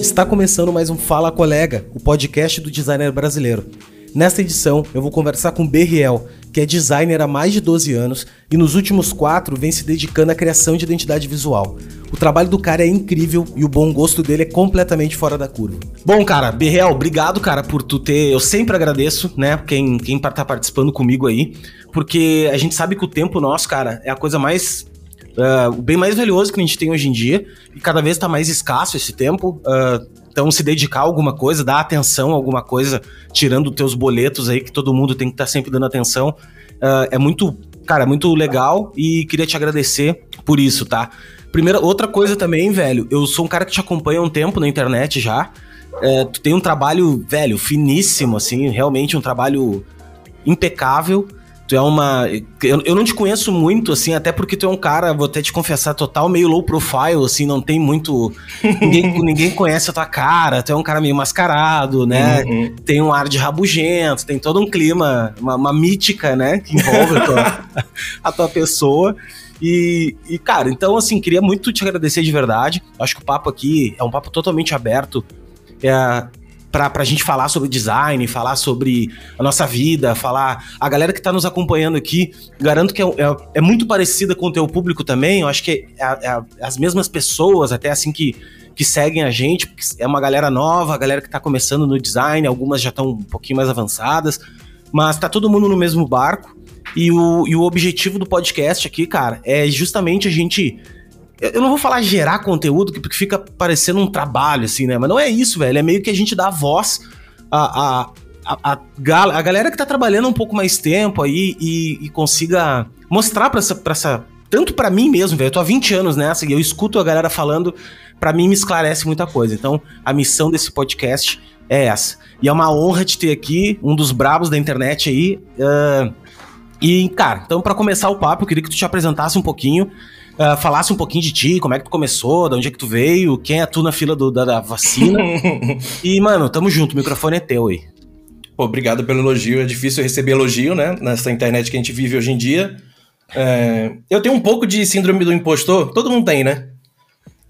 Está começando mais um Fala Colega, o podcast do designer brasileiro. Nesta edição, eu vou conversar com Berriel, que é designer há mais de 12 anos e nos últimos quatro vem se dedicando à criação de identidade visual. O trabalho do cara é incrível e o bom gosto dele é completamente fora da curva. Bom, cara, Berriel, obrigado, cara, por tu ter. Eu sempre agradeço, né, quem, quem tá participando comigo aí, porque a gente sabe que o tempo nosso, cara, é a coisa mais Uh, o bem mais valioso que a gente tem hoje em dia, e cada vez está mais escasso esse tempo. Uh, então, se dedicar a alguma coisa, dar atenção a alguma coisa, tirando os teus boletos aí, que todo mundo tem que estar tá sempre dando atenção, uh, é muito, cara, é muito legal e queria te agradecer por isso, tá? Primeira, outra coisa também, velho, eu sou um cara que te acompanha há um tempo na internet já. É, tu tem um trabalho, velho, finíssimo, assim, realmente um trabalho impecável. Tu é uma. Eu, eu não te conheço muito, assim, até porque tu é um cara, vou até te confessar, total meio low profile, assim, não tem muito. ninguém, ninguém conhece a tua cara, tu é um cara meio mascarado, né? Uhum. Tem um ar de rabugento, tem todo um clima, uma, uma mítica, né? Que envolve a tua, a tua pessoa. E, e, cara, então, assim, queria muito te agradecer de verdade. Acho que o papo aqui é um papo totalmente aberto. É, pra, pra gente falar sobre design, falar sobre a nossa vida, falar. A galera que tá nos acompanhando aqui, garanto que é, é, é muito parecida com o teu público também. Eu acho que é, é, as mesmas pessoas, até assim que, que seguem a gente, porque é uma galera nova, a galera que tá começando no design, algumas já estão um pouquinho mais avançadas, mas tá todo mundo no mesmo barco. E o, e o objetivo do podcast aqui, cara, é justamente a gente eu não vou falar gerar conteúdo, porque fica parecendo um trabalho, assim, né? Mas não é isso, velho. É meio que a gente dá voz a, a, a, a, galera que tá trabalhando um pouco mais tempo aí e, e consiga mostrar pra essa, pra essa. Tanto para mim mesmo, velho. Eu tô há 20 anos nessa e eu escuto a galera falando, para mim me esclarece muita coisa. Então, a missão desse podcast é essa. E é uma honra te ter aqui, um dos brabos da internet aí. Uh, e, cara, então, para começar o papo, eu queria que tu te apresentasse um pouquinho uh, falasse um pouquinho de ti, como é que tu começou, de onde é que tu veio, quem é tu na fila do, da, da, vacina. e, mano, tamo junto, o microfone é teu aí. Pô, obrigado pelo elogio. É difícil receber elogio, né? Nessa internet que a gente vive hoje em dia. É... Eu tenho um pouco de síndrome do impostor. Todo mundo tem, né?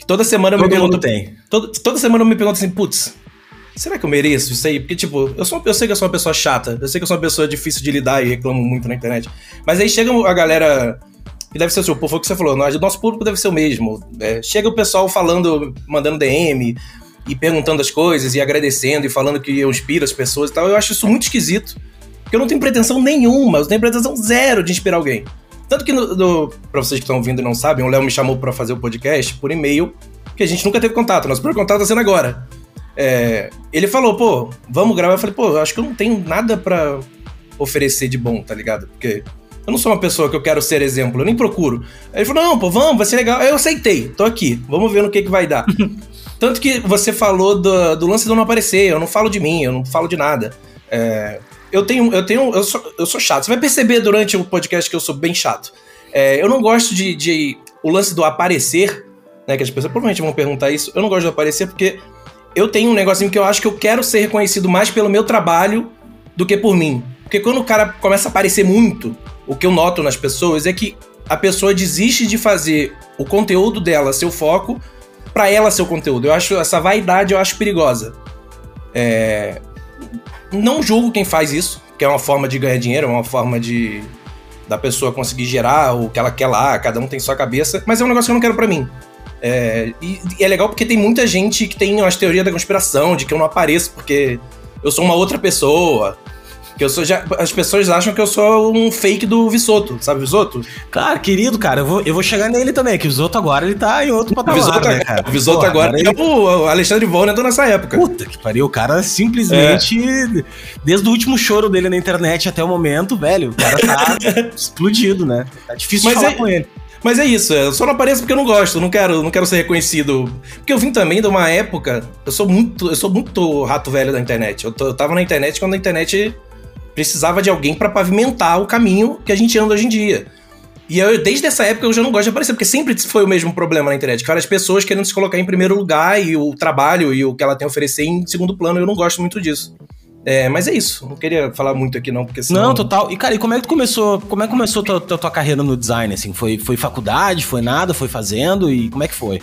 Toda semana eu Todo me pergunto. tem. Toda, toda semana eu me pergunto assim, putz, será que eu mereço isso aí? Porque, tipo, eu, sou, eu sei que eu sou uma pessoa chata, eu sei que eu sou uma pessoa difícil de lidar e reclamo muito na internet. Mas aí chega a galera que deve ser o seu, foi o que você falou, nós, nosso público deve ser o mesmo. É, chega o pessoal falando, mandando DM e perguntando as coisas e agradecendo e falando que eu inspiro as pessoas e tal. Eu acho isso muito esquisito, porque eu não tenho pretensão nenhuma, eu tenho pretensão zero de inspirar alguém. Tanto que, no, no, pra vocês que estão ouvindo e não sabem, o Léo me chamou para fazer o podcast por e-mail, que a gente nunca teve contato. Nosso primeiro contato tá sendo agora. É, ele falou, pô, vamos gravar. Eu falei, pô, eu acho que eu não tenho nada para oferecer de bom, tá ligado? Porque eu não sou uma pessoa que eu quero ser exemplo, eu nem procuro. Aí ele falou: não, pô, vamos, vai ser legal. Aí eu aceitei, tô aqui, vamos ver no que, que vai dar. Tanto que você falou do, do lance do não aparecer, eu não falo de mim, eu não falo de nada. É, eu tenho, eu tenho, eu sou, eu sou chato. Você vai perceber durante o podcast que eu sou bem chato. É, eu não gosto de, de, o lance do aparecer, né? Que as pessoas provavelmente vão perguntar isso. Eu não gosto de aparecer porque eu tenho um negocinho que eu acho que eu quero ser reconhecido mais pelo meu trabalho do que por mim. Porque quando o cara começa a aparecer muito, o que eu noto nas pessoas é que a pessoa desiste de fazer o conteúdo dela seu foco para ela ser o conteúdo. Eu acho essa vaidade eu acho perigosa. É... Não julgo quem faz isso, que é uma forma de ganhar dinheiro, é uma forma de da pessoa conseguir gerar o que ela quer lá, cada um tem sua cabeça, mas é um negócio que eu não quero para mim. É... E, e, é legal porque tem muita gente que tem as teorias da conspiração, de que eu não apareço porque eu sou uma outra pessoa, que eu sou já. As pessoas acham que eu sou um fake do Visoto, sabe Visoto? Claro, querido, cara, eu vou, eu vou chegar nele também, que o Visoto agora ele tá em outro patamar, o Visoto, né, cara? O Visoto Porra, agora, ele... é o Alexandre Volner nessa época. Puta que pariu, o cara simplesmente. É. Desde o último choro dele na internet até o momento, velho, o cara tá explodido, né? Tá difícil Mas falar é... com ele. Mas é isso, eu só não apareço porque eu não gosto, não quero, não quero ser reconhecido. Porque eu vim também de uma época, eu sou muito, eu sou muito rato velho da internet. Eu, tô, eu tava na internet quando a internet precisava de alguém para pavimentar o caminho que a gente anda hoje em dia. E eu, desde essa época eu já não gosto de aparecer, porque sempre foi o mesmo problema na internet. Várias pessoas querendo se colocar em primeiro lugar e o trabalho e o que ela tem a oferecer em segundo plano. Eu não gosto muito disso. É, mas é isso, não queria falar muito aqui não, porque senão... Não, total. E cara, e como é que começou, como é que começou tua, tua, tua carreira no design, assim? Foi, foi faculdade, foi nada, foi fazendo e como é que foi?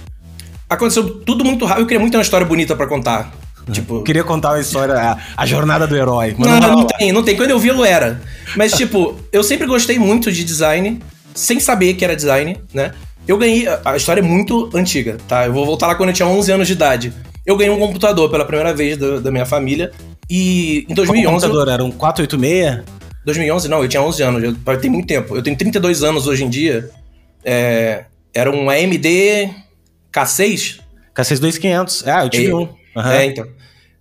Aconteceu tudo muito rápido, eu queria muito ter uma história bonita para contar. Tipo... Eu queria contar uma história, a, a jornada do herói. Não, não, não tem, não tem. Quando eu vi, lo era. Mas, tipo, eu sempre gostei muito de design, sem saber que era design, né? Eu ganhei. A história é muito antiga, tá? Eu vou voltar lá quando eu tinha 11 anos de idade. Eu ganhei um computador pela primeira vez da, da minha família. E em 2011. Qual computador? Era um 486? 2011, não, eu tinha 11 anos. Eu, tem muito tempo. Eu tenho 32 anos hoje em dia. É, era um AMD K6. K6 2500. Ah, eu tive é, um. Uhum. É, então.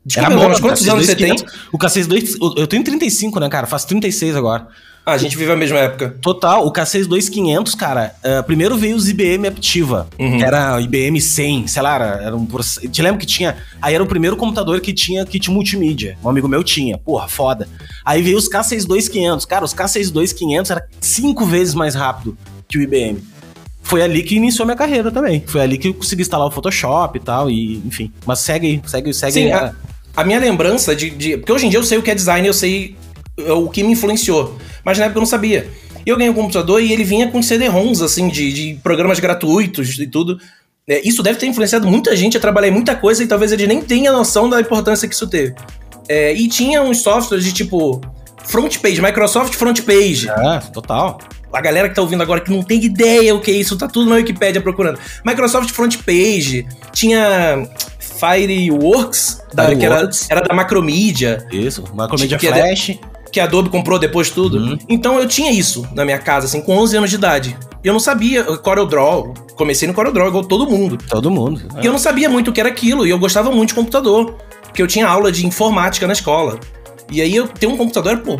Desculpa, bom, quantos anos você tem? O K6 2, eu tenho 35, né, cara? Faço 36 agora. Ah, a gente vive a mesma época. Total, o K6 2500, cara, uh, primeiro veio os IBM Aptiva, uhum. que era IBM 100, sei lá, era, era um... Te lembro que tinha... Aí era o primeiro computador que tinha kit multimídia, um amigo meu tinha, porra, foda. Aí veio os K6 2500, cara, os K6 2500 era cinco vezes mais rápido que o IBM. Foi ali que iniciou minha carreira também. Foi ali que eu consegui instalar o Photoshop e tal, e enfim. Mas segue segue, segue Sim, a, a, minha lembrança de, de. Porque hoje em dia eu sei o que é design, eu sei o que me influenciou. Mas na época eu não sabia. Eu ganhei um computador e ele vinha com CD-ROMs, assim, de, de programas gratuitos e tudo. É, isso deve ter influenciado muita gente a trabalhar em muita coisa e talvez ele nem tenha noção da importância que isso teve. É, e tinha uns softwares de tipo front page, Microsoft front page. É, total. A galera que tá ouvindo agora que não tem ideia o que é isso, tá tudo na Wikipedia procurando. Microsoft front page, tinha Fireworks, da, que era, era da Macromedia. Isso, Macromedia Flash. É que a Adobe comprou depois de tudo. Uhum. Então eu tinha isso na minha casa, assim, com 11 anos de idade. Eu não sabia CorelDRAW. Comecei no CorelDRAW igual todo mundo. Todo mundo. É. E eu não sabia muito o que era aquilo. E eu gostava muito de computador. Porque eu tinha aula de informática na escola. E aí eu tenho um computador, pô,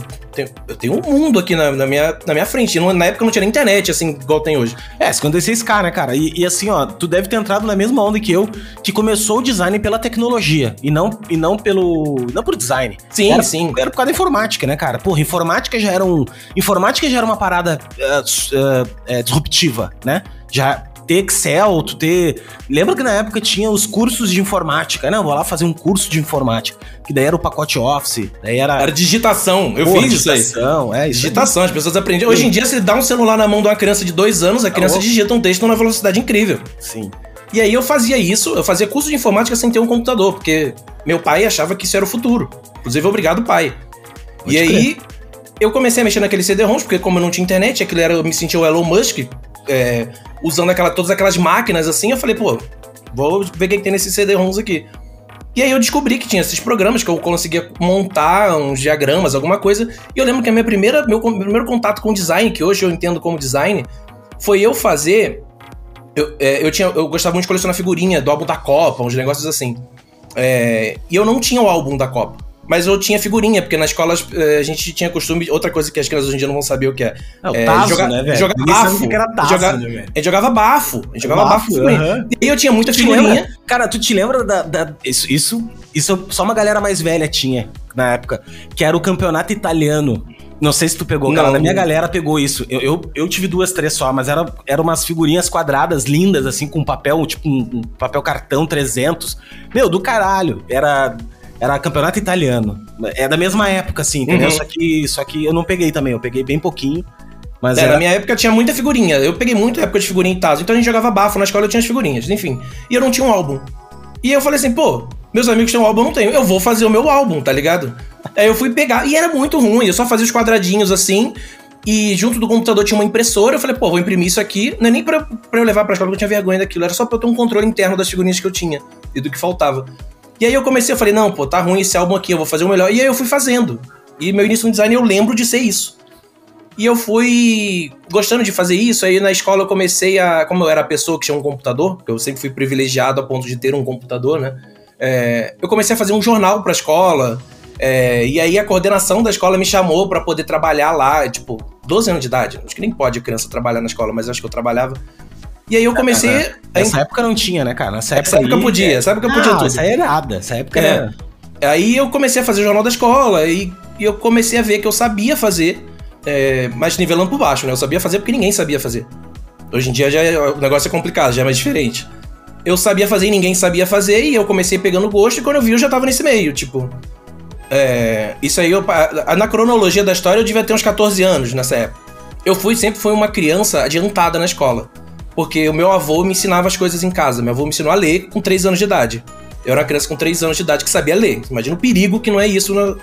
eu tenho um mundo aqui na, na minha, na minha frente. Na época não tinha nem internet, assim, igual tem hoje. É, 56k, né, cara? E, e, assim, ó, tu deve ter entrado na mesma onda que eu, que começou o design pela tecnologia e não, e não pelo. não por design. Sim, era, sim. Era por causa da informática, né, cara? Porra, informática já era um. Informática já era uma parada uh, uh, disruptiva, né? Já ter Excel, tu ter. Lembra que na época tinha os cursos de informática, né? Vou lá fazer um curso de informática. Que daí era o pacote Office, daí era. Era digitação. Eu Pô, fiz isso aí. Digitação, é, isso digitação, as pessoas aprendiam. Hoje em dia, se dá um celular na mão de uma criança de dois anos, a criança digita um texto numa velocidade incrível. Sim. E aí eu fazia isso, eu fazia curso de informática sem ter um computador, porque meu pai achava que isso era o futuro. Inclusive, obrigado, pai. Pode e crer. aí eu comecei a mexer naquele CD-ROMs, porque como eu não tinha internet, aquilo era, eu me sentia o Elon Musk, é, usando aquela, todas aquelas máquinas assim, eu falei, pô, vou ver o que, tem nesses CD-ROMs aqui. E aí eu descobri que tinha esses programas que eu conseguia montar uns diagramas, alguma coisa. E eu lembro que a minha primeira, meu, meu primeiro contato com design, que hoje eu entendo como design, foi eu fazer. Eu, é, eu, tinha, eu gostava muito de colecionar figurinha do álbum da Copa, uns negócios assim. É, e eu não tinha o álbum da Copa. Mas eu tinha figurinha, porque na escola eh, a gente tinha costume. Outra coisa que as crianças hoje em dia não vão saber o que é. É o é, né, velho? Jogar bafo. Que era tazo, jogar, né, velho? A gente jogava bafo. A gente jogava bafo, bafo uhum. E eu tinha muita figurinha. Cara, tu te lembra da. da isso, isso, isso só uma galera mais velha tinha na época. Que era o campeonato italiano. Não sei se tu pegou, cara. Na minha galera pegou isso. Eu, eu, eu, tive duas, três só, mas eram era umas figurinhas quadradas lindas, assim, com papel, tipo um, um papel cartão 300. Meu, do caralho. Era era campeonato italiano. É da mesma época, assim, entendeu? Uhum. Só, que, só que eu não peguei também, eu peguei bem pouquinho. Mas é, era... na minha época tinha muita figurinha. Eu peguei muita época de figurinha em Tazo. Então a gente jogava bafo na escola, eu tinha as figurinhas, enfim. E eu não tinha um álbum. E eu falei assim, pô, meus amigos têm um álbum, eu não tenho. Eu vou fazer o meu álbum, tá ligado? Aí eu fui pegar, e era muito ruim, eu só fazia os quadradinhos assim, e junto do computador tinha uma impressora. Eu falei, pô, vou imprimir isso aqui. Não é nem pra, pra eu levar pra escola, porque eu tinha vergonha daquilo. Era só pra eu ter um controle interno das figurinhas que eu tinha e do que faltava. E aí eu comecei, eu falei, não, pô, tá ruim esse álbum aqui, eu vou fazer o melhor. E aí eu fui fazendo. E meu início no design eu lembro de ser isso. E eu fui gostando de fazer isso. Aí na escola eu comecei a. Como eu era a pessoa que tinha um computador, porque eu sempre fui privilegiado a ponto de ter um computador, né? É, eu comecei a fazer um jornal pra escola. É, e aí a coordenação da escola me chamou para poder trabalhar lá, tipo, 12 anos de idade. Acho que nem pode criança trabalhar na escola, mas acho que eu trabalhava. E aí eu comecei. É? Nessa época não tinha, né, cara? Nessa época, época aí, podia, essa época podia tudo. Essa aí era nada, essa época é. era. Aí eu comecei a fazer o jornal da escola e, e eu comecei a ver que eu sabia fazer, é, mas nivelando por baixo, né? Eu sabia fazer porque ninguém sabia fazer. Hoje em dia já é, o negócio é complicado, já é mais diferente. Eu sabia fazer e ninguém sabia fazer, e eu comecei pegando gosto, e quando eu vi, eu já tava nesse meio, tipo. É, isso aí, eu, na cronologia da história, eu devia ter uns 14 anos nessa época. Eu fui sempre fui uma criança adiantada na escola. Porque o meu avô me ensinava as coisas em casa. Meu avô me ensinou a ler com 3 anos de idade. Eu era uma criança com 3 anos de idade que sabia ler. Imagina o perigo que não é isso, no,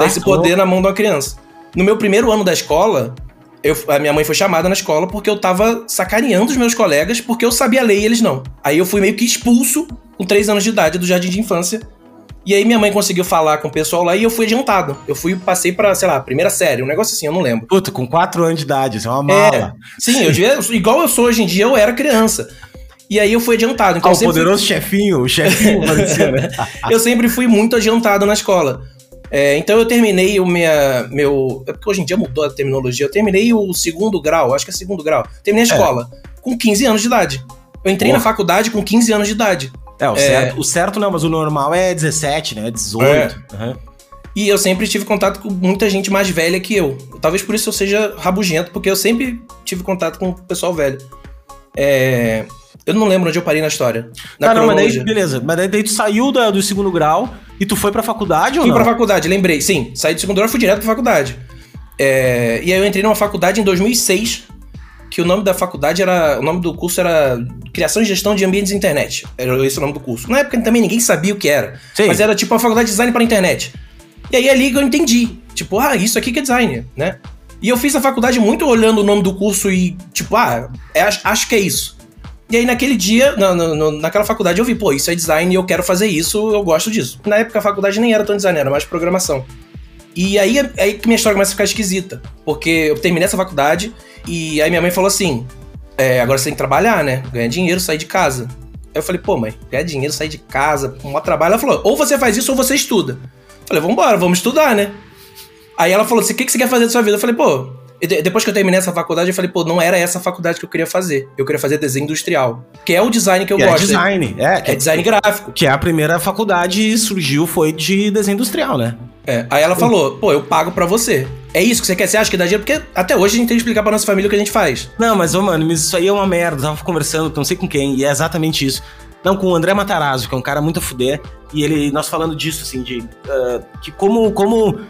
desse poder na mão de uma criança. No meu primeiro ano da escola, eu, a minha mãe foi chamada na escola porque eu tava sacaneando os meus colegas porque eu sabia ler e eles não. Aí eu fui meio que expulso com 3 anos de idade do jardim de infância e aí minha mãe conseguiu falar com o pessoal lá e eu fui adiantado. Eu fui, passei pra, sei lá, primeira série, um negócio assim, eu não lembro. Puta, com 4 anos de idade, isso é uma mala. É, sim, eu devia, igual eu sou hoje em dia, eu era criança. E aí eu fui adiantado. Então ah, o poderoso fui... chefinho, o chefinho parecia, né? eu sempre fui muito adiantado na escola. É, então eu terminei o minha, meu. É porque hoje em dia mudou a terminologia. Eu terminei o segundo grau, acho que é segundo grau. Terminei a é. escola é. com 15 anos de idade. Eu entrei Porra. na faculdade com 15 anos de idade. É, o, é... Certo, o certo não, mas o normal é 17, né? 18. É. Uhum. E eu sempre tive contato com muita gente mais velha que eu. Talvez por isso eu seja rabugento, porque eu sempre tive contato com o pessoal velho. É... Eu não lembro onde eu parei na história. Na não, mas daí, beleza. Mas daí, daí tu saiu da, do segundo grau e tu foi pra faculdade ou fui não? Fui pra faculdade, lembrei. Sim, saí do segundo grau e fui direto pra faculdade. É... E aí eu entrei numa faculdade em 2006 que o nome da faculdade era. O nome do curso era Criação e Gestão de Ambientes Internet. Era esse o nome do curso. Na época também ninguém sabia o que era. Sim. Mas era tipo uma faculdade de design para internet. E aí ali eu entendi. Tipo, ah, isso aqui que é design, né? E eu fiz a faculdade muito olhando o nome do curso e, tipo, ah, é, acho que é isso. E aí naquele dia, na, na, naquela faculdade, eu vi, pô, isso é design e eu quero fazer isso, eu gosto disso. Na época a faculdade nem era tão design, era mais programação. E aí, aí que minha história começa a ficar esquisita. Porque eu terminei essa faculdade e aí minha mãe falou assim: é, agora você tem que trabalhar, né? Ganhar dinheiro, sair de casa. Aí eu falei, pô, mãe, ganhar dinheiro, sair de casa, um trabalho. Ela falou: ou você faz isso ou você estuda. Eu falei, vambora, vamos estudar, né? Aí ela falou assim: o que, que você quer fazer da sua vida? Eu falei, pô, depois que eu terminei essa faculdade, eu falei, pô, não era essa faculdade que eu queria fazer. Eu queria fazer desenho industrial. Que é o design que eu que é gosto. É design, é. É design gráfico. Que é a primeira faculdade surgiu, foi de desenho industrial, né? É, aí ela falou, pô, eu pago pra você. É isso que você quer? Você acha que dá dinheiro? Porque até hoje a gente tem que explicar pra nossa família o que a gente faz. Não, mas, ô, mano, isso aí é uma merda. Eu tava conversando, não sei com quem, e é exatamente isso. Não, com o André Matarazzo, que é um cara muito a fuder, e ele, nós falando disso, assim, de. Uh, que como, como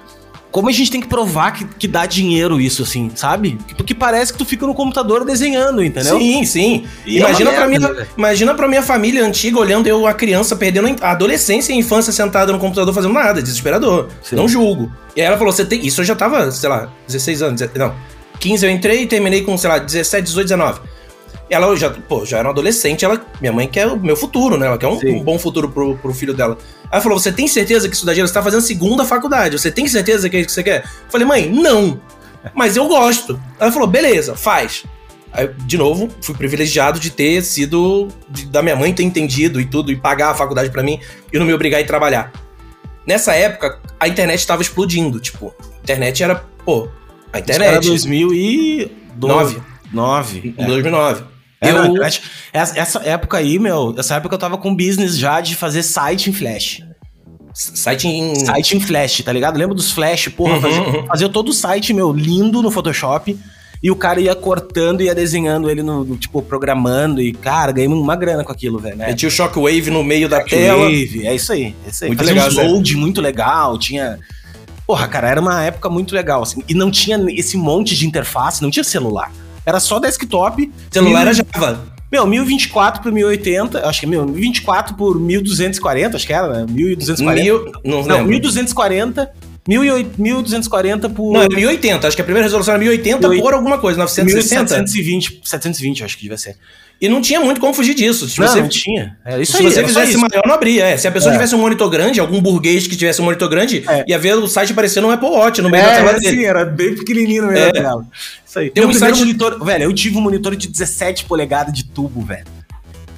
como a gente tem que provar que, que dá dinheiro isso, assim, sabe? Porque parece que tu fica no computador desenhando, entendeu? Sim, sim. E imagina, é pra minha, imagina pra minha família antiga olhando eu, a criança, perdendo a adolescência e a infância sentada no computador fazendo nada, desesperador. Sim. Não julgo. E aí ela falou: você tem. Isso eu já tava, sei lá, 16 anos. Não. 15 eu entrei e terminei com, sei lá, 17, 18, 19 ela já, pô, já era uma adolescente, ela, minha mãe quer o meu futuro, né? Ela quer um, um bom futuro pro, pro filho dela. Aí ela falou: Você tem certeza que isso daí você tá fazendo segunda faculdade? Você tem certeza que é isso que você quer? Eu falei, mãe, não. Mas eu gosto. Ela falou, beleza, faz. Aí, de novo, fui privilegiado de ter sido. De, da minha mãe ter entendido e tudo, e pagar a faculdade para mim e não me obrigar a ir trabalhar. Nessa época, a internet estava explodindo. Tipo, a internet era, pô, a internet. Isso era 2009. 9. Em 2009. É, eu... essa época aí, meu, essa época eu tava com business já de fazer site em Flash. Site em. Site em Flash, tá ligado? Lembra dos Flash? Porra, uhum, fazia, uhum. fazia, todo o site, meu, lindo no Photoshop. E o cara ia cortando e ia desenhando ele no, tipo, programando. E, cara, ganhei uma grana com aquilo, velho. Né? E tinha o Shockwave no meio da tela. Shockwave, é isso aí. É isso aí. Muito fazia legal, uns load muito legal, tinha. Porra, cara, era uma época muito legal, assim. E não tinha esse monte de interface, não tinha celular. Era só desktop. Celular era Java. Meu, 1024 por 1080, acho que é, meu, 1024 por 1240, acho que era, né? 1240. Mil, não, não 1240 1240 por. Não, é 1080. Acho que a primeira resolução era 1080 por alguma coisa, 960. 720, 720, acho que devia ser. E não tinha muito como fugir disso. Se não, você, não tinha. É, isso se aí, você fizesse maior, não abria. É. Se a pessoa é. tivesse um monitor grande, algum burguês que tivesse um monitor grande, é. ia ver o site aparecendo no Apple Watch no meio da é, tela dele. Sim, era bem pequenininho no meio da tela. Isso aí. Tem um site... monitor... Velho, eu tive um monitor de 17 polegadas de tubo, velho.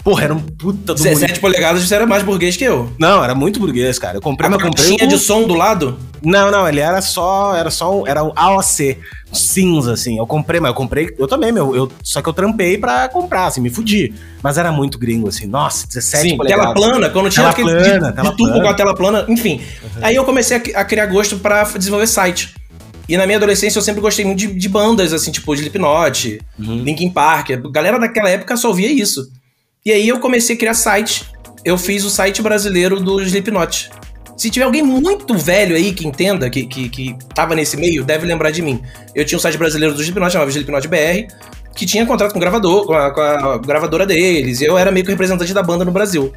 Porra, era um puta do 17 monitor. polegadas você era mais burguês que eu. Não, era muito burguês, cara. Eu comprei, a mas comprei. Tinha de som do lado? Não, não, ele era só. Era só. Era um AOC. Cinza, assim. Eu comprei, mas eu comprei. Eu também, meu. Eu, só que eu trampei pra comprar, assim, me fudi. Mas era muito gringo, assim. Nossa, 17 Sim, polegadas. Tela plana, quando tinha tela aquele plana, de, tela de tubo plana. com a tela plana. Enfim. Uhum. Aí eu comecei a, a criar gosto pra desenvolver site. E na minha adolescência eu sempre gostei muito de, de bandas, assim, tipo de Slipknot, uhum. Linkin Park. A galera daquela época só via isso. E aí eu comecei a criar site. Eu fiz o site brasileiro do Slipknot. Se tiver alguém muito velho aí que entenda, que, que, que tava nesse meio, deve lembrar de mim. Eu tinha um site brasileiro do Slipknot, chamava Slipknot BR, que tinha contrato com gravador, com a, com a gravadora deles. Eu era meio que representante da banda no Brasil.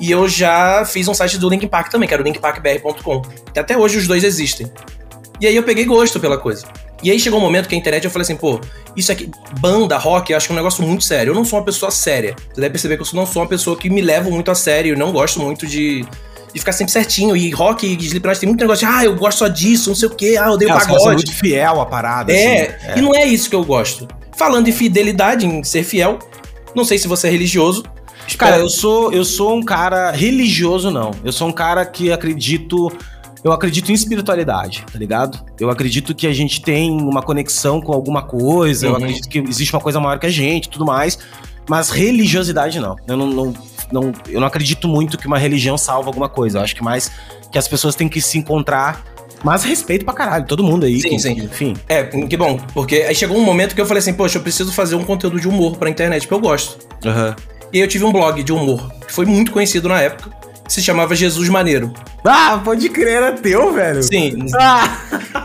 E eu já fiz um site do Linkin Park também, que era o linkparkbr.com. Até hoje os dois existem. E aí eu peguei gosto pela coisa. E aí chegou um momento que a internet eu falei assim, pô, isso aqui, banda, rock, eu acho que é um negócio muito sério. Eu não sou uma pessoa séria. Você deve perceber que eu não sou uma pessoa que me levo muito a sério, eu não gosto muito de, de ficar sempre certinho. E rock e Slipknot tem muito negócio de, ah, eu gosto só disso, não sei o quê, ah, eu É, os caras são pagode. muito fiel à parada. É, assim, e não é isso que eu gosto. Falando em fidelidade, em ser fiel, não sei se você é religioso. Cara, eu sou, eu sou um cara religioso, não. Eu sou um cara que acredito. Eu acredito em espiritualidade, tá ligado? Eu acredito que a gente tem uma conexão com alguma coisa, eu Uhum. acredito que existe uma coisa maior que a gente tudo mais. Mas religiosidade, não. Eu não, não, não- eu não acredito muito que uma religião salva alguma coisa. Eu acho que mais que as pessoas têm que se encontrar. Mas respeito pra caralho, todo mundo aí. Sim, que- sim. Enfim. É, que bom, porque aí chegou um momento que eu falei assim, poxa, eu preciso fazer um conteúdo de humor pra internet, porque eu gosto. Aham. E aí eu tive um blog de humor, que foi muito conhecido na época, se chamava Jesus Maneiro. Ah, pode crer, era teu, velho. Sim. Ah!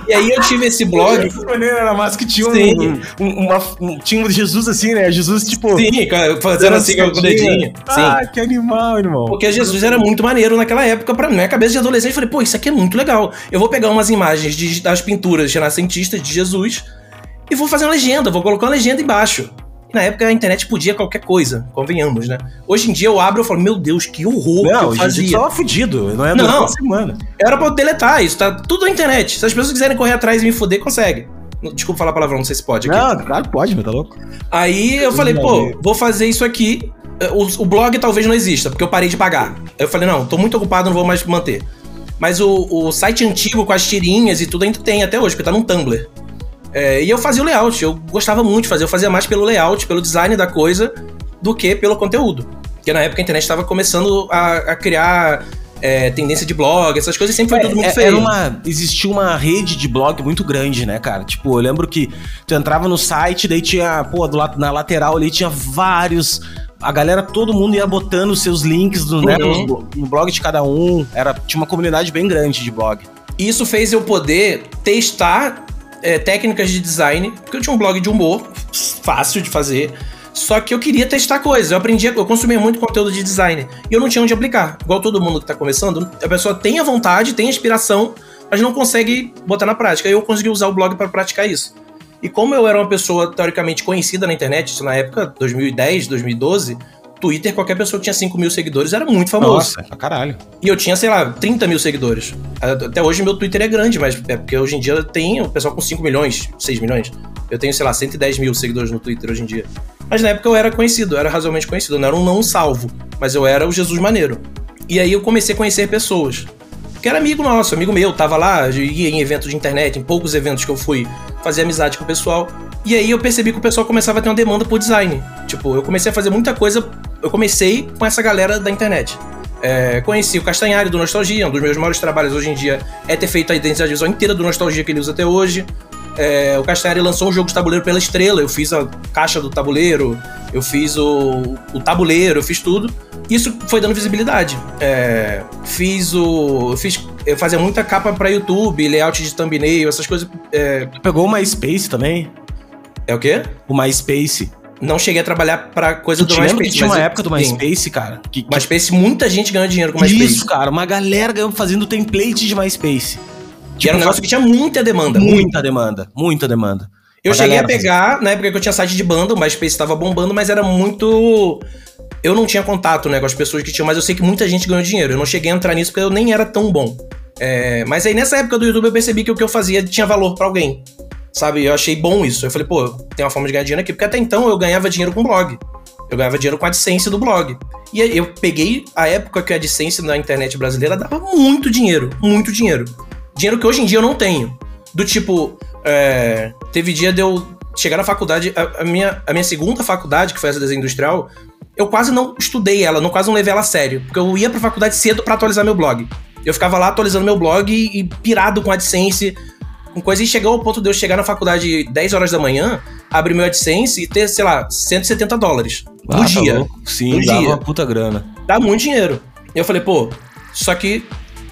E aí eu tive esse blog. Essa maneira era massa que tinha um, um- uma, um- Tinha um Jesus assim, né? Jesus, tipo. Sim, fazendo assim com o dedinho. Sim. Ah, que animal, irmão. Porque Jesus era muito maneiro naquela época, pra minha cabeça de adolescente. Eu falei, pô, isso aqui é muito legal. Eu vou pegar umas imagens de- das pinturas renascentistas de Jesus e vou fazer uma legenda, vou colocar uma legenda embaixo. Na época a internet podia qualquer coisa, convenhamos, né? Hoje em dia eu abro e falo, meu Deus, que horror que Não, eu o Jesus fazia. tava fudido. Não é Não. uma semana. Era pra eu deletar isso, tá tudo na internet. Se as pessoas quiserem correr atrás e me fuder, consegue. Desculpa falar palavrão, não sei se pode aqui. Não, claro que pode, meu, tá louco? Aí eu falei, pô, vou fazer isso aqui. O, o blog talvez não exista, porque eu parei de pagar. Aí eu falei, não, tô muito ocupado, não vou mais manter. Mas o, o site antigo com as tirinhas e tudo ainda tem até hoje, porque tá num Tumblr. É, e eu fazia o layout, eu gostava muito de fazer, eu fazia mais pelo layout, pelo design da coisa, do que pelo conteúdo. Porque na época a internet estava começando a, a criar é, tendência de blog, essas coisas, e sempre foi tudo muito É, feio. era uma, existia uma rede de blog muito grande, né, cara? Tipo, eu lembro que tu entrava no site, daí tinha, pô, do lado, na lateral ali tinha vários. A galera, todo mundo ia botando os seus links do, né, Uhum. no, no blog de cada um. Era, tinha uma comunidade bem grande de blog. Isso fez eu poder testar é, técnicas de design, porque eu tinha um blog de humor, fácil de fazer. Só que eu queria testar coisas. Eu aprendia, eu consumia muito conteúdo de design. E eu não tinha onde aplicar. Igual todo mundo que tá começando, a pessoa tem a vontade, tem a inspiração, mas não consegue botar na prática. Eu consegui usar o blog para praticar isso. E como eu era uma pessoa teoricamente conhecida na internet, isso na época, 2010, 2012, Twitter, qualquer pessoa que tinha 5 mil seguidores era muito famoso. Nossa, pra caralho. E eu tinha, sei lá, 30 mil seguidores. Até hoje meu Twitter é grande, mas é porque hoje em dia tem o pessoal com 5 milhões, 6 milhões. Eu tenho, sei lá, 110 mil seguidores no Twitter hoje em dia. Mas na época eu era conhecido, eu era razoavelmente conhecido. Eu não era um não salvo, mas eu era o Jesus Maneiro. E aí eu comecei a conhecer pessoas. Que era amigo nosso, amigo meu, tava lá, ia em eventos de internet, em poucos eventos que eu fui fazer amizade com o pessoal. E aí eu percebi que o pessoal começava a ter uma demanda por design. Tipo, eu comecei a fazer muita coisa. Eu comecei com essa galera da internet. É, conheci o Castanhari do Nostalgia, um dos meus maiores trabalhos hoje em dia é ter feito a identidade visual inteira do Nostalgia que ele usa até hoje. É, o Castanhari lançou um jogo de tabuleiro pela estrela, eu fiz a caixa do tabuleiro, eu fiz o, o tabuleiro, eu fiz tudo. Isso foi dando visibilidade. É, fiz o. Eu, fiz, eu fazia muita capa pra YouTube, layout de thumbnail, essas coisas. É, pegou o MySpace também? é o quê? O MySpace. Não cheguei a trabalhar pra coisa Tu do lembra que MySpace. tinha uma eu- época do sim. MySpace, cara? Que, que MySpace, muita gente ganhou dinheiro com MySpace. Isso, cara. Uma galera ganhou fazendo template de MySpace. Que era um Tipo, negócio que tinha muita demanda. muita. Muita demanda. Muita demanda. Eu A cheguei a pegar, na época que eu tinha site de banda, o MySpace estava bombando, mas era muito. Eu não tinha contato né, com as pessoas que tinham, mas eu sei que muita gente ganhou dinheiro. Eu não cheguei a entrar nisso porque eu nem era tão bom. É, mas aí nessa época do YouTube eu percebi que o que eu fazia tinha valor pra alguém. Sabe? Eu achei bom isso. Eu falei, pô, tem uma forma de ganhar dinheiro aqui. Porque até então eu ganhava dinheiro com blog. Eu ganhava dinheiro com a AdSense do blog. E eu peguei a época que a AdSense na internet brasileira dava muito dinheiro. Muito dinheiro. Dinheiro que hoje em dia eu não tenho. Do tipo, é, teve dia de eu chegar na faculdade, a, a minha, a minha segunda faculdade, que foi essa desenho industrial, eu quase não estudei ela, não, quase não levei ela a sério. Porque eu ia pra faculdade cedo pra atualizar meu blog. Eu ficava lá atualizando meu blog e, e pirado com AdSense, com coisa, e chegou ao ponto de eu chegar na faculdade 10 horas da manhã, abrir meu AdSense e ter, sei lá, 170 dólares Ah, no tá dia. louco. Sim, No dava dia. uma puta grana. Dá muito dinheiro. E eu falei, pô, só que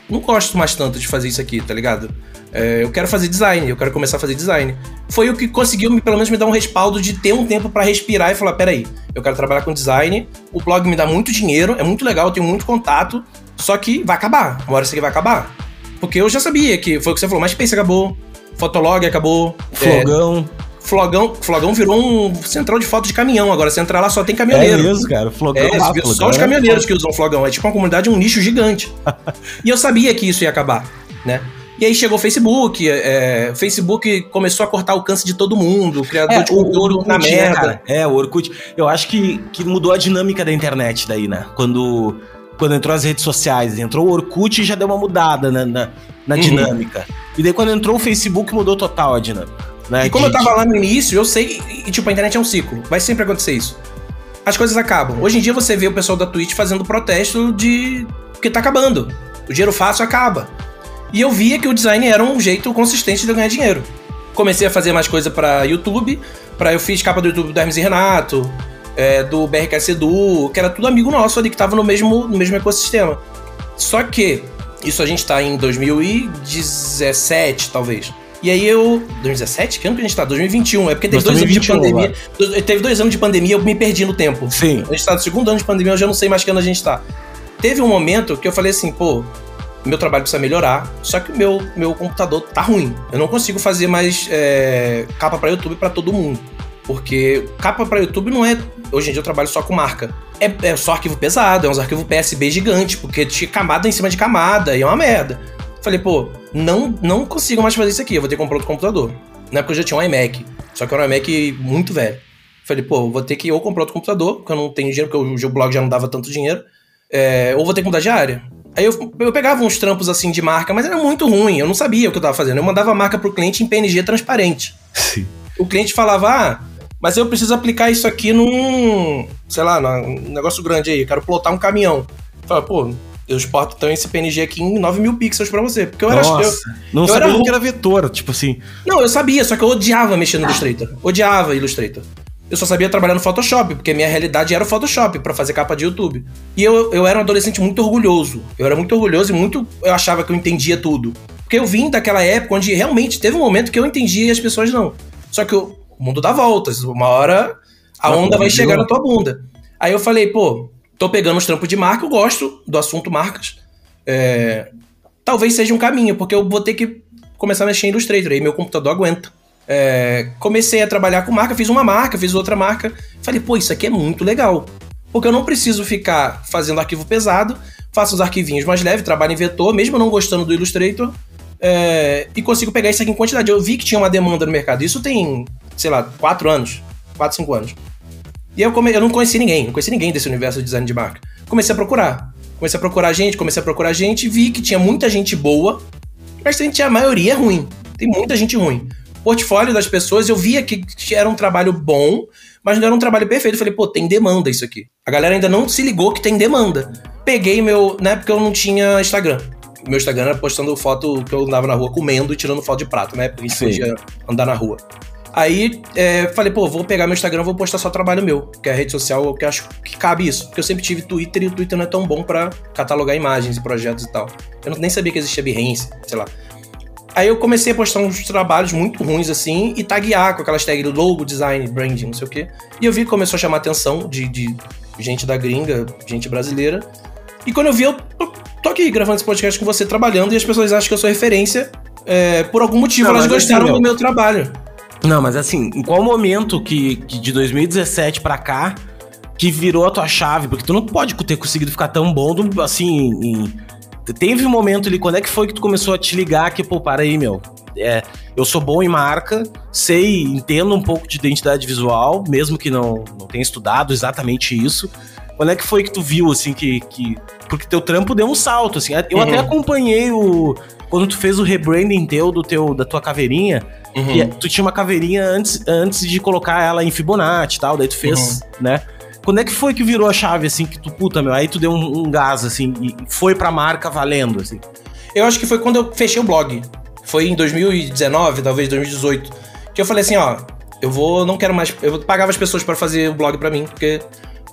não gosto mais tanto de fazer isso aqui, tá ligado? É, eu quero fazer design, eu quero começar a fazer design. Foi o que conseguiu, me, pelo menos, me dar um respaldo de ter um tempo para respirar e falar: peraí, eu quero trabalhar com design, o blog me dá muito dinheiro, é muito legal, eu tenho muito contato, só que vai acabar. Uma hora isso aqui vai acabar. Porque eu já sabia que foi o que você falou, mas Space acabou, Fotolog acabou. Flogão. É, Flogão, Flogão virou um central de foto de caminhão agora. Você entrar lá só tem caminhoneiro. É mesmo, cara. Flogão, é, lá, flogão só os caminhoneiros é que usam Flogão. É tipo uma comunidade, um nicho gigante. e eu sabia que isso ia acabar, né? E aí chegou o Facebook, é, o Facebook começou a cortar o alcance de todo mundo, o criador é, de conteúdo na né, merda. Né, é, o Orkut. Eu acho que, que mudou a dinâmica da internet daí, né? Quando, quando entrou as redes sociais, entrou o Orkut e já deu uma mudada na, na, na uhum. dinâmica. E daí quando entrou o Facebook mudou total a dinâmica. Né? E como de, eu tava lá no início, eu sei, e tipo, a internet é um ciclo, vai sempre acontecer isso. As coisas acabam. Hoje em dia você vê o pessoal da Twitch fazendo protesto de. porque tá acabando. O dinheiro fácil acaba. E eu via que o design era um jeito consistente de ganhar dinheiro. Comecei a fazer mais coisa para YouTube, para eu fiz capa do YouTube do Hermes e Renato, é, do BRKC Edu, que era tudo amigo nosso ali que tava no mesmo, no mesmo ecossistema. Só que isso a gente tá em 2017, talvez. E aí eu. 2017? Que ano que a gente tá? 2021. É porque teve dois anos de pandemia. Lá. Teve dois anos de pandemia eu me perdi no tempo. Sim. A gente tá no segundo ano de pandemia, eu já não sei mais que ano a gente tá. Teve um momento que eu falei assim, pô, meu trabalho precisa melhorar, só que o meu, meu computador tá ruim. Eu não consigo fazer mais é, capa para YouTube para todo mundo. Porque capa para YouTube não é. Hoje em dia eu trabalho só com marca. É, é só arquivo pesado, é uns arquivos PSB gigante, porque tinha camada em cima de camada, e é uma merda. Falei, pô, não, não consigo mais fazer isso aqui, eu vou ter que comprar outro computador. Na época eu já tinha um iMac, só que era um iMac muito velho. Falei, pô, vou ter que ou comprar outro computador, porque eu não tenho dinheiro, porque o blog já não dava tanto dinheiro, é, ou vou ter que mudar de área. Aí eu, eu pegava uns trampos assim de marca, mas era muito ruim, eu não sabia o que eu tava fazendo. Eu mandava a marca pro cliente em PNG transparente. Sim. O cliente falava, ah, mas eu preciso aplicar isso aqui num, sei lá, num negócio grande aí, quero plotar um caminhão. Eu falava, pô, eu exporto então esse PNG aqui em 9 mil pixels pra você. Porque eu era. Nossa, eu, não eu sabia era... que era vetor, tipo assim. Não, eu sabia, só que eu odiava mexer no Illustrator. Odiava Illustrator. Eu só sabia trabalhar no Photoshop, porque a minha realidade era o Photoshop para fazer capa de YouTube. E eu, eu era um adolescente muito orgulhoso. Eu era muito orgulhoso e muito. Eu achava que eu entendia tudo. Porque eu vim daquela época onde realmente teve um momento que eu entendia e as pessoas não. Só que o mundo dá voltas. Uma hora a onda vai chegar na tua bunda. Aí eu falei, pô, tô pegando os trampos de marca, eu gosto do assunto marcas. É, talvez seja um caminho, porque eu vou ter que começar a mexer em Illustrator, aí meu computador aguenta. É, comecei a trabalhar com marca, fiz uma marca, fiz outra marca. Falei, pô, isso aqui é muito legal. Porque eu não preciso ficar fazendo arquivo pesado, faço os arquivinhos mais leves, trabalho em vetor, mesmo não gostando do Illustrator, é, e consigo pegar isso aqui em quantidade. Eu vi que tinha uma demanda no mercado. Isso tem, sei lá, 4 anos, 4, 5 anos. E eu, come... eu não conheci ninguém, não conheci ninguém desse universo de design de marca. Comecei a procurar. Comecei a procurar gente, comecei a procurar gente, vi que tinha muita gente boa, mas a maioria é ruim. Tem muita gente ruim. Portfólio das pessoas, eu via que era um trabalho bom, mas não era um trabalho perfeito. Eu falei, pô, tem demanda isso aqui. A galera ainda não se ligou que tem demanda. Peguei meu. Na época eu não tinha Instagram. Meu Instagram era postando foto que eu andava na rua comendo e tirando foto de prato, né? Porque a gente podia andar na rua. Aí é, falei, pô, vou pegar meu Instagram, vou postar só trabalho meu, que é a rede social que acho que cabe isso. Porque eu sempre tive Twitter e o Twitter não é tão bom para catalogar imagens e projetos e tal. Eu nem sabia que existia Behance, sei lá. Aí eu comecei a postar uns trabalhos muito ruins assim e taguear com aquelas tags logo, design, branding, não sei o quê. E eu vi que começou a chamar atenção de, de gente da gringa, gente brasileira. E quando eu vi, eu tô aqui gravando esse podcast com você, trabalhando, e as pessoas acham que eu sou referência. É, por algum motivo, não, elas gostaram assim, do meu trabalho. Não, mas assim, em qual momento que, que de 2017 para cá que virou a tua chave? Porque tu não pode ter conseguido ficar tão bom assim. Em... Teve um momento ali, quando é que foi que tu começou a te ligar que, pô, para aí, meu. É, eu sou bom em marca, sei, entendo um pouco de identidade visual, mesmo que não, não tenha estudado exatamente isso. Quando é que foi que tu viu, assim, que. que... Porque teu trampo deu um salto, assim. Eu uhum. até acompanhei o. Quando tu fez o rebranding teu, do teu da tua caveirinha, Uhum. Tu tinha uma caveirinha antes, antes de colocar ela em Fibonacci e tal, daí tu fez, uhum. né? Quando é que foi que virou a chave, assim, que tu, puta, meu, aí tu deu um, um gás, assim, e foi pra marca valendo, assim? Eu acho que foi quando eu fechei o blog. Foi em 2019, talvez 2018, que eu falei assim, ó, eu vou, não quero mais, eu pagava as pessoas para fazer o blog para mim, porque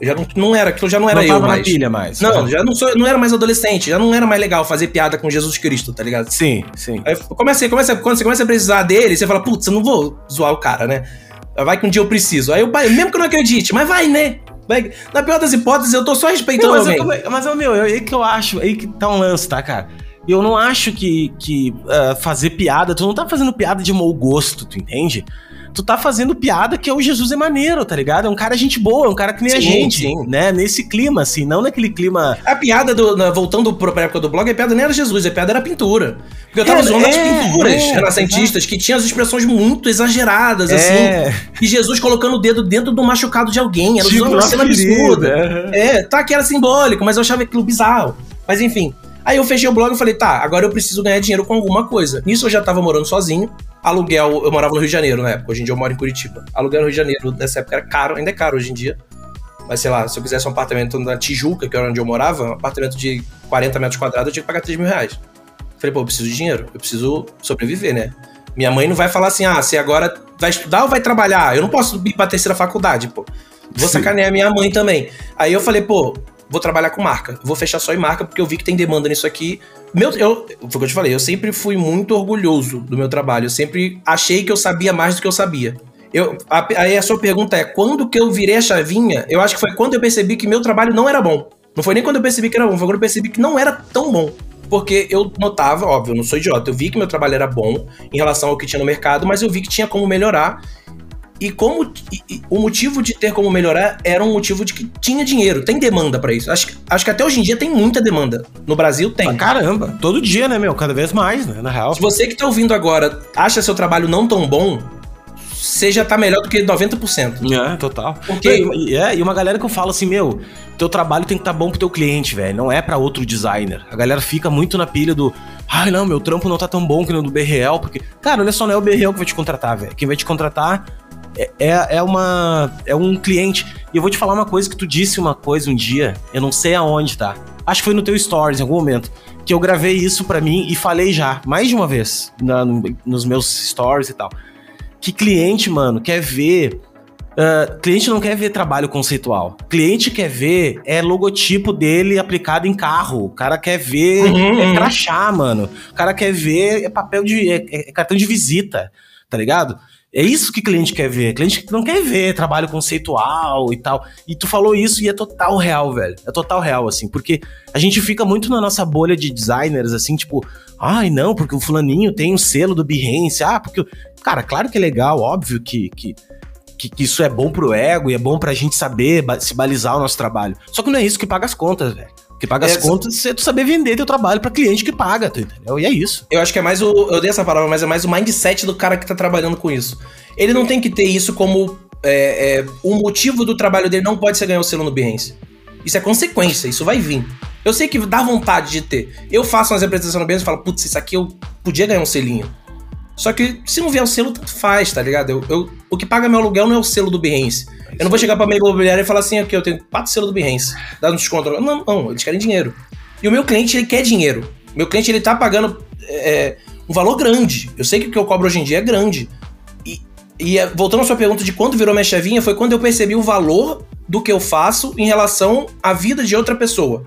Eu já não, não era, aquilo já não era não eu mais. na pilha mais. Não, já não, sou, não era mais adolescente, já não era mais legal fazer piada com Jesus Cristo, tá ligado? Sim, sim. Aí comecei, comecei, quando você começa a precisar dele, você fala, putz, eu não vou zoar o cara, né? Vai que um dia eu preciso. Aí eu, mesmo que eu não acredite, mas vai, né? Vai. Na pior das hipóteses, eu tô só respeitando Não, mas, alguém. eu, mas, meu, é aí que eu acho, aí que tá um lance, tá, cara? Eu não acho que, que uh, fazer piada, tu não tá fazendo piada de mau gosto, tu entende? Tu tá fazendo piada que é o Jesus é maneiro, tá ligado? É um cara gente boa, é um cara que nem sim, a gente, sim. né? Nesse clima, assim, não naquele clima. A piada, do, na, voltando pra época do blog, a piada nem era Jesus, a piada era pintura. Porque eu tava é, zoando é, as pinturas é, renascentistas que tinham as expressões muito exageradas, é. assim. E Jesus colocando o dedo dentro do machucado de alguém. Era tipo, uma cena absurda. É, tá, que era simbólico, mas eu achava aquilo bizarro. Mas enfim. Aí eu fechei o blog e falei, tá, agora eu preciso ganhar dinheiro com alguma coisa. Nisso eu já tava morando sozinho. Aluguel, eu morava no Rio de Janeiro na época, hoje em dia eu moro em Curitiba. Aluguel no Rio de Janeiro, nessa época era caro, ainda é caro hoje em dia. Mas sei lá, se eu quisesse um apartamento na Tijuca, que era onde eu morava, um apartamento de 40 metros quadrados, eu tinha que pagar 3 mil reais. Falei, pô, eu preciso de dinheiro, eu preciso sobreviver, né? Minha mãe não vai falar assim, ah, você agora vai estudar ou vai trabalhar? Eu não posso ir pra terceira faculdade, pô. Vou sacanear minha mãe também. Aí eu falei, pô, vou trabalhar com marca. Vou fechar só em marca porque eu vi que tem demanda nisso aqui. Meu, eu, foi o que eu te falei, eu sempre fui muito orgulhoso do meu trabalho. Eu sempre achei que eu sabia mais do que eu sabia. Eu, a, aí a sua pergunta é: quando que eu virei a chavinha? Eu acho que foi quando eu percebi que meu trabalho não era bom. Não foi nem quando eu percebi que era bom, foi quando eu percebi que não era tão bom. Porque eu notava, óbvio, eu não sou idiota, eu vi que meu trabalho era bom em relação ao que tinha no mercado, mas eu vi que tinha como melhorar. E como e, o motivo de ter como melhorar era um motivo de que tinha dinheiro, tem demanda para isso. Acho, acho que até hoje em dia tem muita demanda. No Brasil tem. Ah, caramba, todo dia, né, meu? Cada vez mais, né? Na real. Se você que tá ouvindo agora acha seu trabalho não tão bom, você já tá melhor do que 90%. É, total. Porque... E, é, e uma galera que eu falo assim, meu, teu trabalho tem que estar tá bom pro teu cliente, velho. Não é para outro designer. A galera fica muito na pilha do. Ai, não, meu trampo não tá tão bom que no do BRL, porque. Cara, olha só, não é o BRL que vai te contratar, velho. Quem vai te contratar é, é, é, uma, é um cliente. E eu vou te falar uma coisa que tu disse uma coisa um dia, eu não sei aonde, tá? Acho que foi no teu stories em algum momento. Que eu gravei isso para mim e falei já, mais de uma vez, na, nos meus stories e tal. Que cliente, mano, quer ver. Uh, cliente não quer ver trabalho conceitual. Cliente quer ver é logotipo dele aplicado em carro. O cara quer ver uhum, é uhum. crachá, mano. O cara quer ver é papel de. é, é cartão de visita, tá ligado? É isso que cliente quer ver. Cliente não quer ver trabalho conceitual e tal. E tu falou isso e é total real, velho. É total real, assim. Porque a gente fica muito na nossa bolha de designers, assim, tipo, ai, não, porque o fulaninho tem o selo do Behance. Ah, porque. Cara, claro que é legal, óbvio que, que, que, que isso é bom pro ego e é bom pra gente saber se balizar o nosso trabalho. Só que não é isso que paga as contas, velho que paga as contas é tu saber vender teu trabalho para cliente que paga, tu entendeu? E é isso. Eu acho que é mais o. Eu dei essa palavra, mas é mais o mindset do cara que tá trabalhando com isso. Ele não tem que ter isso como. É, é, o motivo do trabalho dele não pode ser ganhar o selo no Behance. Isso é consequência, isso vai vir. Eu sei que dá vontade de ter. Eu faço umas apresentações no Behance e falo, putz, isso aqui eu podia ganhar um selinho. Só que se não vier o selo, tanto faz, tá ligado? Eu, eu, o que paga meu aluguel não é o selo do Behance. Eu não vou chegar pra minha imobiliária e falar assim, aqui, eu tenho quatro selos do Behance, dá um desconto. Não, não, eles querem dinheiro. E o meu cliente, ele quer dinheiro. Meu cliente, ele tá pagando é, um valor grande. Eu sei que o que eu cobro hoje em dia é grande. E, e é, voltando à sua pergunta de quando virou minha chavinha, foi quando eu percebi o valor do que eu faço em relação à vida de outra pessoa.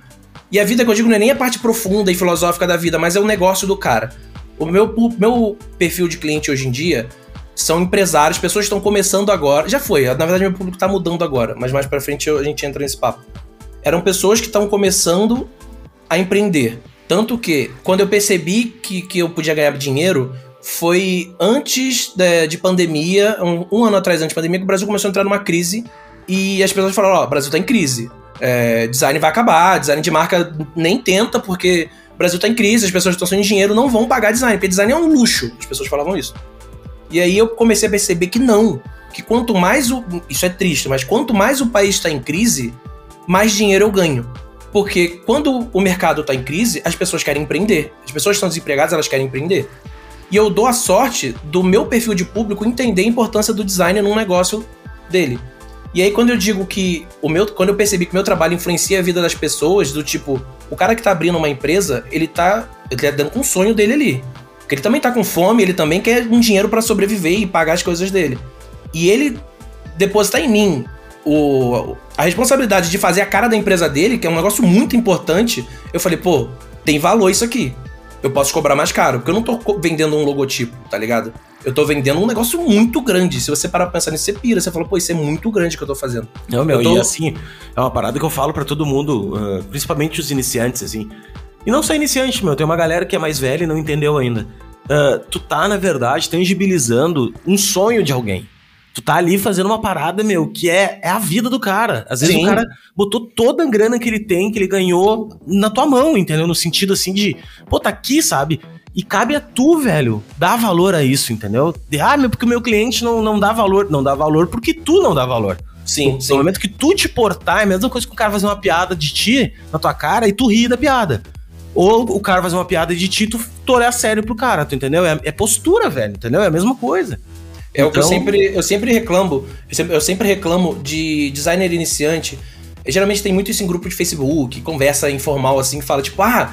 E a vida que eu digo não é nem a parte profunda e filosófica da vida, mas é o negócio do cara. O meu, meu perfil de cliente hoje em dia são empresários, pessoas que estão começando agora. Já foi, na verdade meu público está mudando agora, mas mais para frente a gente entra nesse papo. Eram pessoas que estão começando a empreender. Tanto que, quando eu percebi que, que eu podia ganhar dinheiro, foi antes de, de pandemia, um, um, ano atrás antes da pandemia, que o Brasil começou a entrar numa crise e as pessoas falaram: Ó, oh, o Brasil tá em crise. É, design vai acabar, design de marca nem tenta, porque o Brasil tá em crise, as pessoas que estão sem dinheiro não vão pagar design, porque design é um luxo. As pessoas falavam isso. E aí eu comecei a perceber que não. Que quanto mais o. Isso é triste, mas quanto mais o país está em crise, mais dinheiro eu ganho. Porque quando o mercado está em crise, as pessoas querem empreender. As pessoas que estão desempregadas, elas querem empreender. E eu dou a sorte do meu perfil de público entender a importância do design num negócio dele. E aí, quando eu digo que o meu. Quando eu percebi que o meu trabalho influencia a vida das pessoas, do tipo, o cara que tá abrindo uma empresa, ele tá. Ele tá dando com o sonho dele ali. Porque ele também tá com fome, ele também quer um dinheiro para sobreviver e pagar as coisas dele. E ele depositar em mim o, a responsabilidade de fazer a cara da empresa dele, que é um negócio muito importante, eu falei, pô, tem valor isso aqui. Eu posso cobrar mais caro, porque eu não tô vendendo um logotipo, tá ligado? Eu tô vendendo um negócio muito grande. Se você parar pra pensar nisso, você pira. Você fala, pô, isso é muito grande que eu tô fazendo. Não, meu, tô... e assim, é uma parada que eu falo para todo mundo, uh, principalmente os iniciantes, assim. E não só iniciante, meu, tem uma galera que é mais velha e não entendeu ainda. Uh, tu tá, na verdade, tangibilizando um sonho de alguém. Tu tá ali fazendo uma parada, meu, que é, é a vida do cara. Às vezes Sim. o cara botou toda a grana que ele tem, que ele ganhou, na tua mão, entendeu? No sentido assim de, pô, tá aqui, sabe? E cabe a tu, velho, dar valor a isso, entendeu? De, ah, meu, porque o meu cliente não, não dá valor. Não dá valor porque tu não dá valor. Sim, no, sim. No momento que tu te portar, é a mesma coisa que o cara fazer uma piada de ti na tua cara e tu rir da piada. Ou o cara fazer uma piada de ti, tu, tu olhar sério pro cara, tu entendeu? É, é postura, velho, entendeu? É a mesma coisa. É então... o que eu então- sempre, eu sempre reclamo. Eu sempre, eu sempre reclamo de designer iniciante. geralmente tem muito isso em grupo de Facebook, conversa informal assim, fala tipo, ah,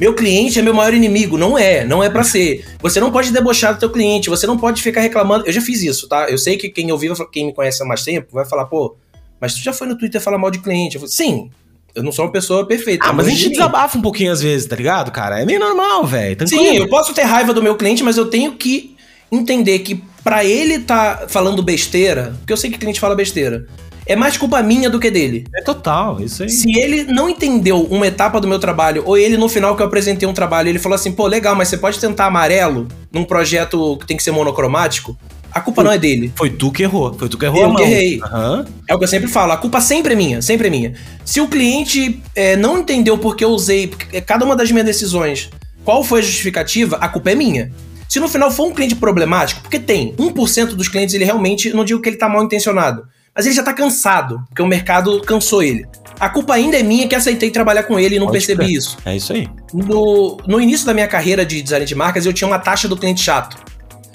meu cliente é meu maior inimigo. Não é, não é para ser. Você não pode debochar do teu cliente, você não pode ficar reclamando. Eu já fiz isso, tá? Eu sei que quem ouviu, quem me conhece há mais tempo, vai falar, pô, mas tu já foi no Twitter falar mal de cliente? Eu falo, Sim, eu não sou uma pessoa perfeita. Ah, mas a gente de desabafa um pouquinho às vezes, tá ligado, cara? É meio normal, velho. Sim, eu posso ter raiva do meu cliente, mas eu tenho que entender que para ele tá falando besteira, porque eu sei que o cliente fala besteira, é mais culpa minha do que dele. É total, isso aí. Se ele não entendeu uma etapa do meu trabalho, ou ele no final que eu apresentei um trabalho, ele falou assim, pô, legal, mas você pode tentar amarelo num projeto que tem que ser monocromático? A culpa foi, não é dele. Foi tu que errou. Foi tu que errou. Eu que errei. Uhum. É o que eu sempre falo. A culpa sempre é minha. Sempre é minha. Se o cliente é, não entendeu porque eu usei cada uma das minhas decisões, qual foi a justificativa, a culpa é minha. Se no final for um cliente problemático, porque tem 1% dos clientes, ele realmente, não digo que ele tá mal intencionado, mas ele já tá cansado, porque o mercado cansou ele. A culpa ainda é minha que aceitei trabalhar com ele e não Pode percebi isso. É isso aí. No, no início da minha carreira de design de marcas, eu tinha uma taxa do cliente chato.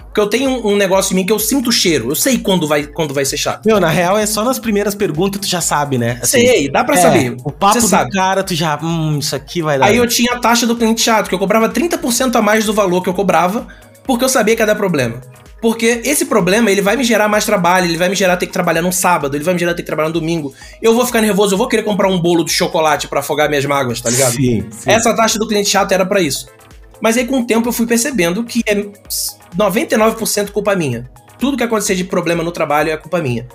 Porque eu tenho um, negócio em mim que eu sinto o cheiro. Eu sei quando vai, quando vai ser chato. Meu, na real é só nas primeiras perguntas tu já sabe, né? Assim, sei, dá pra é, saber. O papo do sabe. cara, tu já. Hum, isso aqui vai dar. Aí eu tinha a taxa do cliente chato, que eu cobrava 30% a mais do valor que eu cobrava porque eu sabia que ia dar problema. Porque esse problema, ele vai me gerar mais trabalho, ele vai me gerar ter que trabalhar num sábado, ele vai me gerar ter que trabalhar no domingo. Eu vou ficar nervoso, eu vou querer comprar um bolo de chocolate para afogar minhas mágoas, tá ligado? Sim, sim. Essa taxa do cliente chato era para isso. Mas aí com o tempo eu fui percebendo que é 99% culpa minha. Tudo que acontecer de problema no trabalho é culpa minha.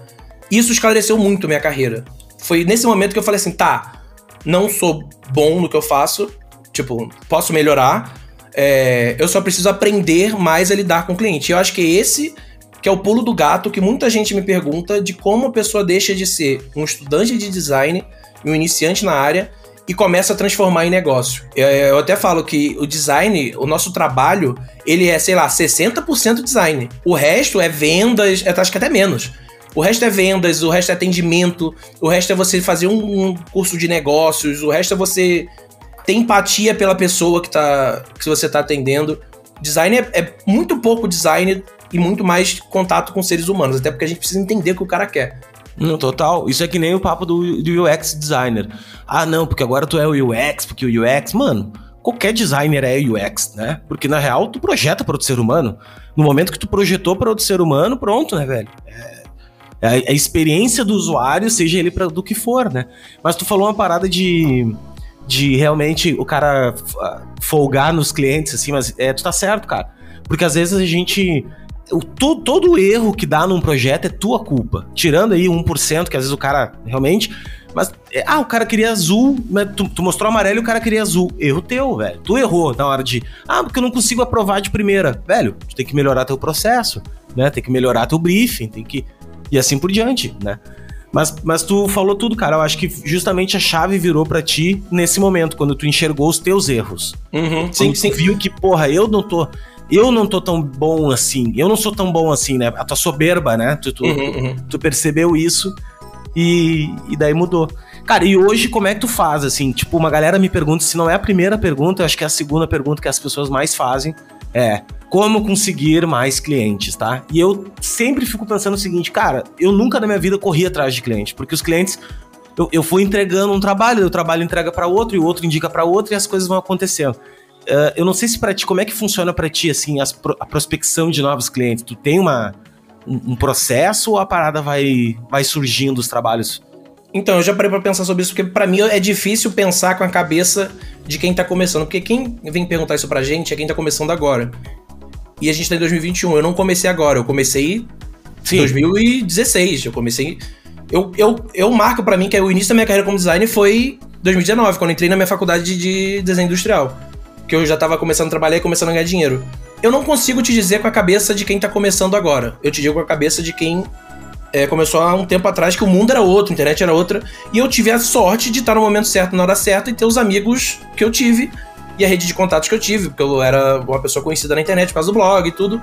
Isso esclareceu muito minha carreira. Foi nesse momento que eu falei assim, tá, não sou bom no que eu faço, tipo, posso melhorar, é, eu só preciso aprender mais a lidar com o cliente. Eu acho que esse que é o pulo do gato que muita gente me pergunta de como a pessoa deixa de ser um estudante de design e um iniciante na área e começa a transformar em negócio. Eu, eu até falo que o design, o nosso trabalho, ele é, sei lá, 60% design. O resto é vendas, é, acho que até menos. O resto é vendas, o resto é atendimento, o resto é você fazer um, um curso de negócios, o resto é você ter empatia pela pessoa que, tá, que você está atendendo. Design é, é, muito pouco design e muito mais contato com seres humanos, até porque a gente precisa entender o que o cara quer. No total, isso é que nem o papo do, do UX designer. Ah, não, porque agora tu é o UX, porque o UX, mano, qualquer designer é UX, né? Porque na real tu projeta para outro ser humano. No momento que tu projetou para outro ser humano, pronto, né, velho? É, é a, experiência do usuário, seja ele para do que for, né? Mas tu falou uma parada de de realmente o cara folgar nos clientes, assim, mas é, tu tá certo, cara. Porque às vezes a gente. O, to, todo erro que dá num projeto é tua culpa. Tirando aí 1%, que às vezes o cara realmente. Mas, é, ah, o cara queria azul, mas tu, tu, mostrou amarelo e o cara queria azul. Erro teu, velho. Tu errou na hora de. Ah, porque eu não consigo aprovar de primeira. Velho, tu tem que melhorar teu processo, né? Tem que melhorar teu briefing, tem que. E assim por diante, né? Mas, mas tu falou tudo, cara. Eu acho que justamente a chave virou para ti nesse momento, quando tu enxergou os teus erros. Uhum, sim, sim. viu que, porra, eu não tô. Eu não tô tão bom assim. Eu não sou tão bom assim, né? A tua soberba, né? Tu, tu, uhum, uhum. tu percebeu isso e, e daí mudou. Cara, e hoje como é que tu faz, assim? Tipo, uma galera me pergunta, se não é a primeira pergunta, eu acho que é a segunda pergunta que as pessoas mais fazem é como conseguir mais clientes, tá? E eu sempre fico pensando o seguinte, cara, eu nunca na minha vida corri atrás de cliente, porque os clientes eu, eu fui entregando um trabalho, o trabalho entrega para outro e o outro indica para outro e as coisas vão acontecendo. Uh, eu não sei se para ti como é que funciona para ti assim as, a prospecção de novos clientes. Tu tem uma um, um processo ou a parada vai, vai surgindo os trabalhos? Então, eu já parei pra pensar sobre isso, porque para mim é difícil pensar com a cabeça de quem tá começando. Porque quem vem perguntar isso pra gente é quem tá começando agora. E a gente tá em 2021. Eu não comecei agora, eu comecei em 2016. Eu comecei. Eu, eu, eu marco para mim que o início da minha carreira como designer foi 2019, quando entrei na minha faculdade de desenho industrial. Que eu já tava começando a trabalhar e começando a ganhar dinheiro. Eu não consigo te dizer com a cabeça de quem tá começando agora. Eu te digo com a cabeça de quem é, começou há um tempo atrás que o mundo era outro, a internet era outra. E eu tive a sorte de estar no momento certo, na hora certa, e ter os amigos que eu tive e a rede de contatos que eu tive, porque eu era uma pessoa conhecida na internet por causa do blog e tudo.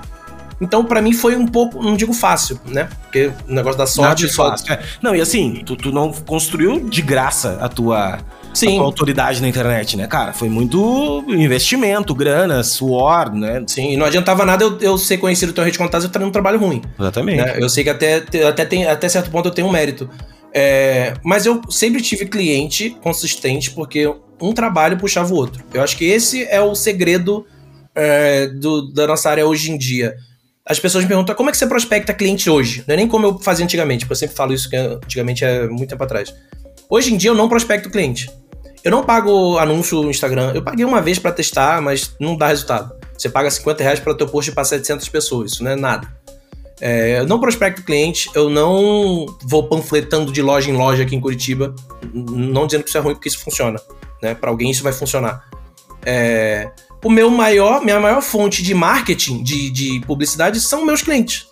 Então, para mim, foi um pouco, não digo fácil, né? Porque o negócio da sorte é fácil. É. Não, e assim, tu, tu não construiu de graça a tua, Sim. a autoridade na internet, né, cara? Foi muito investimento, grana, suor, né? Sim, e não adiantava nada eu, eu ser conhecido pela rede de contatos e estar um trabalho ruim. Exatamente. Né? Eu sei que até, até, tem, até certo ponto eu tenho um mérito. É, mas eu sempre tive cliente consistente porque um trabalho puxava o outro. Eu acho que esse é o segredo é, do, da nossa área hoje em dia as pessoas me perguntam como é que você prospecta cliente hoje? Não é nem como eu fazia antigamente, porque eu sempre falo isso que antigamente é muito tempo atrás. Hoje em dia eu não prospecto cliente. Eu não pago anúncio no Instagram. Eu paguei uma vez para testar, mas não dá resultado. Você paga 50 reais para teu post para 700 pessoas. Isso não é nada. É, eu não prospecto cliente, eu não vou panfletando de loja em loja aqui em Curitiba. Não dizendo que isso é ruim, porque isso funciona. Né? Para alguém isso vai funcionar. É, o meu maior, minha maior fonte de marketing, de, de publicidade, são meus clientes.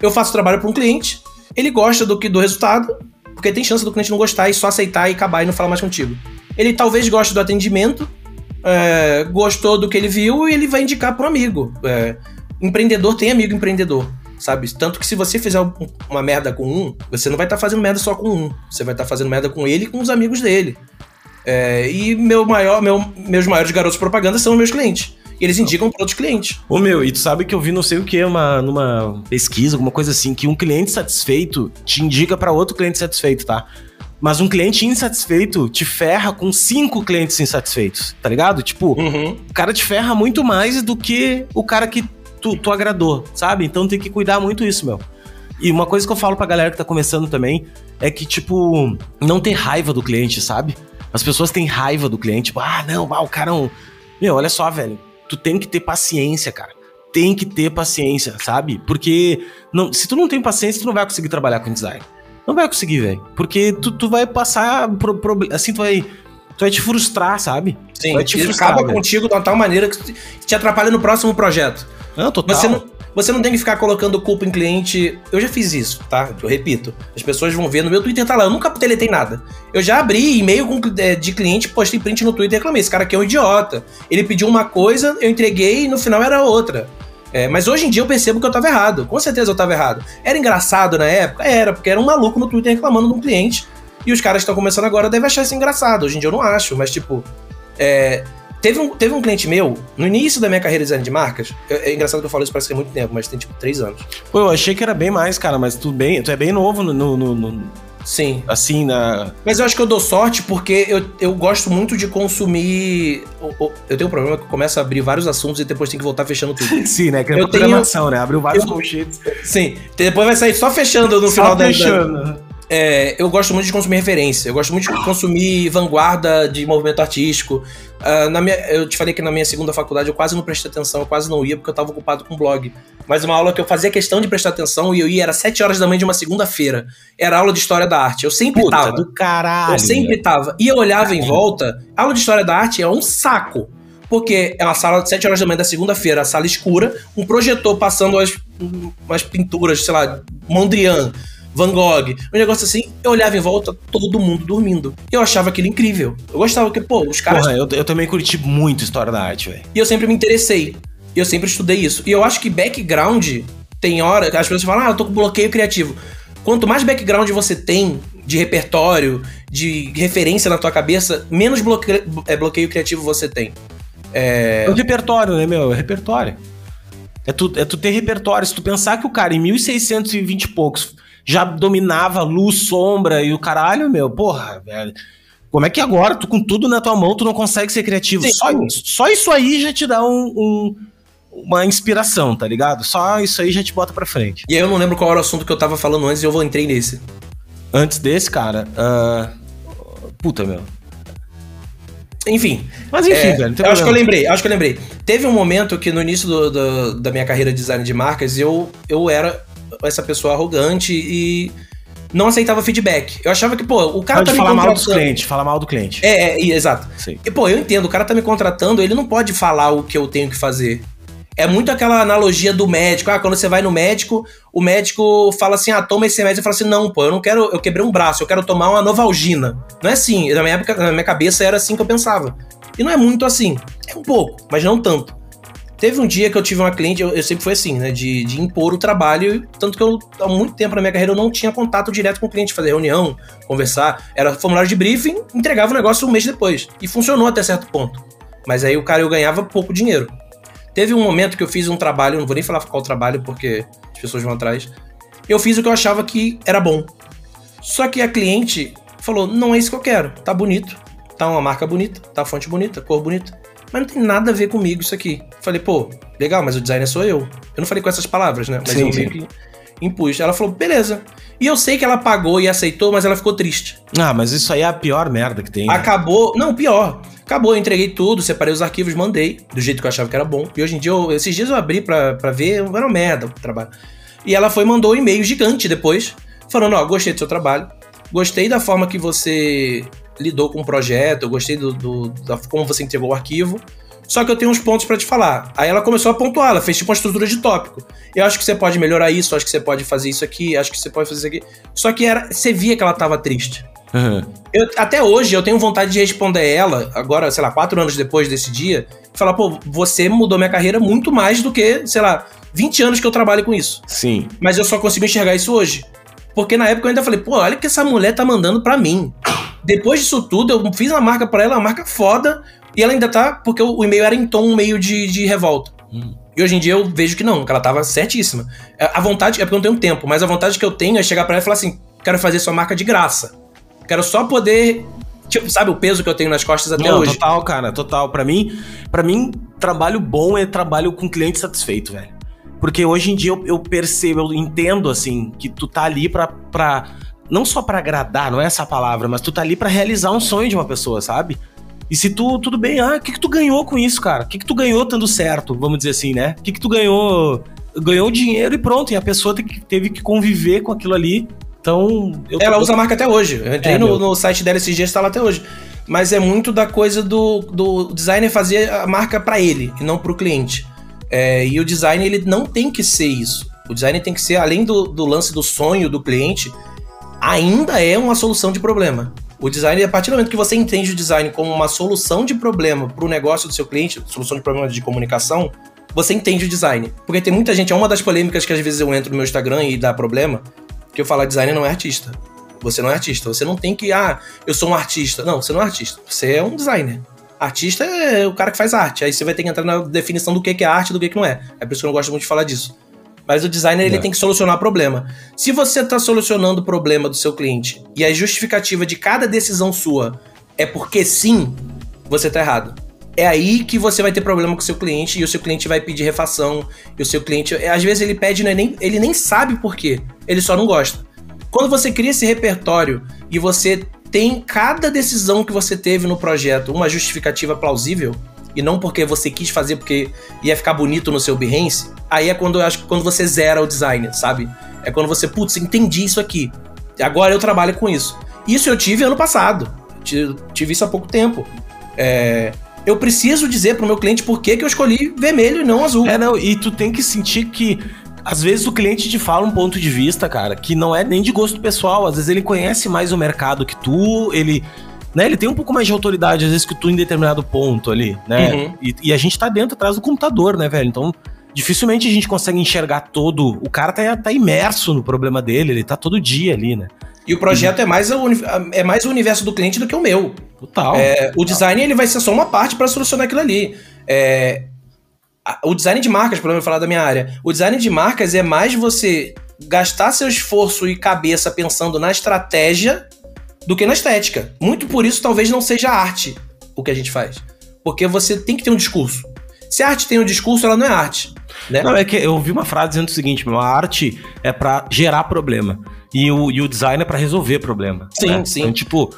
Eu faço trabalho para um cliente, ele gosta do que do resultado, porque tem chance do cliente não gostar e só aceitar e acabar e não falar mais contigo. Ele talvez goste do atendimento, é, gostou do que ele viu e ele vai indicar para um amigo. É, empreendedor tem amigo empreendedor, sabe? Tanto que se você fizer uma merda com um, você não vai estar tá fazendo merda só com um. Você vai estar tá fazendo merda com ele e com os amigos dele. É, e meu maior, meu, meus maiores garotos de propaganda são meus clientes. E eles indicam para outros clientes. Ô meu, e tu sabe que eu vi não sei o que, uma, numa pesquisa, alguma coisa assim, que um cliente satisfeito te indica para outro cliente satisfeito, tá? Mas um cliente insatisfeito te ferra com cinco clientes insatisfeitos, tá ligado? Tipo, uhum. o cara te ferra muito mais do que o cara que tu, tu agradou, sabe? Então tem que cuidar muito isso, meu. E uma coisa que eu falo pra galera que tá começando também é que, tipo, não ter raiva do cliente, sabe? As pessoas têm raiva do cliente, tipo, ah, não, ah, o cara é. Meu, olha só, velho. Tu tem que ter paciência, cara. Tem que ter paciência, sabe? Porque não, se tu não tem paciência, tu não vai conseguir trabalhar com design. Não vai conseguir, velho. Porque tu, tu vai passar. Pro, pro, assim, tu vai. Tu vai te frustrar, sabe? Sim, vai te frustrar, acaba véio. contigo de tal maneira que te atrapalha no próximo projeto. Não, total. Você não, você não tem que ficar colocando culpa em cliente. Eu já fiz isso, tá? Eu repito. As pessoas vão ver no meu Twitter, tá lá. Eu nunca deletei nada. Eu já abri e-mail é, de cliente, postei print no Twitter e reclamei. Esse cara aqui é um idiota. Ele pediu uma coisa, eu entreguei e no final era outra. É, mas hoje em dia eu percebo que eu tava errado. Com certeza eu tava errado. Era engraçado na época? Era, porque era um maluco no Twitter reclamando de um cliente. E os caras que estão começando agora devem achar isso engraçado. Hoje em dia eu não acho, mas tipo. É, Teve um, teve um cliente meu, no início da minha carreira de design de marcas, é, é engraçado que eu falo isso parece que é muito tempo, mas tem tipo três anos. Pô, eu achei que era bem mais, cara, mas tu, bem, tu é bem novo no, no, no Sim. Assim, na. Mas eu acho que eu dou sorte porque eu, eu gosto muito de consumir. Eu tenho um problema que eu começo a abrir vários assuntos e depois tem que voltar fechando tudo. Sim, né? Que é eu programação, tenho... né? Abriu vários eu... Sim. Depois vai sair só fechando no só final fechando. da. fechando. É, eu gosto muito de consumir referência, eu gosto muito de consumir vanguarda de movimento artístico. Uh, na minha, eu te falei que na minha segunda faculdade eu quase não prestei atenção, eu quase não ia porque eu estava ocupado com blog. Mas uma aula que eu fazia questão de prestar atenção e eu ia, era 7 horas da manhã de uma segunda-feira. Era aula de história da arte. Eu sempre Puta tava. do caralho. Eu sempre tava. E eu olhava caralho. em volta, a aula de história da arte é um saco. Porque é uma sala de 7 horas da manhã da segunda-feira, sala escura, um projetor passando as, umas pinturas, sei lá, Mondrian Van Gogh, um negócio assim, eu olhava em volta, todo mundo dormindo. Eu achava aquilo incrível. Eu gostava que, pô, os caras. Porra, eu, eu também curti muito história da arte, velho. E eu sempre me interessei. E eu sempre estudei isso. E eu acho que background tem hora. As pessoas falam, ah, eu tô com bloqueio criativo. Quanto mais background você tem de repertório, de referência na tua cabeça, menos bloqueio, é, bloqueio criativo você tem. É... é o repertório, né, meu? É repertório. É tu, é tu ter repertório. Se tu pensar que o cara em 1620 e poucos já dominava luz, sombra e o caralho, meu, porra, velho. Como é que agora, tu com tudo na tua mão, tu não consegue ser criativo? Só, só, isso aí já te dá um, um, uma inspiração, tá ligado? Só isso aí já te bota pra frente. E aí eu não lembro qual era o assunto que eu tava falando antes e eu vou entrei nesse. Antes desse, cara, uh... puta, meu. Enfim. Mas enfim, é, velho. eu acho que eu lembrei, acho que eu lembrei. Teve um momento que no início do, do, da minha carreira de design de marcas, eu, eu era essa pessoa arrogante e não aceitava feedback. Eu achava que, pô, o cara pode tá falar me mal dos clientes, falar mal do cliente. É, é, exato. Sim. E, pô, eu entendo, o cara tá me contratando, ele não pode falar o que eu tenho que fazer. É muito aquela analogia do médico. Ah, quando você vai no médico, o médico fala assim: ah, toma esse remédio. Eu falo assim: não, pô, eu não quero. Eu quebrei um braço, eu quero tomar uma novalgina. Não é assim. Na minha, época, na minha cabeça era assim que eu pensava. E não é muito assim. É um pouco, mas não tanto. Teve um dia que eu tive uma cliente, eu, eu sempre fui assim, né? De, de, impor o trabalho, tanto que eu, há muito tempo na minha carreira, eu não tinha contato direto com o cliente, fazer reunião, conversar. Era formulário de briefing, entregava o negócio um mês depois. E funcionou até certo ponto. Mas aí o cara eu ganhava pouco dinheiro. Teve um momento que eu fiz um trabalho, não vou nem falar qual trabalho, porque as pessoas vão atrás. Eu fiz o que eu achava que era bom. Só que a cliente falou: não é isso que eu quero. Tá bonito, tá uma marca bonita, tá fonte bonita, cor bonita. Mas não tem nada a ver comigo isso aqui. Falei, pô, legal, mas o designer sou eu. Eu não falei com essas palavras, né? Mas Sim, eu sim. meio que impus. Ela falou, beleza. E eu sei que ela pagou e aceitou, mas ela ficou triste. Ah, mas isso aí é a pior merda que tem. né? Acabou. Não, pior. Acabou, eu entreguei tudo, separei os arquivos, mandei, do jeito que eu achava que era bom. E hoje em dia, eu- esses dias eu abri pra, pra ver, era uma merda o trabalho. E ela foi e mandou um e-mail gigante depois, falando: Ó, gostei do seu trabalho, gostei da forma que você lidou com o projeto, eu gostei do, do- da como você entregou o arquivo. Só que eu tenho uns pontos pra te falar. Aí ela começou a pontuar, ela fez tipo uma estrutura de tópico. Eu acho que você pode melhorar isso, acho que você pode fazer isso aqui, acho que você pode fazer isso aqui. Só que era, você via que ela tava triste. Uhum. Eu- até hoje eu tenho vontade de responder ela, agora, sei lá, quatro anos depois desse dia, e falar, pô, você mudou minha carreira muito mais do que, sei lá, 20 anos que eu trabalho com isso. Sim. Mas eu só consigo enxergar isso hoje. Porque na época eu ainda falei, pô, olha o que essa mulher tá mandando pra mim. Depois disso tudo, eu fiz uma marca pra ela, uma marca foda, e ela ainda tá, porque o e-mail era em tom meio de, de revolta. Hum. E hoje em dia eu vejo que não, que ela tava certíssima. É, A vontade, é porque eu não tenho tempo, mas a vontade que eu tenho é chegar pra ela e falar assim: quero fazer sua marca de graça. Quero só poder. Tipo, sabe o peso que eu tenho nas costas até Não, hoje? total, cara, total. Pra mim, para mim, trabalho bom é trabalho com cliente satisfeito, velho. Porque hoje em dia eu, eu percebo, eu entendo, assim, que tu tá ali pra. pra não só pra agradar, não é essa palavra, mas tu tá ali pra realizar um sonho de uma pessoa, sabe? E se tu, tudo bem, ah, o que que tu ganhou com isso, cara? O que que tu ganhou dando certo, vamos dizer assim, né? O que que tu ganhou? Ganhou dinheiro e pronto, e a pessoa te- teve que conviver com aquilo ali. Então, eu Ela usa a marca até hoje. Eu entrei É, no, no site dela esses dias, tá lá até hoje. Mas é muito da coisa do, do designer fazer a marca pra ele e não pro cliente. É, e o design, ele não tem que ser isso. O design tem que ser, além do, do lance do sonho do cliente, ainda é uma solução de problema. O design, a partir do momento que você entende o design como uma solução de problema pro negócio do seu cliente, solução de problema de comunicação, você entende o design. Porque tem muita gente, é uma das polêmicas que às vezes eu entro no meu Instagram e dá problema, que eu falo, designer não é artista. Você não é artista. Você não tem que, ah, eu sou um artista. Não, você não é artista. Você é um designer. Artista é o cara que faz arte. Aí você vai ter que entrar na definição do que é arte e do que não é. É por isso que eu não gosto muito de falar disso. Mas o designer ele É. tem que solucionar problema. Se você está solucionando o problema do seu cliente e a justificativa de cada decisão sua é porque sim, você tá errado. É aí que você vai ter problema com o seu cliente e o seu cliente vai pedir refação. E o seu cliente, às vezes ele pede, não é nem, ele nem sabe por quê, ele só não gosta. Quando você cria esse repertório e você tem cada decisão que você teve no projeto uma justificativa plausível, e não porque você quis fazer porque ia ficar bonito no seu Behance, aí é quando eu acho que quando você zera o design, sabe? É quando você, putz, entendi isso aqui. Agora eu trabalho com isso. Isso eu tive ano passado. Ti- Tive isso há pouco tempo. É, eu preciso dizer pro meu cliente por que, que eu escolhi vermelho e não azul. É, não, e tu tem que sentir que às vezes o cliente te fala um ponto de vista, cara, que não é nem de gosto pessoal. Às vezes ele conhece mais o mercado que tu, ele. Né, ele tem um pouco mais de autoridade, às vezes, que tu em determinado ponto ali, né? Uhum. E, e a gente tá dentro, atrás do computador, né, velho? Então, dificilmente a gente consegue enxergar todo. O cara tá, tá imerso no problema dele, ele tá todo dia ali, né? E o projeto é, mais o, é mais o universo do cliente do que o meu. Total. É, o design ele vai ser só uma parte para solucionar aquilo ali. É, a- o design de marcas, para eu falar da minha área, o design de marcas é mais você gastar seu esforço e cabeça pensando na estratégia do que na estética. Muito por isso talvez não seja arte o que a gente faz. Porque você tem que ter um discurso. Se a arte tem um discurso, ela não é arte. Né? Não, é que eu ouvi uma frase dizendo o seguinte: meu, a arte é para gerar problema. E o, e o design é para resolver problema. Sim, né? sim. Então, tipo,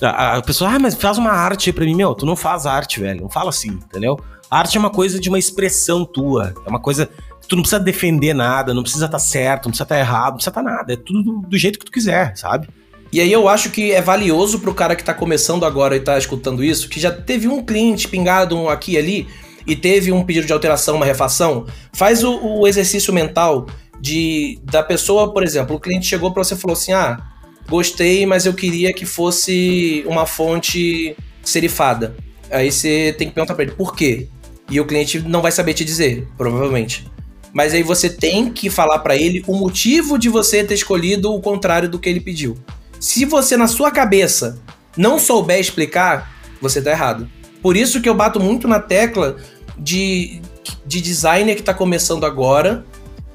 a, a, pessoa, ah, mas faz uma arte aí pra mim. Meu, tu não faz arte, velho. Não fala assim, entendeu? A arte é uma coisa de uma expressão tua. É uma coisa. Tu não precisa defender nada, não precisa estar tá certo, não precisa estar tá errado, não precisa estar tá nada. É tudo do, do, jeito que tu quiser, sabe? E aí eu acho que é valioso pro cara que tá começando agora e tá escutando isso, que já teve um cliente pingado um aqui e ali e teve um pedido de alteração, uma refação. Faz o, o exercício mental de da pessoa, por exemplo, o cliente chegou para você e falou assim: "Ah, gostei, mas eu queria que fosse uma fonte serifada". Aí você tem que perguntar para ele: "Por quê?" E o cliente não vai saber te dizer, provavelmente. Mas aí você tem que falar para ele o motivo de você ter escolhido o contrário do que ele pediu. Se você na sua cabeça não souber explicar, você tá errado. Por isso que eu bato muito na tecla de, de designer que tá começando agora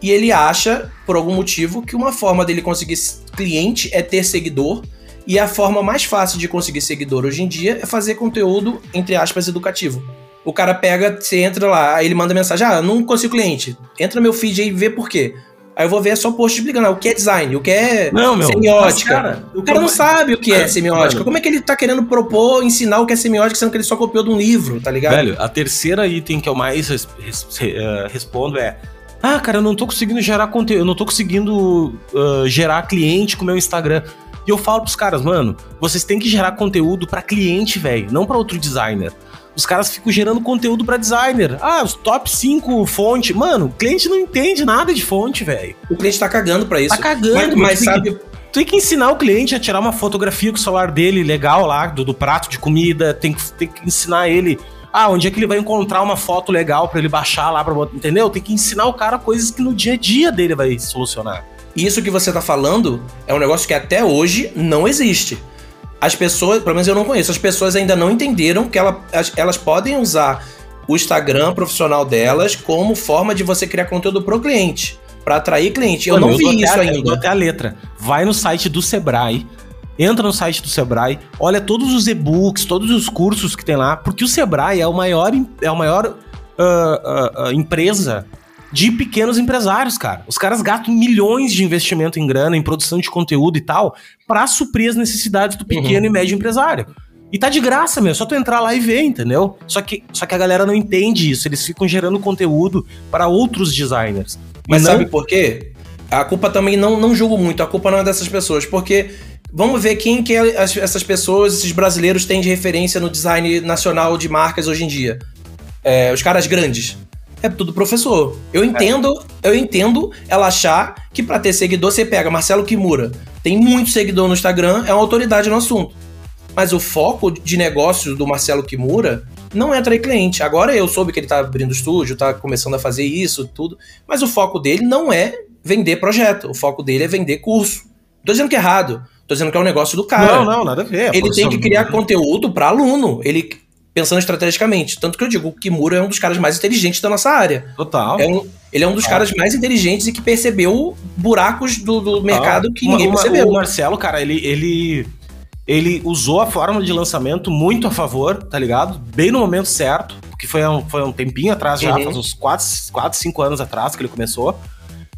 e ele acha, por algum motivo, que uma forma dele conseguir cliente é ter seguidor. E a forma mais fácil de conseguir seguidor hoje em dia é fazer conteúdo, entre aspas, educativo. O cara pega, você entra lá, aí ele manda mensagem: Ah, não consigo cliente. Entra no meu feed aí e vê por quê. Aí eu vou ver só post explicando ah, o que é design, o que é não, meu, semiótica. cara, o cara não sabe o que é semiótica. Mano. Como é que ele tá querendo propor, ensinar o que é semiótica, sendo que ele só copiou de um livro, tá ligado? Velho, a terceira item que eu mais res, res, uh, respondo é ah, cara, eu não tô conseguindo gerar conteúdo, eu não tô conseguindo uh, gerar cliente com o meu Instagram. E eu falo pros caras, mano, vocês têm que gerar conteúdo para cliente, velho, não para outro designer. Os caras ficam gerando conteúdo para designer. Ah, os top 5 fonte. Mano, o cliente não entende nada de fonte, velho. O cliente tá cagando para isso. Tá cagando, mas, mas sabe. Tu tem que ensinar o cliente a tirar uma fotografia com o celular dele legal lá, do, do prato de comida. Tem que, tem que ensinar ele ah, onde é que ele vai encontrar uma foto legal para ele baixar lá para entendeu? Tem que ensinar o cara coisas que no dia a dia dele vai solucionar. Isso que você tá falando é um negócio que até hoje não existe. As pessoas, pelo menos eu não conheço, as pessoas ainda não entenderam que ela, elas podem usar o Instagram profissional delas como forma de você criar conteúdo pro cliente, para atrair cliente. Eu Mano, não eu vi isso a, ainda. Eu dou até a letra. Vai no site do Sebrae, entra no site do Sebrae, olha todos os e-books, todos os cursos que tem lá, porque o Sebrae é o maior, é a maior uh, uh, uh, empresa de pequenos empresários, cara. Os caras gastam milhões de investimento em grana, em produção de conteúdo e tal, para suprir as necessidades do pequeno uhum. e médio empresário. E tá de graça, meu. Só tu entrar lá e ver, entendeu? Só que, só que a galera não entende isso. Eles ficam gerando conteúdo para outros designers. Mas não... sabe por quê? A culpa também não, não julgo muito. A culpa não é dessas pessoas. Porque Vamos ver quem que é essas pessoas, esses brasileiros têm de referência no design nacional de marcas hoje em dia. É, os caras grandes. É tudo professor. Eu entendo, é. eu entendo ela achar que para ter seguidor você pega Marcelo Kimura. Tem muito seguidor no Instagram, é uma autoridade no assunto. Mas o foco de negócio do Marcelo Kimura não é atrair cliente. Agora eu soube que ele tá abrindo estúdio, tá começando a fazer isso, tudo. Mas o foco dele não é vender projeto. O foco dele é vender curso. Tô dizendo que é errado. Tô dizendo que é um negócio do cara. Não, não, nada a ver. Ele tem que criar conteúdo para aluno. Ele pensando estrategicamente. Tanto que eu digo, o Kimura é um dos caras mais inteligentes da nossa área. Total. É um, ele é um dos caras mais inteligentes e que percebeu buracos do, do mercado que ninguém uma, percebeu. O Marcelo, cara, ele, ele, ele usou a forma de lançamento muito a favor, tá ligado? Bem no momento certo, que foi um, foi um tempinho atrás já, uhum. faz uns 4, 4, 5 anos atrás que ele começou.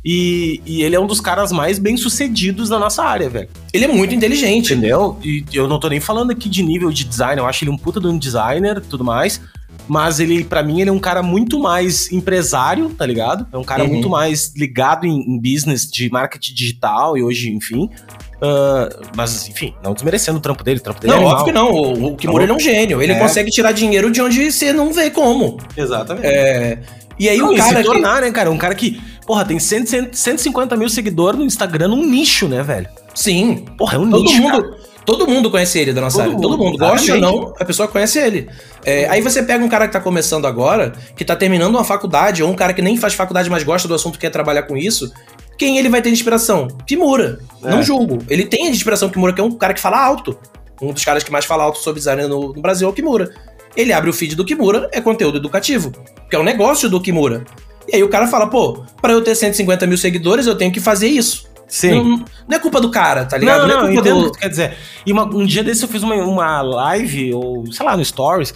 E, e, ele é um dos caras mais bem sucedidos da nossa área, velho. Ele é muito inteligente. Entendeu? E eu não tô nem falando aqui de nível de design, eu acho ele um puta de um designer tudo mais. Mas ele, para mim, ele é um cara muito mais empresário, tá ligado? É um cara uhum. muito mais ligado em, em, business de marketing digital e hoje, enfim. Uh, mas, enfim, não desmerecendo o trampo dele. O trampo dele não, é óbvio que não. O, o Kimura tá é um gênio. Ele é. consegue tirar dinheiro de onde você não vê como. Exatamente. É, e aí não, o cara. se tornar, que... né, cara? Um cara que Porra, tem 100, 100, 150 mil seguidores no Instagram num nicho, né, velho? Sim. Porra, é um todo nicho. Mundo, cara. Todo mundo conhece ele da nossa todo área. Mundo, todo mundo. Gosta ou não, a pessoa conhece ele. É, aí você pega um cara que tá começando agora, que tá terminando uma faculdade, ou um cara que nem faz faculdade, mas gosta do assunto e quer trabalhar com isso. Quem ele vai ter inspiração? Kimura. É. Não julgo. Ele tem a inspiração Kimura, que é um cara que fala alto. Um dos caras que mais fala alto sobre design no, no Brasil é o Kimura. Ele abre o feed do Kimura, é conteúdo educativo. Que é o negócio do Kimura. E aí o cara fala, pô, para eu ter 150 mil seguidores, eu tenho que fazer isso. Sim. Não, não é culpa do cara, tá ligado? Não, não, não é culpa do... quer dizer. E uma, um dia desse eu fiz uma, uma live, ou sei lá, no Stories,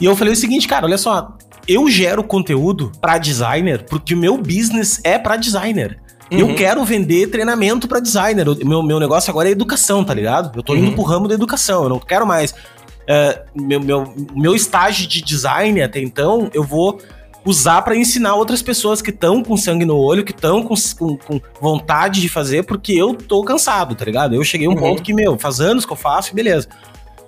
e eu falei o seguinte, cara, olha só, eu gero conteúdo para designer porque o meu business é para designer. Uhum. Eu quero vender treinamento para designer. O meu, meu negócio agora é educação, tá ligado? Eu tô indo uhum. pro ramo da educação. Eu não quero mais. Uh, meu, meu, meu estágio de design até então, eu vou usar para ensinar outras pessoas que estão com sangue no olho, que estão com, com, com, vontade de fazer, porque eu tô cansado, tá ligado? Eu cheguei a um uhum. ponto que, meu, faz anos que eu faço, beleza.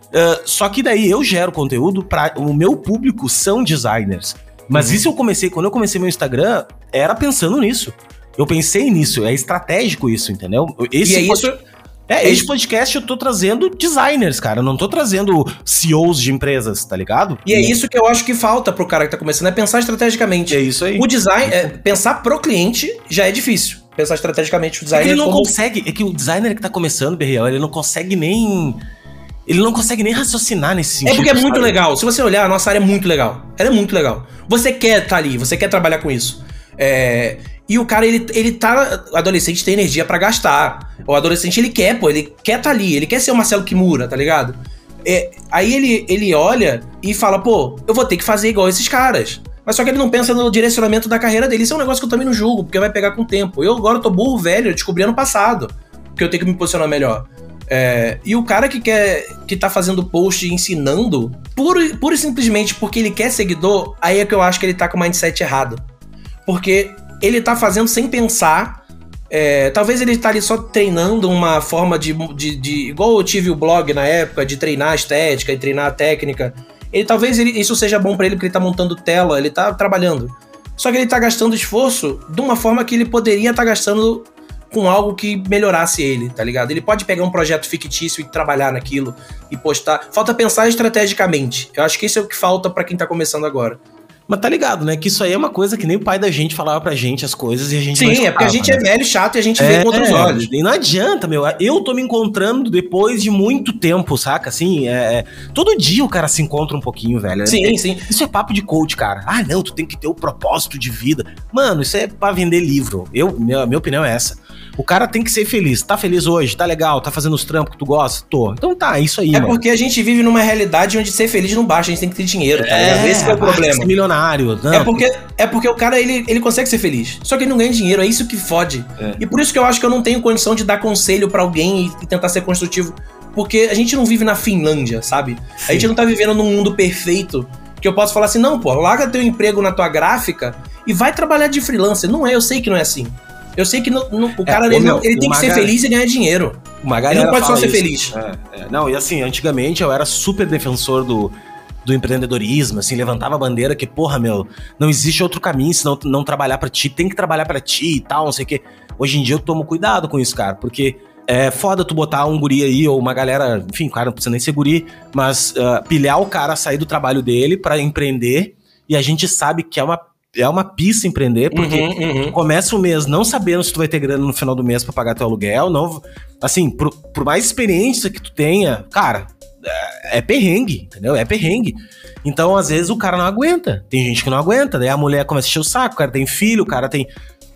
Uh, só que daí eu gero conteúdo para o meu público são designers. Mas uhum. isso eu comecei, quando eu comecei meu Instagram, era pensando nisso. Eu pensei nisso, é estratégico isso, entendeu? Esse e é isso. É, esse podcast eu tô trazendo designers, cara. Eu não tô trazendo CEOs de empresas, tá ligado? E é isso que eu acho que falta pro cara que tá começando, é pensar estrategicamente. É isso aí. O design, é, pensar pro cliente já é difícil. Pensar estrategicamente o designer. É que ele não como... consegue, é que o designer que tá começando, Berriel, ele não consegue nem ele não consegue nem raciocinar nesse sentido. É porque é muito sabe? legal. Se você olhar, a nossa área é muito legal. Ela é muito legal. Você quer estar tá ali, você quer trabalhar com isso. É... E o cara, ele, ele tá. O adolescente tem energia para gastar. O adolescente, ele quer, pô, ele quer tá ali, ele quer ser o Marcelo Kimura, tá ligado? É, aí ele, ele olha e fala, pô, eu vou ter que fazer igual esses caras. Mas só que ele não pensa no direcionamento da carreira dele. Isso é um negócio que eu também não julgo, porque vai pegar com o tempo. Eu agora tô burro velho, eu descobri ano passado que eu tenho que me posicionar melhor. É, e o cara que quer que tá fazendo post ensinando, pura, pura e simplesmente porque ele quer seguidor, aí é que eu acho que ele tá com o mindset errado. Porque ele tá fazendo sem pensar. É, talvez ele tá ali só treinando uma forma de, de, de, Igual eu tive o blog na época, de treinar a estética e treinar a técnica. Ele talvez ele, isso seja bom para ele porque ele tá montando tela, ele tá trabalhando. Só que ele tá gastando esforço de uma forma que ele poderia estar tá gastando com algo que melhorasse ele, tá ligado? Ele pode pegar um projeto fictício e trabalhar naquilo e postar. Falta pensar estrategicamente. Eu acho que isso é o que falta para quem tá começando agora. Mas tá ligado, né? Que isso aí é uma coisa que nem o pai da gente falava pra gente as coisas e a gente Sim, é porque a gente né? é velho, chato e a gente é, vê com outros olhos. E não adianta, meu. Eu tô me encontrando depois de muito tempo, saca? Assim, é, é todo dia o cara se encontra um pouquinho, velho. Sim, é, sim. Isso é papo de coach, cara. Ah, não, tu tem que ter o propósito de vida. Mano, isso é pra vender livro. Eu, minha, minha opinião é essa. O cara tem que ser feliz. Tá feliz hoje? Tá legal? Tá fazendo os trampos que tu gosta? Tô. Então tá, é isso aí. É mano. porque a gente vive numa realidade onde ser feliz não baixa, a gente tem que ter dinheiro, tá é, Esse é o problema. Ser milionário. Não, é, porque, é porque o cara, ele, ele consegue ser feliz. Só que ele não ganha dinheiro, é isso que fode. É. E por isso que eu acho que eu não tenho condição de dar conselho para alguém e, e tentar ser construtivo. Porque a gente não vive na Finlândia, sabe? Sim. A gente não tá vivendo num mundo perfeito que eu posso falar assim, não, pô, larga teu emprego na tua gráfica e vai trabalhar de freelancer. Não é, eu sei que não é assim. Eu sei que no, no, o é, cara é, ele, meu, ele tem que ser feliz e ganhar dinheiro. ele não pode só ser isso. feliz. É, é. Não, e assim, antigamente eu era super defensor do, do empreendedorismo, assim, levantava a bandeira que, porra, meu, não existe outro caminho se não, não trabalhar para ti, tem que trabalhar para ti e tal, não sei o quê. Hoje em dia eu tomo cuidado com isso, cara, porque é foda tu botar um guri aí, ou uma galera, enfim, o cara não precisa nem ser guri, mas uh, pilhar o cara sair do trabalho dele para empreender, e a gente sabe que é uma é uma pista empreender, porque uhum, uhum. começa o mês não sabendo se tu vai ter grana no final do mês para pagar teu aluguel, não, assim, por, por, mais experiência que tu tenha, cara, é, é, perrengue, entendeu? É perrengue. Então, às vezes, o cara não aguenta. Tem gente que não aguenta, daí a mulher começa a encher o saco, o cara tem filho, o cara tem...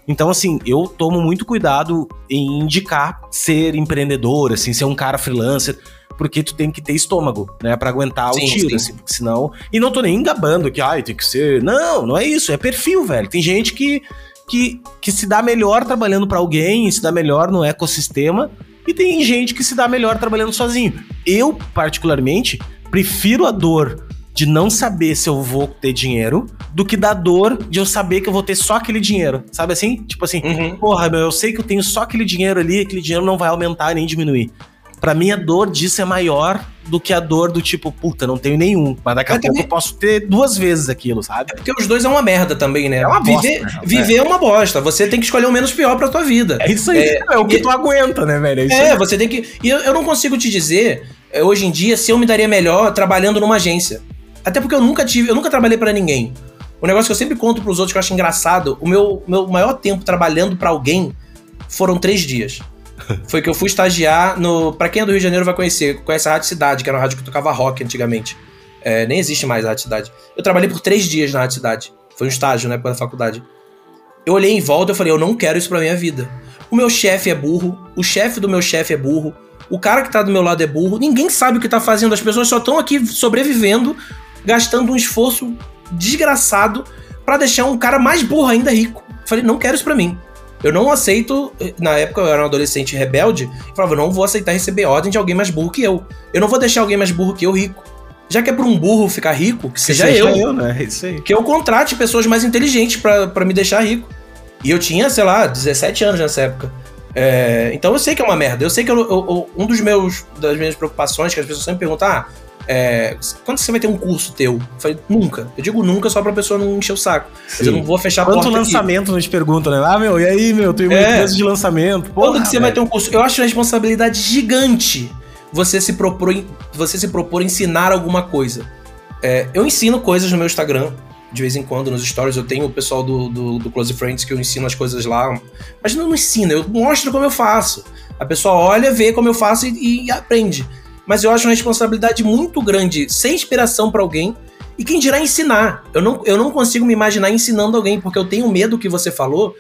Então, assim, eu tomo muito cuidado em indicar ser empreendedor, assim, ser um cara freelancer, porque tu tem que ter estômago, né, para aguentar sim, o tiro, sim. assim, porque senão. E não tô nem engabando que, ai, tem que ser. Não, não é isso, é perfil, velho. Tem gente que, que, que se dá melhor trabalhando para alguém, se dá melhor no ecossistema, e tem gente que se dá melhor trabalhando sozinho. Eu, particularmente, prefiro a dor de não saber se eu vou ter dinheiro do que da dor de eu saber que eu vou ter só aquele dinheiro. Sabe assim? Tipo assim, uhum. porra, meu, eu sei que eu tenho só aquele dinheiro ali, aquele dinheiro não vai aumentar nem diminuir. Para mim, a dor disso é maior do que a dor do tipo, puta, não tenho nenhum. Mas daqui a pouco eu posso ter duas vezes aquilo, sabe? É porque os dois é uma merda também, né? É uma bosta. Viver, né? viver é. uma bosta. Você tem que escolher o menos pior pra tua vida. É isso aí. É, é o que tu aguenta, né, velho? É, é você tem que. E eu, eu não consigo te dizer, é, hoje em dia, se eu me daria melhor trabalhando numa agência. Até porque eu nunca tive, eu nunca trabalhei para ninguém. O negócio que eu sempre conto pros outros que eu acho engraçado, o meu, meu maior tempo trabalhando para alguém foram três dias. Foi que eu fui estagiar no. Pra quem é do Rio de Janeiro vai conhecer, conhece a Rádio Cidade, que era uma rádio que tocava rock antigamente. É, nem existe mais a Rádio Cidade. Eu trabalhei por três dias na Rádio Cidade. Foi um estágio, né, pela faculdade. Eu olhei em volta e falei, eu não quero isso pra minha vida. O meu chefe é burro, o chefe do meu chefe é burro, o cara que tá do meu lado é burro, ninguém sabe o que tá fazendo, as pessoas só estão aqui sobrevivendo, gastando um esforço desgraçado para deixar um cara mais burro ainda rico. falei, não quero isso pra mim. Eu não aceito. Na época eu era um adolescente rebelde. Eu falava, eu não vou aceitar receber ordem de alguém mais burro que eu. Eu não vou deixar alguém mais burro que eu rico. Já que é pra um burro ficar rico, que seja, seja eu. eu né? É isso aí. Que eu contrate pessoas mais inteligentes para me deixar rico. E eu tinha, sei lá, 17 anos nessa época. É, então eu sei que é uma merda. Eu sei que eu, eu, um dos meus das minhas preocupações que as pessoas sempre perguntam, ah, é, quando você vai ter um curso teu? Eu falei, nunca. Eu digo nunca só pra pessoa não encher o saco. Sim. Mas eu não vou fechar a Quanto porta. Quanto lançamento aqui. nos perguntam, né? Ah, meu, e aí, meu, tem uma é. empresa de lançamento. Porra, quando que você vai ter um curso? Eu acho uma responsabilidade gigante você se propor, você se propor ensinar alguma coisa. É, eu ensino coisas no meu Instagram, de vez em quando, nos stories. Eu tenho o pessoal do, do, do Close Friends que eu ensino as coisas lá. Mas não, não ensino, eu mostro como eu faço. A pessoa olha, vê como eu faço e, e aprende mas eu acho uma responsabilidade muito grande ser inspiração para alguém e quem dirá ensinar. Eu não, eu não consigo me imaginar ensinando alguém, porque eu tenho medo que você falou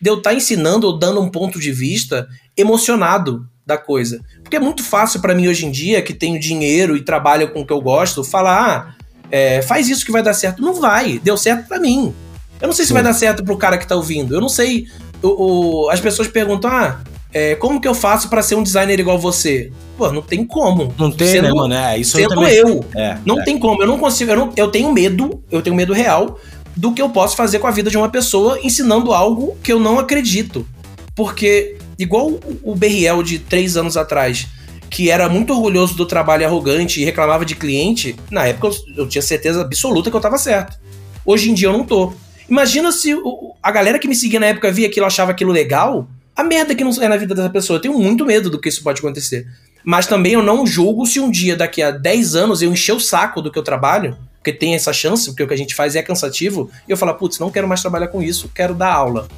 de eu estar tá ensinando ou dando um ponto de vista emocionado da coisa. Porque é muito fácil para mim hoje em dia, que tenho dinheiro e trabalho com o que eu gosto, falar, ah, é, faz isso que vai dar certo. Não vai, deu certo para mim. Eu não sei Sim. se vai dar certo pro cara que tá ouvindo. Eu não sei. O, o, as pessoas perguntam, ah, é, como que eu faço para ser um designer igual você? Pô, não tem como. Não tem, sendo, né, mano? É, isso sendo também... eu. É, não é. tem como. Eu não consigo. Eu, não, eu tenho medo, eu tenho medo real do que eu posso fazer com a vida de uma pessoa ensinando algo que eu não acredito. Porque, igual o Berriel de três anos atrás, que era muito orgulhoso do trabalho arrogante e reclamava de cliente, na época eu, eu tinha certeza absoluta que eu tava certo. Hoje em dia eu não tô. Imagina se a galera que me seguia na época via aquilo, achava aquilo legal a merda que não é na vida dessa pessoa. Eu tenho muito medo do que isso pode acontecer. Mas também eu não julgo se um dia, daqui a 10 anos, eu encher o saco do que eu trabalho, porque tem essa chance, porque o que a gente faz é cansativo, e eu falar, putz, não quero mais trabalhar com isso, quero dar aula.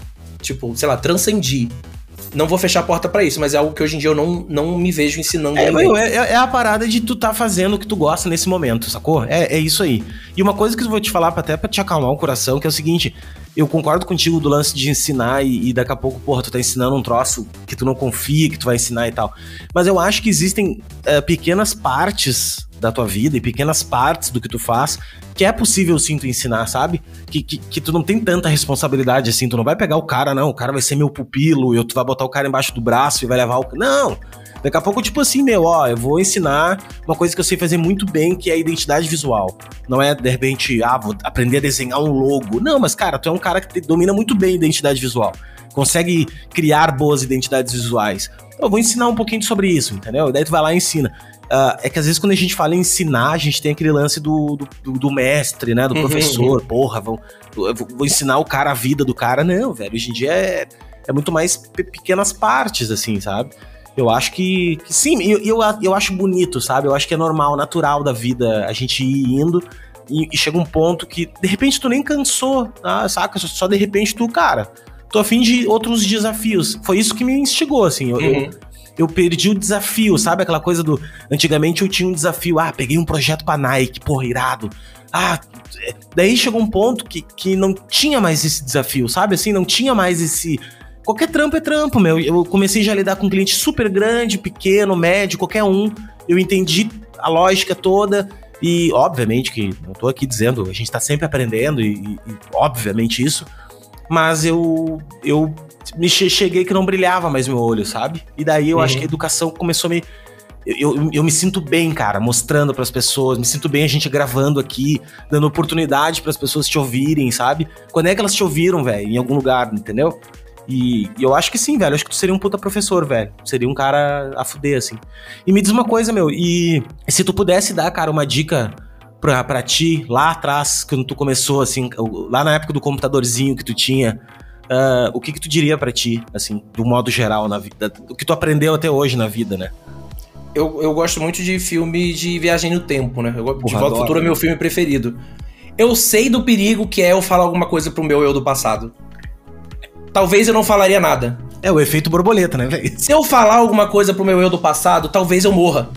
Tipo, sei lá, transcendi. Não vou fechar a porta para isso, mas é algo que hoje em dia eu não, não me vejo ensinando é, meu, é, é, a parada de tu tá fazendo o que tu gosta nesse momento, sacou? É, é isso aí. E uma coisa que eu vou te falar, até pra te acalmar o coração, que é o seguinte: eu concordo contigo do lance de ensinar e, e, daqui a pouco, porra, tu tá ensinando um troço que tu não confia, que tu vai ensinar e tal. Mas eu acho que existem uh, pequenas partes da tua vida e pequenas partes do que tu faz que é possível sim tu ensinar, sabe? Que, que, que, tu não tem tanta responsabilidade assim, tu não vai pegar o cara, não, o cara vai ser meu pupilo, e tu vai botar o cara embaixo do braço e vai levar o. Não! Daqui a pouco, tipo assim, meu, ó, eu vou ensinar uma coisa que eu sei fazer muito bem, que é a identidade visual. Não é, de repente, ah, vou aprender a desenhar um logo. Não, mas, cara, tu é um cara que domina muito bem a identidade visual. Consegue criar boas identidades visuais. Eu vou ensinar um pouquinho sobre isso, entendeu? Daí tu vai lá e ensina. Uh, é que às vezes quando a gente fala em ensinar, a gente tem aquele lance do, do, do mestre, né? Do uhum, professor. Uhum. Porra, vou, vou ensinar o cara a vida do cara. Não, velho. Hoje em dia é, é muito mais pequenas partes, assim, sabe? Eu acho que, que sim, eu, eu, eu acho bonito, sabe? Eu acho que é normal, natural da vida a gente ir indo e, e chega um ponto que de repente tu nem cansou, tá? saca? Só, só de repente tu, cara, tô afim de outros desafios. Foi isso que me instigou, assim. Eu, uhum. eu, eu, perdi o desafio, sabe? Aquela coisa do. Antigamente eu tinha um desafio, ah, peguei um projeto pra Nike, porra, irado. Ah, é, daí chegou um ponto que, que não tinha mais esse desafio, sabe? Assim, não tinha mais esse Qualquer trampo é trampo, meu. Eu comecei já a lidar com cliente super grande, pequeno, médio, qualquer um. Eu entendi a lógica toda. E, obviamente, que não tô aqui dizendo, a gente tá sempre aprendendo, e, e obviamente isso. Mas eu, eu me cheguei que não brilhava mais meu olho, sabe? E daí eu uhum. acho que a educação começou a me. Eu, eu, eu me sinto bem, cara, mostrando para as pessoas, me sinto bem a gente gravando aqui, dando oportunidade para as pessoas te ouvirem, sabe? Quando é que elas te ouviram, velho? Em algum lugar, entendeu? E, e, eu acho que sim, velho. Acho que tu seria um puta professor, velho. Seria um cara a fuder, assim. E me diz uma coisa, meu. E se tu pudesse dar, cara, uma dica pra, pra ti, lá atrás, quando tu começou, assim, lá na época do computadorzinho que tu tinha, uh, o que que tu diria para ti, assim, do modo geral na vida? O que tu aprendeu até hoje na vida, né? Eu, eu gosto muito de filme de viagem no tempo, né? Eu, Porra, de Volta ao Futuro é meu filme preferido. Eu sei do perigo que é eu falar alguma coisa pro meu eu do passado talvez eu não falaria nada. É o efeito borboleta, né, velho? Se eu falar alguma coisa pro meu eu do passado, talvez eu morra.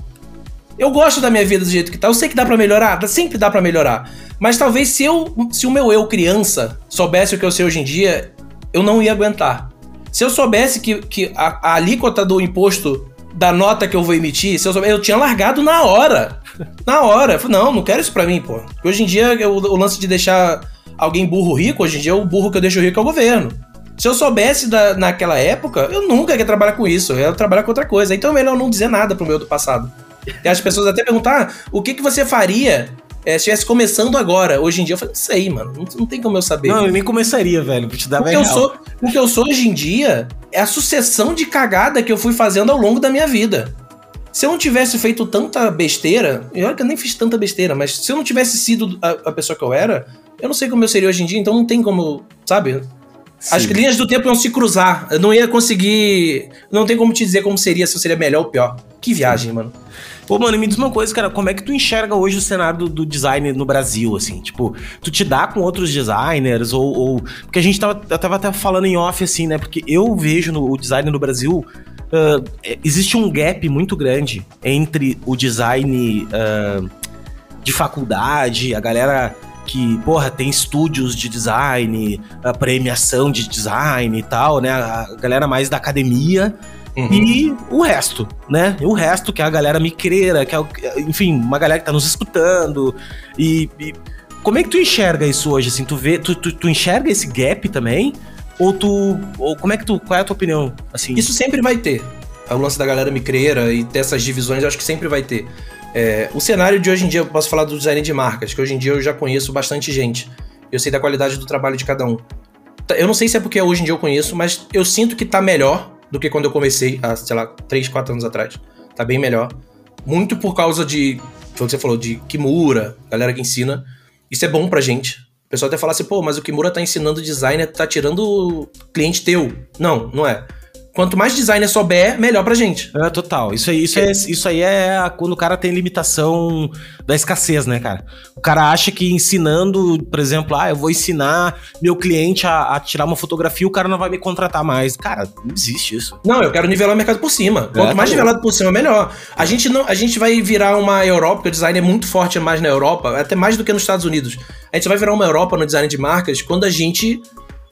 Eu gosto da minha vida do jeito que tá. Eu sei que dá para melhorar, sempre dá para melhorar. Mas talvez se eu, se o meu eu criança soubesse o que eu sei hoje em dia, eu não ia aguentar. Se eu soubesse que, que a, a alíquota do imposto da nota que eu vou emitir, se eu souber, eu tinha largado na hora. Na hora. Eu falei, não, não quero isso pra mim, pô. Hoje em dia, eu, o lance de deixar alguém burro rico, hoje em dia o burro que eu deixo rico é o governo. Se eu soubesse da, naquela época, eu nunca ia trabalhar com isso, eu ia trabalhar com outra coisa. Então é melhor não dizer nada pro meu do passado. E as pessoas até perguntar, ah, o que, que você faria é, se estivesse começando agora. Hoje em dia eu falei, não sei, mano. Não, não tem como eu saber. Não, eu nem começaria, velho, pra te dar o que eu sou O que eu sou hoje em dia é a sucessão de cagada que eu fui fazendo ao longo da minha vida. Se eu não tivesse feito tanta besteira, e olha que eu nem fiz tanta besteira, mas se eu não tivesse sido a, a pessoa que eu era, eu não sei como eu seria hoje em dia, então não tem como, sabe? Sim. As linhas do tempo iam se cruzar. Eu não ia conseguir. Não tem como te dizer como seria, se eu seria melhor ou pior. Que viagem, mano. Pô, mano, me diz uma coisa, cara, como é que tu enxerga hoje o cenário do, do design no Brasil, assim? Tipo, tu te dá com outros designers ou... ou... Porque a gente tava, tava até falando em off, assim, né? Porque eu vejo no, o design no Brasil... Uh, existe um gap muito grande entre o design uh, de faculdade, a galera que, porra, tem estúdios de design, a premiação de design e tal, né? A galera mais da academia Uhum. E o resto, né? O resto, que é a galera micreira, que é, enfim, uma galera que tá nos escutando. E, e, como é que tu enxerga isso hoje? Assim, tu vê, tu, tu, tu enxerga esse gap também? Ou tu. Ou como é que tu. Qual é a tua opinião? Assim? Isso sempre vai ter. O lance da galera micreira e dessas divisões, eu acho que sempre vai ter. É, o cenário de hoje em dia, eu posso falar do design de marcas, que hoje em dia eu já conheço bastante gente. Eu sei da qualidade do trabalho de cada um. Eu não sei se é porque hoje em dia eu conheço, mas eu sinto que tá melhor do que quando eu comecei há, sei lá, 3, 4 anos atrás. Tá bem melhor. Muito por causa de, foi o que você falou, de Kimura, galera que ensina. Isso é bom pra gente. O pessoal até fala assim, pô, mas o Kimura tá ensinando designer, tá tirando cliente teu. Não, não é. Quanto mais designer souber, melhor pra gente. É, total. Isso aí, isso, é, isso aí é quando o cara tem limitação da escassez, né, cara? O cara acha que ensinando, por exemplo, ah, eu vou ensinar meu cliente a, a tirar uma fotografia, o cara não vai me contratar mais. Cara, não existe isso. Não, eu quero nivelar o mercado por cima. Quanto é, mais tá nivelado por cima, melhor. A gente, não, a gente vai virar uma Europa, porque o design é muito forte mais na Europa, até mais do que nos Estados Unidos. A gente vai virar uma Europa no design de marcas quando a gente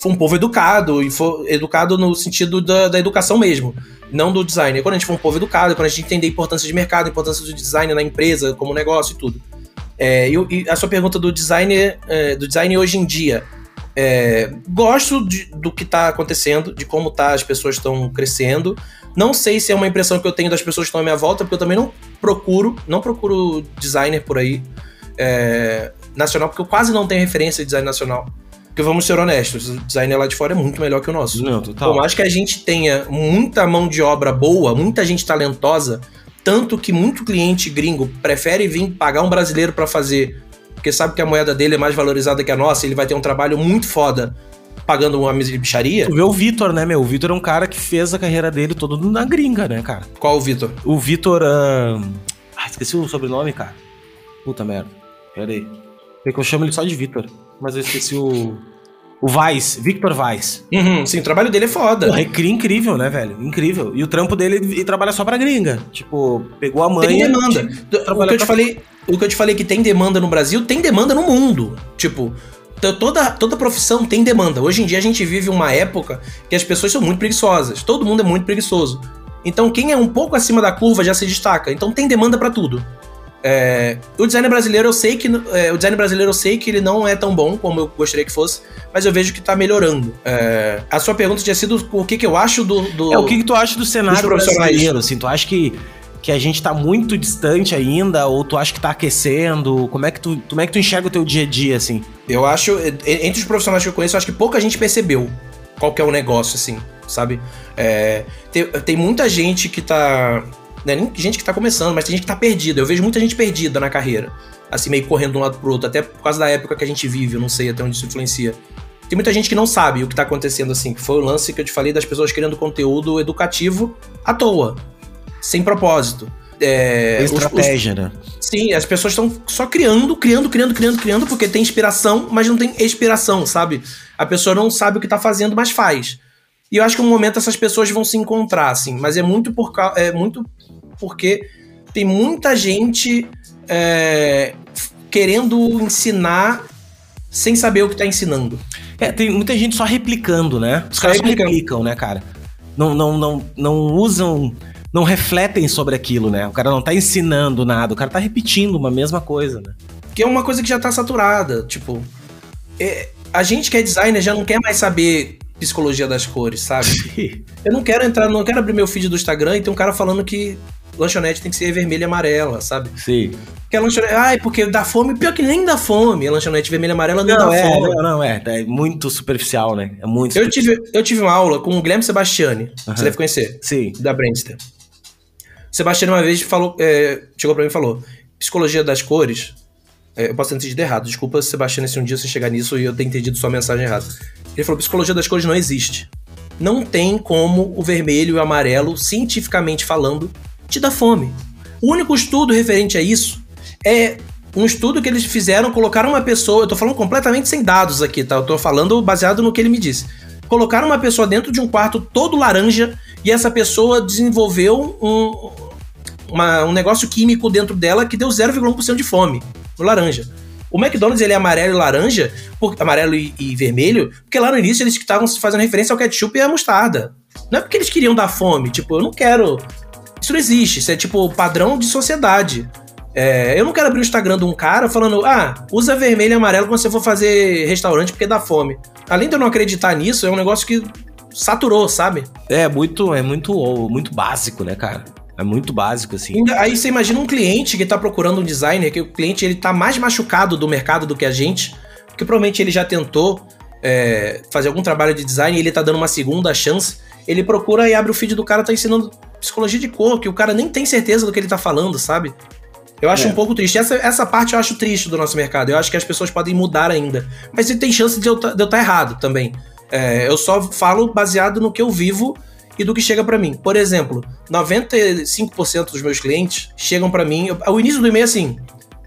for um povo educado, e for educado no sentido da, da educação mesmo, não do design. quando a gente for um povo educado, quando a gente entender a importância de mercado, a importância do design na empresa, como negócio e tudo. É, e, e, a sua pergunta do design, é, do design hoje em dia. É, gosto de, do que está acontecendo, de como tá, as pessoas estão crescendo. Não sei se é uma impressão que eu tenho das pessoas que estão à minha volta, porque eu também não procuro, não procuro designer por aí é, nacional, porque eu quase não tenho referência de design nacional. Porque vamos ser honestos, o designer lá de fora é muito melhor que o nosso. Não, total. Por mais que a gente tenha muita mão de obra boa, muita gente talentosa, tanto que muito cliente gringo prefere vir pagar um brasileiro para fazer, porque sabe que a moeda dele é mais valorizada que a nossa, ele vai ter um trabalho muito foda pagando uma mesa de bicharia. Tu vê o Vitor, né, meu? O Vitor é um cara que fez a carreira dele todo na gringa, né, cara? Qual o Vitor? O Vitor. Uh... Ah, esqueci o sobrenome, cara. Puta merda. Pera aí. É que eu chamo ele só de Vitor mas eu esqueci o. O Vice, Victor Vice. Uhum, sim, o trabalho dele é foda. Porra, é incrível, né, velho? Incrível. E o trampo dele, ele trabalha só pra gringa. Tipo, pegou a mãe. Tem demanda. O que, eu te falei, o que eu te falei que tem demanda no Brasil, tem demanda no mundo. Tipo, toda, toda profissão tem demanda. Hoje em dia a gente vive uma época que as pessoas são muito preguiçosas. Todo mundo é muito preguiçoso. Então quem é um pouco acima da curva já se destaca. Então tem demanda para tudo. É, o design brasileiro eu sei que é, o design brasileiro eu sei que ele não é tão bom como eu gostaria que fosse, mas eu vejo que tá melhorando. É, a sua pergunta tinha sido o que, que eu acho do, do É o que, que tu acha do cenário brasileiro, assim, tu acha que que a gente tá muito distante ainda, ou tu acha que tá aquecendo? Como é que tu, como é que tu enxerga o teu dia a dia, assim? Eu acho, entre os profissionais que eu conheço, eu acho que pouca gente percebeu qual que é o negócio, assim, sabe? É, tem, tem muita gente que tá não é nem gente que tá começando, mas tem gente que tá perdida. Eu vejo muita gente perdida na carreira. Assim, meio correndo de um lado pro outro. Até por causa da época que a gente vive, eu não sei até onde isso influencia. Tem muita gente que não sabe o que tá acontecendo, assim. Que foi o lance que eu te falei das pessoas criando conteúdo educativo à toa. Sem propósito. É, Estratégia, os, os, né? Sim, as pessoas estão só criando, criando, criando, criando, criando, porque tem inspiração, mas não tem expiração, sabe? A pessoa não sabe o que tá fazendo, mas faz. E eu acho que um momento essas pessoas vão se encontrar, assim, mas é muito por é muito porque tem muita gente é, querendo ensinar sem saber o que está ensinando. É, tem muita gente só replicando, né? Os caras só replicam, né, cara? Não, não, não, não usam não refletem sobre aquilo, né? O cara não tá ensinando nada, o cara tá repetindo uma mesma coisa, né? Que é uma coisa que já tá saturada. Tipo, é, a gente que é designer já não quer mais saber psicologia das cores, sabe? Eu não quero entrar, não quero abrir meu feed do Instagram e ter um cara falando que lanchonete tem que ser vermelha e amarela, sabe? Sim. Que a lanchonete. Ai, porque dá fome. Pior que nem dá fome. A lanchonete vermelha e amarela não, Não, dá é, fome. não, não, é. É muito superficial, né? É muito Eu tive, eu tive uma aula com o Guilherme Sebastiani. Você deve conhecer. Sim. Da Brandster. Sebastiani uma vez falou, é, chegou pra mim e falou: Psicologia das cores. É, eu posso ter entendido errado. Desculpa, Sebastiani, se um dia você chegar nisso e eu ter entendido sua mensagem errada. Ele falou: psicologia das cores não existe. Não tem como o vermelho e o amarelo, cientificamente falando, te dar fome. O único estudo referente a isso é um estudo que eles fizeram, colocaram uma pessoa, eu tô falando completamente sem dados aqui, tá? Eu tô falando baseado no que ele me disse. Colocaram uma pessoa dentro de um quarto todo laranja e essa pessoa desenvolveu um, uma- um negócio químico dentro dela que deu 0,1% de fome no laranja. O McDonald's ele é amarelo e laranja, por- amarelo e, e vermelho, porque lá no início eles estavam fazendo referência ao ketchup e à mostarda. Não é porque eles queriam dar fome, tipo, eu não quero. Isso não existe, isso é tipo padrão de sociedade. É, eu não quero abrir o Instagram de um cara falando, ah, usa vermelho e amarelo quando você for fazer restaurante porque dá fome. Além de eu não acreditar nisso, é um negócio que saturou, sabe? É muito, é muito, muito básico, né, cara? É muito básico, assim. Aí você imagina um cliente que tá procurando um designer, que o cliente ele tá mais machucado do mercado do que a gente, porque provavelmente ele já tentou é, fazer algum trabalho de design e ele tá dando uma segunda chance. Ele procura e abre o feed do cara, tá ensinando psicologia de cor, que o cara nem tem certeza do que ele tá falando, sabe? Eu acho É. um pouco triste. Essa, essa parte eu acho triste do nosso mercado. Eu acho que as pessoas podem mudar ainda. Mas tem chance de eu estar errado também. É, eu só falo baseado no que eu vivo e do que chega pra mim. Por exemplo, 95% dos meus clientes chegam pra mim. Ao início do e-mail, assim: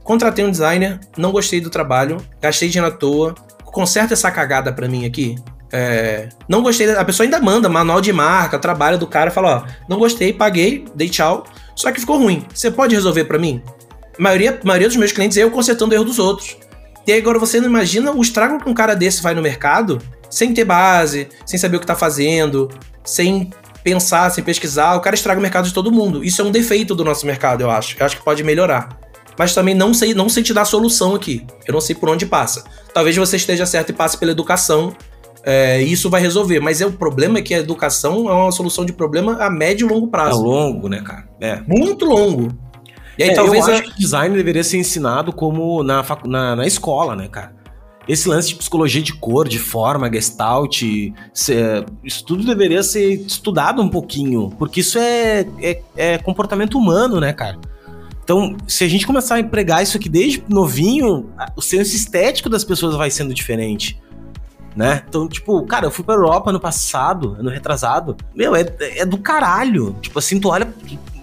contratei um designer, não gostei do trabalho, gastei dinheiro à toa, conserta essa cagada pra mim aqui. É, não gostei. A pessoa ainda manda manual de marca, trabalho do cara, fala: ó, não gostei, paguei, dei tchau. Só que ficou ruim. Você pode resolver pra mim? A maioria, a maioria dos meus clientes é eu consertando o erro dos outros. E agora você não imagina o estrago que um cara desse vai no mercado sem ter base, sem saber o que tá fazendo, sem pensar, sem pesquisar. O cara estraga o mercado de todo mundo. Isso é um defeito do nosso mercado, eu acho. Eu acho que pode melhorar. Mas também não sei, não sei te dar a solução aqui. Eu não sei por onde passa. Talvez você esteja certo e passe pela educação. é, e isso vai resolver. Mas é, o problema é que a educação é uma solução de problema a médio e longo É prazo. longo, né, cara? É. Muito longo. E aí É, talvez. eu a- acho que design deveria ser ensinado como na, facu- na, na escola, né, cara? Esse lance de psicologia de cor, de forma, gestalt, se- isso tudo deveria ser estudado um pouquinho, porque isso é, é, é comportamento humano, né, cara? Então, se a gente começar a empregar isso aqui desde novinho, o senso estético das pessoas vai sendo diferente. Né? Então, tipo, cara, eu fui pra Europa ano passado, ano retrasado. Meu, é, é do caralho. Tipo assim, tu olha,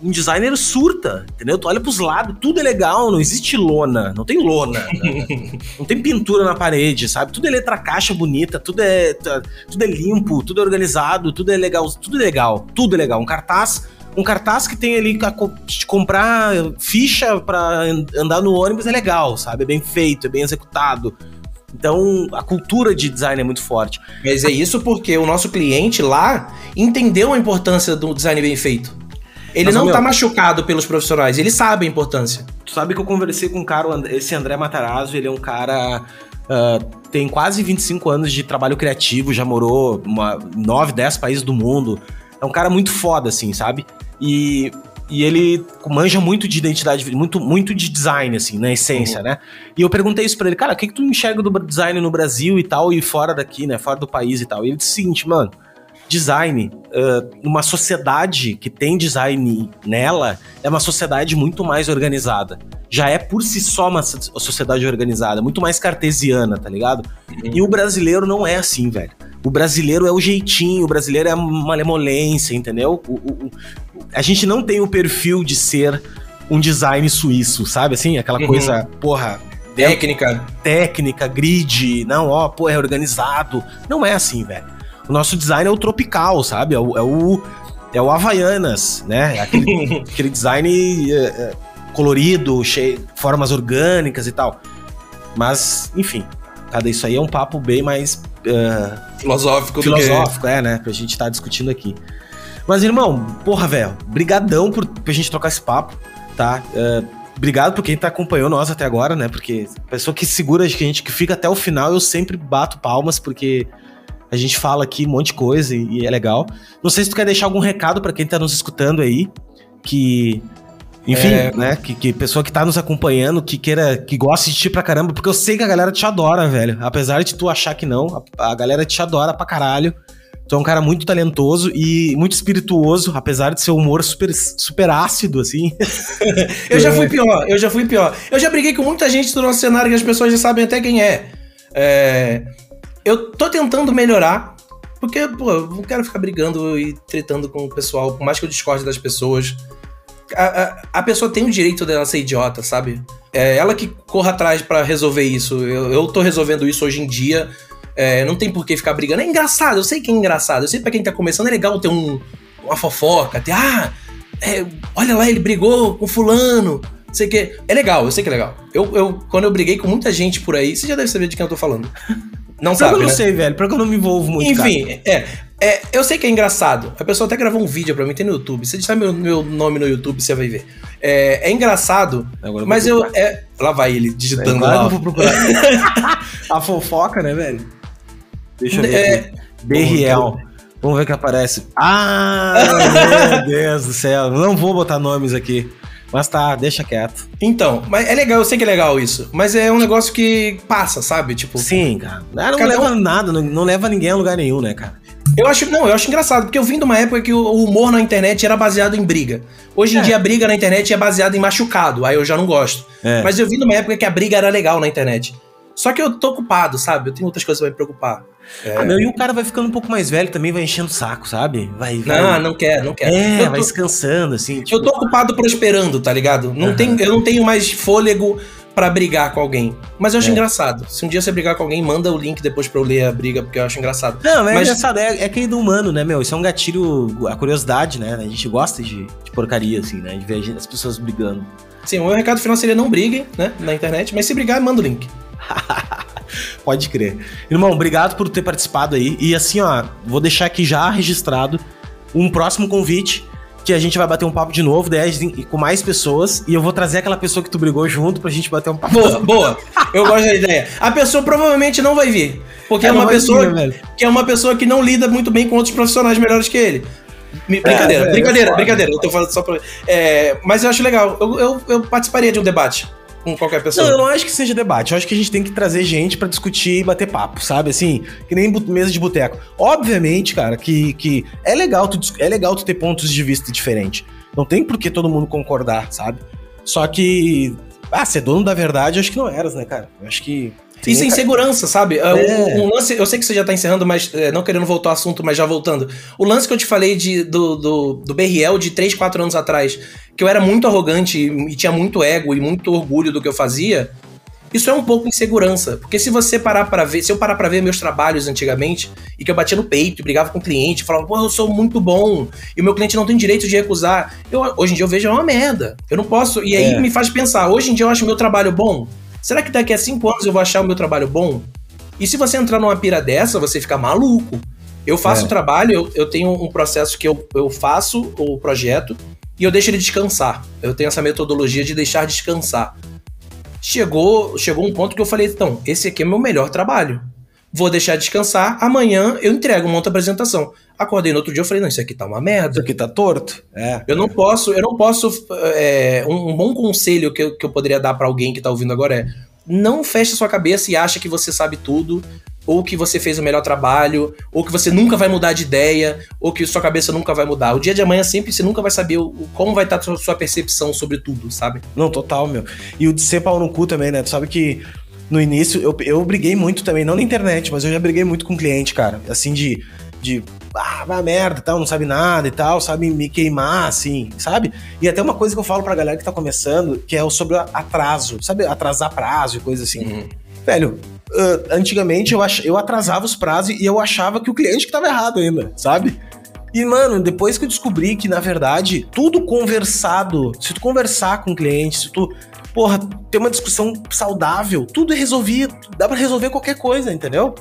um designer surta, entendeu? Tu olha pros lados, tudo é legal, não existe lona, não tem lona, né? não tem pintura na parede, sabe? Tudo é letra caixa bonita, tudo é, tá- tudo é limpo, tudo é organizado, tudo é legal, tudo é legal, tudo é legal. Um cartaz, um cartaz que tem ali de comprar ficha pra an- andar no ônibus é legal, sabe? É bem feito, é bem executado. Então, a cultura de design é muito forte. Mas é isso porque o nosso cliente lá entendeu a importância do design bem feito. Ele não meu- tá machucado pelos profissionais, ele sabe a importância. Tu sabe que eu conversei com um cara, esse André Matarazzo, ele é um cara. ah, tem quase 25 anos de trabalho criativo, já morou em 9, 10 países do mundo. É um cara muito foda, assim, sabe? E, e ele manja muito de identidade, muito, muito de design, assim, na essência, né? E eu perguntei isso pra ele, cara, o que, que tu enxerga do design no Brasil e tal, e fora daqui, né? Fora do país e tal. E ele disse o seguinte, mano, design, numa sociedade que tem design nela, é uma sociedade muito mais organizada. Já é por si só uma so- sociedade organizada, muito mais cartesiana, tá ligado? E o brasileiro não é assim, velho. O brasileiro é o jeitinho, o brasileiro é a malemolência, entendeu? O- o- a gente não tem o perfil de ser um design suíço, sabe assim? Aquela Uhum. coisa, porra, dentro Técnica. técnica, grid, não, ó, pô, é organizado. Não é assim, velho. O nosso design é o tropical, sabe? É o, é o, é o Havaianas, né? É Aquele, aquele design é, é, colorido, cheio, formas orgânicas e tal. Mas, enfim, cada isso aí é um papo bem mais é, Filosófico do que. filosófico, é, né? Pra gente estar discutindo aqui. Mas, irmão, porra, velho, brigadão por, por a gente trocar esse papo, tá? Uh, obrigado por quem tá acompanhou nós até agora, né? Porque a pessoa que segura a gente, que fica até o final, eu sempre bato palmas, porque a gente fala aqui um monte de coisa e, e é legal. Não sei se tu quer deixar algum recado para quem tá nos escutando aí, que enfim, é... né? Que, que, pessoa que tá nos acompanhando, que queira, que gosta de ti pra caramba, porque eu sei que a galera te adora, velho. Apesar de tu achar que não, a, a galera te adora pra caralho. Tu é um cara muito talentoso e muito espirituoso, apesar de seu humor super, super ácido, assim. eu já fui pior, eu já fui pior. Eu já briguei com muita gente do nosso cenário que as pessoas já sabem até quem é. é... Eu tô tentando melhorar, porque, pô, eu não quero ficar brigando e tretando com o pessoal, por mais que eu discorde das pessoas a, a, pessoa tem o direito dela ser idiota, sabe? É ela que corra atrás para resolver isso. Eu, eu tô resolvendo isso hoje em dia. É, não tem por que ficar brigando. É engraçado, eu sei que é engraçado. Eu sei pra quem tá começando é legal ter um, uma fofoca, ter, ah, é, olha lá, ele brigou com fulano. Sei que. É legal, eu sei que é legal. Eu, eu, quando eu briguei com muita gente por aí, você já deve saber de quem eu tô falando. Não sabe. Eu não né? sei, velho. Porque eu não me envolvo muito. Enfim, cara. é. É, eu sei que é engraçado. A pessoa até gravou um vídeo pra mim, tem no YouTube. Se digitar meu, meu nome no YouTube, você vai ver. É, é engraçado, eu mas eu. É, lá vai ele digitando é, lá. Eu vou procurar. a fofoca, né, velho? Deixa eu ver. É, Berriel. Vamos ver o que aparece. Ah, meu Deus do céu. Não vou botar nomes aqui. Mas tá, deixa quieto. Então, mas é legal, eu sei que é legal isso. Mas é um negócio que passa, sabe? Tipo. Sim, cara. Não, não leva um... nada, não, não leva ninguém a lugar nenhum, né, cara? Eu acho, não, eu acho engraçado, porque eu vim de uma época que o humor na internet era baseado em briga. Hoje em é. dia a briga na internet é baseada em machucado, aí eu já não gosto. É. Mas eu vim de uma época que a briga era legal na internet. Só que eu tô ocupado, sabe? Eu tenho outras coisas pra me preocupar. É... Ah, meu, e o cara vai ficando um pouco mais velho também, vai enchendo o saco, sabe? Vai, vai... Não, não quer, não quer. É, tô... vai descansando, assim. Tipo... Eu tô ocupado prosperando, tá ligado? Não uhum. tenho, eu não tenho mais fôlego para brigar com alguém. Mas eu acho é. engraçado. Se um dia você brigar com alguém, manda o link depois pra eu ler a briga, porque eu acho engraçado. Não, é Mas... engraçado. É, é aquele do humano, né, meu? Isso é um gatilho, a curiosidade, né? A gente gosta de, de porcaria, assim, né? De ver as pessoas brigando. Sim, o meu recado final seria não briguem, né? Na internet, mas se brigar, manda o link. Pode crer. Irmão, obrigado por ter participado aí. E assim, ó, vou deixar aqui já registrado um próximo convite que a gente vai bater um papo de novo, daí com mais pessoas, e eu vou trazer aquela pessoa que tu brigou junto pra gente bater um papo. Boa, boa. Eu gosto da ideia. A pessoa provavelmente não vai vir, porque é, é uma pessoa vir, que é uma pessoa que não lida muito bem com outros profissionais melhores que ele. Brincadeira, é, brincadeira, é brincadeira. Eu tô falando só pra. É, mas eu acho legal. Eu, eu, eu participaria de um debate com qualquer pessoa. Não, eu não acho que seja debate. Eu acho que a gente tem que trazer gente para discutir e bater papo, sabe? Assim, que nem mesa de boteco. Obviamente, cara, que, que é, legal tu, é legal tu ter pontos de vista diferentes. Não tem por que todo mundo concordar, sabe? Só que, ah, ser dono da verdade, acho que não eras, né, cara? Eu acho que isso é insegurança, sabe? É. Um, um, lance, eu sei que você já tá encerrando, mas é, não querendo voltar ao assunto, mas já voltando. O lance que eu te falei de, do, do, do BRL de 3, 4 anos atrás, que eu era muito arrogante e, e tinha muito ego e muito orgulho do que eu fazia, isso é um pouco insegurança. Porque se você parar para ver, se eu parar para ver meus trabalhos antigamente, e que eu batia no peito, brigava com o cliente, falava, pô, eu sou muito bom, e o meu cliente não tem direito de recusar. Eu, hoje em dia eu vejo é uma merda. Eu não posso. E aí é. me faz pensar, hoje em dia eu acho meu trabalho bom. Será que daqui a cinco anos eu vou achar o meu trabalho bom? E se você entrar numa pira dessa, você fica maluco. Eu faço o é. trabalho, eu, eu tenho um processo que eu, eu faço o projeto e eu deixo ele descansar. Eu tenho essa metodologia de deixar descansar. Chegou, chegou um ponto que eu falei, então, esse aqui é meu melhor trabalho vou deixar descansar, amanhã eu entrego uma outra apresentação. Acordei no outro dia, eu falei, não, isso aqui tá uma merda. Isso aqui tá torto. É. Eu não posso, eu não posso. É, um, um, bom conselho que eu, que eu poderia dar para alguém que tá ouvindo agora é: não feche a sua cabeça e acha que você sabe tudo, ou que você fez o melhor trabalho, ou que você nunca vai mudar de ideia, ou que sua cabeça nunca vai mudar. O dia de amanhã sempre você nunca vai saber o, como vai estar a sua percepção sobre tudo, sabe? Não, total, meu. E o de ser pau no cu também, né? Tu sabe que no início, eu, eu briguei muito também, não na internet, mas eu já briguei muito com cliente, cara. Assim, de. de ah, vai merda tal, não sabe nada e tal, sabe me queimar, assim, sabe? E até uma coisa que eu falo pra galera que tá começando, que é sobre atraso, sabe? Atrasar prazo e coisa assim. Uhum. Velho, uh, antigamente eu, ach, eu atrasava os prazos e eu achava que o cliente que tava errado ainda, sabe? E, mano, depois que eu descobri que, na verdade, tudo conversado, se tu conversar com o cliente, se tu porra, ter uma discussão saudável, tudo é resolvido, dá para resolver qualquer coisa, entendeu?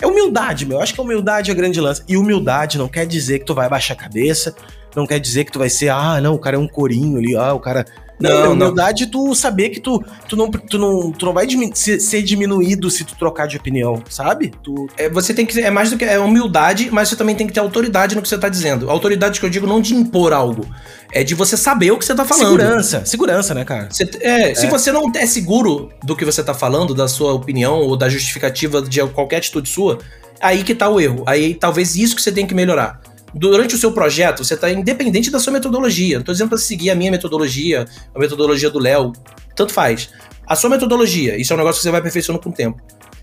É humildade, meu. Eu acho que a humildade é a grande lance. E humildade não quer dizer que tu vai baixar a cabeça, não quer dizer que tu vai ser, ah, não, o cara é um corinho ali, ah, o cara. Não, não, humildade não. tu saber que tu, tu, não, tu, não, tu não vai ser, ser diminuído se tu trocar de opinião, sabe? Tu... É, você tem que. É mais do que. É humildade, mas você também tem que ter autoridade no que você tá dizendo. Autoridade que eu digo não de impor algo. É de você saber o que você tá falando. Segurança. Segurança, né, cara? Você, é, é, se você não é seguro do que você tá falando, da sua opinião ou da justificativa de qualquer atitude sua, aí que tá o erro. Aí talvez isso que você tem que melhorar durante o seu projeto, você está independente da sua metodologia. Não estou dizendo para seguir a minha metodologia, a metodologia do Léo, tanto faz. A sua metodologia, isso é um negócio que você vai aperfeiçoando com o tempo.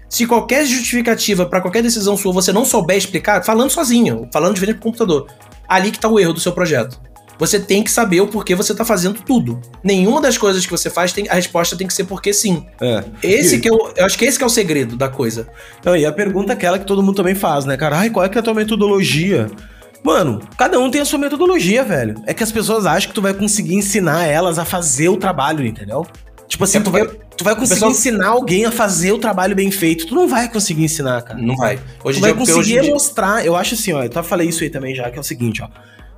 Se qualquer justificativa para qualquer decisão sua você não souber explicar, falando sozinho, falando de frente pro computador, ali que está o erro do seu projeto. Você tem que saber o porquê você está fazendo tudo. Nenhuma das coisas que você faz, tem, a resposta tem que ser porque sim. É. Esse e... que é o, eu acho que esse que é o segredo da coisa. Não, e a pergunta é aquela que todo mundo também faz, né, cara? Ai, qual é que é a tua metodologia? Mano, cada um tem a sua metodologia, velho. É que as pessoas acham que tu vai conseguir ensinar elas a fazer o trabalho, entendeu? Tipo assim, é tu, vai, tu vai conseguir pessoal... ensinar alguém a fazer o trabalho bem feito. Tu não vai conseguir ensinar, cara. Não vai. Hoje tu vai conseguir mostrar. Eu acho assim, ó. Eu falei isso aí também já, que é o seguinte, ó.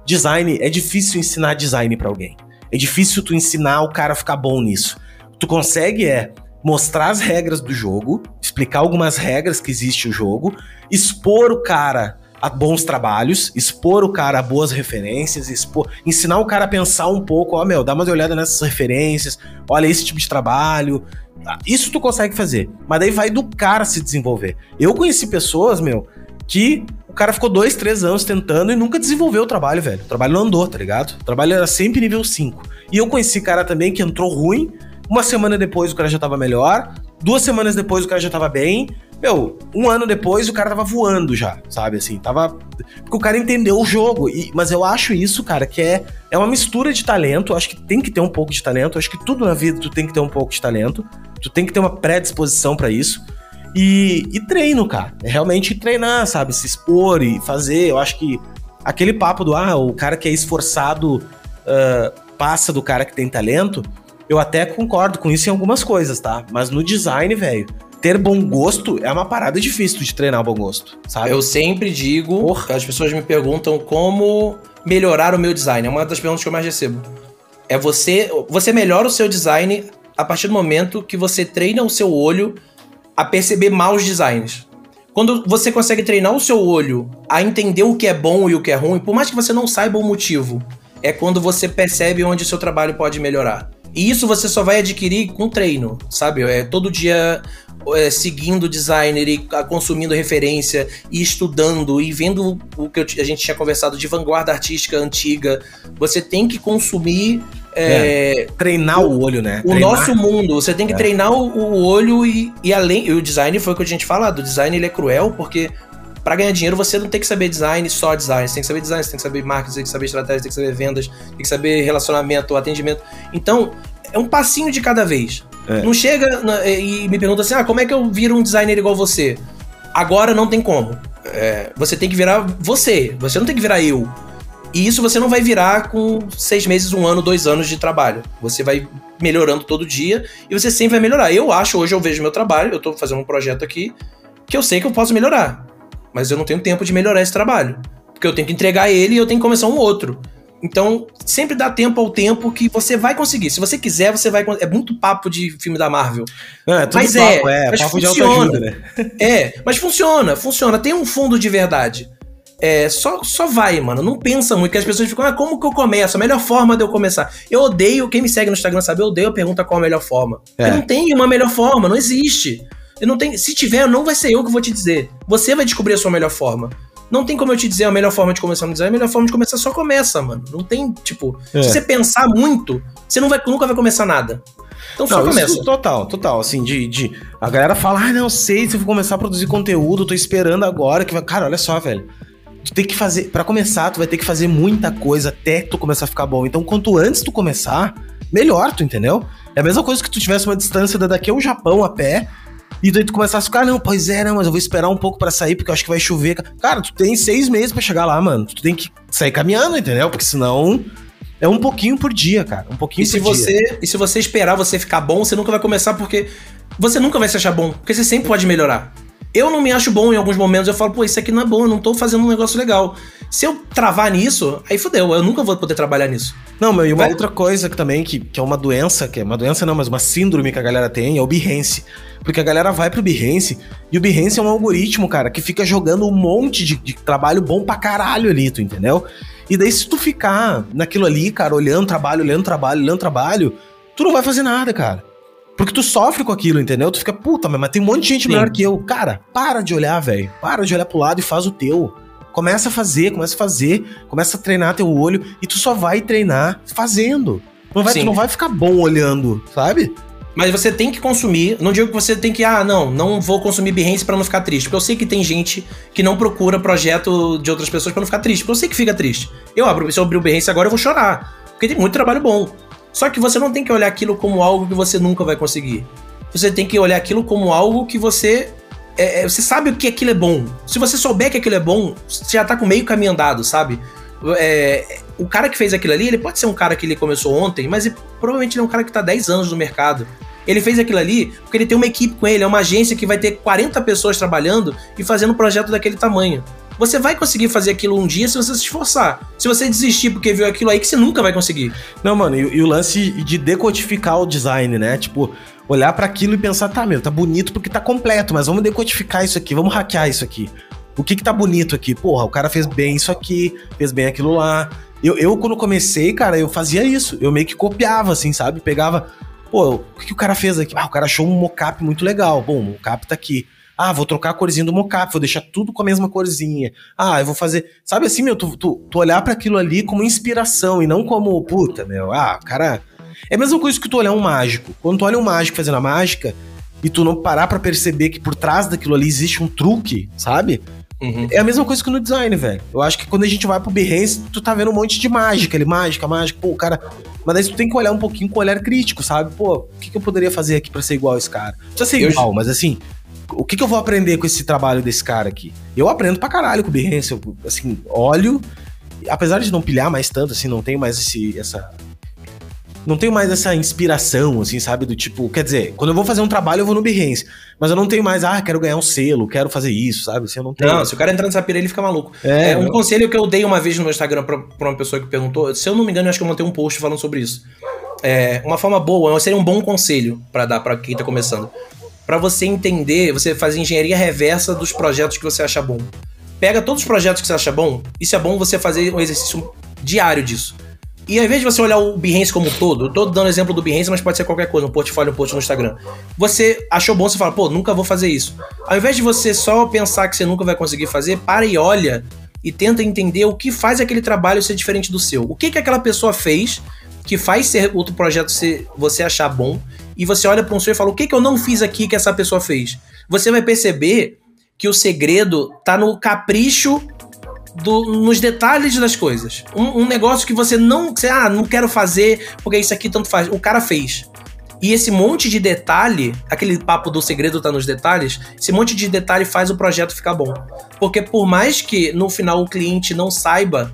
Design, é difícil ensinar design para alguém. É difícil tu ensinar o cara a ficar bom nisso. Tu consegue é mostrar as regras do jogo, explicar algumas regras que existe o jogo, expor o cara a bons trabalhos, expor o cara a boas referências, expor, ensinar o cara a pensar um pouco, ó, meu, dá uma olhada nessas referências, olha esse tipo de trabalho. Isso tu consegue fazer. Mas daí vai do cara se desenvolver. Eu conheci pessoas, meu, que o cara ficou dois, três anos tentando e nunca desenvolveu o trabalho, velho. O trabalho não andou, tá ligado? O trabalho era sempre nível 5. E eu conheci cara também que entrou ruim, uma semana depois o cara já tava melhor, duas semanas depois o cara já tava bem, meu, um ano depois o cara tava voando já, sabe? Assim, tava. Porque o cara entendeu o jogo. E, mas eu acho isso, cara, que é, é uma mistura de talento. Acho que tem que ter um pouco de talento. Acho que tudo na vida tu tem que ter um pouco de talento. Tu tem que ter uma predisposição para isso. E, e treino, cara. É realmente treinar, sabe? Se expor e fazer. Eu acho que aquele papo do ah, o cara que é esforçado uh, passa do cara que tem talento. Eu até concordo com isso em algumas coisas, tá? Mas no design, velho ter bom gosto é uma parada difícil de treinar bom gosto, sabe? Eu sempre digo, Porra. as pessoas me perguntam como melhorar o meu design. É uma das perguntas que eu mais recebo. É você, você melhora o seu design a partir do momento que você treina o seu olho a perceber maus designs. Quando você consegue treinar o seu olho a entender o que é bom e o que é ruim, por mais que você não saiba o motivo, é quando você percebe onde o seu trabalho pode melhorar. E isso você só vai adquirir com treino, sabe? É todo dia é, seguindo o designer e consumindo referência e estudando e vendo o que a gente tinha conversado de vanguarda artística antiga, você tem que consumir. É, é, treinar o, o, olho, né? O treinar. nosso mundo. Você tem que é. treinar o, o, olho e, e além. E o design foi o que a gente fala. Do design ele é cruel porque para ganhar dinheiro você não tem que saber design só design, você tem que saber design, você tem que saber marketing, você tem que saber estratégia, você tem que saber vendas, tem que saber relacionamento, atendimento. Então, é um passinho de cada vez. É. Não chega e me pergunta assim: ah, como é que eu viro um designer igual você? Agora não tem como. É, você tem que virar você, você não tem que virar eu. E isso você não vai virar com seis meses, um ano, dois anos de trabalho. Você vai melhorando todo dia e você sempre vai melhorar. Eu acho, hoje eu vejo meu trabalho, eu tô fazendo um projeto aqui que eu sei que eu posso melhorar. Mas eu não tenho tempo de melhorar esse trabalho. Porque eu tenho que entregar ele e eu tenho que começar um outro. Então, sempre dá tempo ao tempo que você vai conseguir. Se você quiser, você vai. É muito papo de filme da Marvel. É, tudo mas papo, é, é mas papo funciona. né? É, mas funciona, funciona. Tem um fundo de verdade. É, só, só vai, mano. Não pensa muito, que as pessoas ficam, ah, como que eu começo? A melhor forma de eu começar. Eu odeio, quem me segue no Instagram sabe, eu odeio a pergunta qual a melhor forma. É. não tem uma melhor forma, não existe. Eu não tenho, se tiver, não vai ser eu que vou te dizer. Você vai descobrir a sua melhor forma. Não tem como eu te dizer a melhor forma de começar no design, a melhor forma de começar só começa, mano. Não tem, tipo, é. se você pensar muito, você não vai, nunca vai começar nada. Então só não, começa. total, total. Assim, de, de. A galera fala, ah, não sei se eu vou começar a produzir conteúdo, tô esperando agora. que vai... Cara, olha só, velho. Tu tem que fazer. para começar, tu vai ter que fazer muita coisa até tu começar a ficar bom. Então, quanto antes tu começar, melhor, tu entendeu? É a mesma coisa que tu tivesse uma distância daqui ao Japão a pé e daí tu começar a ficar, não, pois é, não, mas eu vou esperar um pouco para sair porque eu acho que vai chover. Cara, tu tem seis meses para chegar lá, mano. Tu tem que sair caminhando, entendeu? Porque senão é um pouquinho por dia, cara. Um pouquinho e se por você, dia. E se você esperar você ficar bom, você nunca vai começar porque você nunca vai se achar bom, porque você sempre pode melhorar. Eu não me acho bom em alguns momentos, eu falo, pô, isso aqui não é bom, eu não tô fazendo um negócio legal. Se eu travar nisso, aí fodeu, eu nunca vou poder trabalhar nisso. Não, meu, e uma Vai... outra coisa que também, que, que é uma doença, que é uma doença não, mas uma síndrome que a galera tem, é o Behance. Porque a galera vai pro Behance, e o Behance é um algoritmo, cara, que fica jogando um monte de, de trabalho bom pra caralho ali, tu entendeu? E daí, se tu ficar naquilo ali, cara, olhando trabalho, olhando trabalho, olhando trabalho, tu não vai fazer nada, cara. Porque tu sofre com aquilo, entendeu? Tu fica, puta, mas tem um monte de gente Sim. melhor que eu. Cara, para de olhar, velho. Para de olhar pro lado e faz o teu. Começa a fazer, começa a fazer, começa a treinar teu olho e tu só vai treinar fazendo. Não vai, tu não vai ficar bom olhando, sabe? Mas você tem que consumir. Não digo que você tem que, ah, não, não vou consumir Behance para não ficar triste. Porque eu sei que tem gente que não procura projeto de outras pessoas para não ficar triste. Porque eu sei que fica triste. Eu abro, se eu abrir o Behance agora, eu vou chorar. Porque tem muito trabalho bom. Só que você não tem que olhar aquilo como algo que você nunca vai conseguir. Você tem que olhar aquilo como algo que você. É, é você sabe o que aquilo é bom. Se você souber que aquilo é bom, você já tá com meio caminho andado, sabe? É, o cara que fez aquilo ali, ele pode ser um cara que ele começou ontem, mas ele, provavelmente ele é um cara que tá 10 anos no mercado. Ele fez aquilo ali porque ele tem uma equipe com ele, é uma agência que vai ter 40 pessoas trabalhando e fazendo um projeto daquele tamanho. Você vai conseguir fazer aquilo um dia se você se esforçar. Se você desistir porque viu aquilo aí, que você nunca vai conseguir. Não, mano, e, e o lance de decodificar o design, né? Tipo, olhar para aquilo e pensar, tá, meu, tá bonito porque tá completo, mas vamos decodificar isso aqui, vamos hackear isso aqui. O que que tá bonito aqui? Porra, o cara fez bem isso aqui, fez bem aquilo lá. Eu, eu quando comecei, cara, eu fazia isso. Eu meio que copiava, assim, sabe? Pegava Pô, o que, que o cara fez aqui? Ah, o cara achou um mocap muito legal. Bom, o mocap tá aqui. Ah, vou trocar a corzinha do mocap, vou deixar tudo com a mesma corzinha. Ah, eu vou fazer. Sabe assim, meu, tu, tu, tu olhar para aquilo ali como inspiração e não como, puta, meu, ah, cara. É a mesma coisa que tu olhar um mágico. Quando tu olha um mágico fazendo a mágica e tu não parar para perceber que por trás daquilo ali existe um truque, sabe? Uhum. É a mesma coisa que no design, velho. Eu acho que quando a gente vai pro Behance, tu tá vendo um monte de mágica ali, mágica, mágica, pô, o cara. Mas daí tu tem que olhar um pouquinho com olhar crítico, sabe? Pô, o que, que eu poderia fazer aqui para ser igual a esse cara? Não precisa ser eu igual, mas assim, o que, que eu vou aprender com esse trabalho desse cara aqui? Eu aprendo pra caralho com o Behance, eu, assim, olho, apesar de não pilhar mais tanto, assim, não tenho mais esse, essa não tenho mais essa inspiração, assim, sabe? Do tipo, quer dizer, quando eu vou fazer um trabalho, eu vou no Behance. Mas eu não tenho mais, ah, quero ganhar um selo, quero fazer isso, sabe? Assim, eu não tenho. Não, se o cara entrar nessa pira, ele fica maluco. É, é um eu... conselho que eu dei uma vez no Instagram pra, pra, uma pessoa que perguntou, se eu não me engano, eu acho que eu montei um post falando sobre isso. É, uma forma boa, seria um bom conselho para dar para quem tá começando. Para você entender, você fazer engenharia reversa dos projetos que você acha bom. Pega todos os projetos que você acha bom, isso é bom você fazer um exercício diário disso. E ao invés de você olhar o Behance como um todo, eu tô dando exemplo do Behance, mas pode ser qualquer coisa, um portfólio, um post no Instagram. Você achou bom, você fala, pô, nunca vou fazer isso. Ao invés de você só pensar que você nunca vai conseguir fazer, para e olha e tenta entender o que faz aquele trabalho ser diferente do seu. O que que aquela pessoa fez que faz ser outro projeto ser, você achar bom, e você olha para um seu e fala, o que que eu não fiz aqui que essa pessoa fez? Você vai perceber que o segredo tá no capricho do, nos detalhes das coisas. Um, um, negócio que você não. Você, ah, não quero fazer porque isso aqui tanto faz. O cara fez. E esse monte de detalhe, aquele papo do segredo tá nos detalhes, esse monte de detalhe faz o projeto ficar bom. Porque por mais que no final o cliente não saiba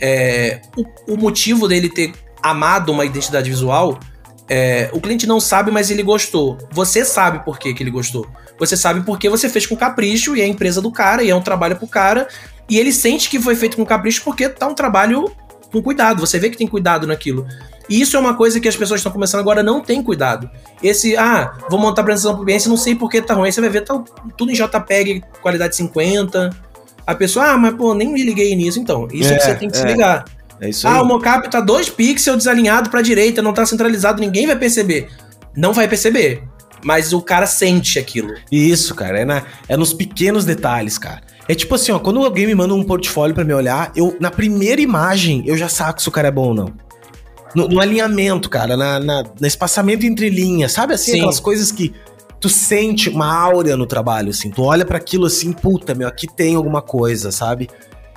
é, o, o, motivo dele ter amado uma identidade visual, é, o cliente não sabe, mas ele gostou. Você sabe por que, que ele gostou. Você sabe porque você fez com capricho e é a empresa do cara e é um trabalho pro cara e ele sente que foi feito com capricho porque tá um trabalho com cuidado. Você vê que tem cuidado naquilo. E isso é uma coisa que as pessoas estão começando agora não tem cuidado. Esse, ah, vou montar a apresentação pro cliente, não sei por que tá ruim. Aí você vai ver, tá tudo em JPEG, qualidade 50. A pessoa, ah, mas pô, nem me liguei nisso. Então, isso é, que você tem que é. se ligar. É isso ah, o mockup tá dois pixels desalinhado pra direita, não tá centralizado, ninguém vai perceber. Não vai perceber. Mas o cara sente aquilo. Isso, cara. É, na, é nos pequenos detalhes, cara. É tipo assim, ó, quando alguém me manda um portfólio para me olhar, eu na primeira imagem eu já saco se o cara é bom ou não. No, no alinhamento, cara, na, na, no espaçamento entre linhas, sabe assim, Sim. aquelas coisas que tu sente uma áurea no trabalho, assim, tu olha para aquilo assim, puta, meu, aqui tem alguma coisa, sabe?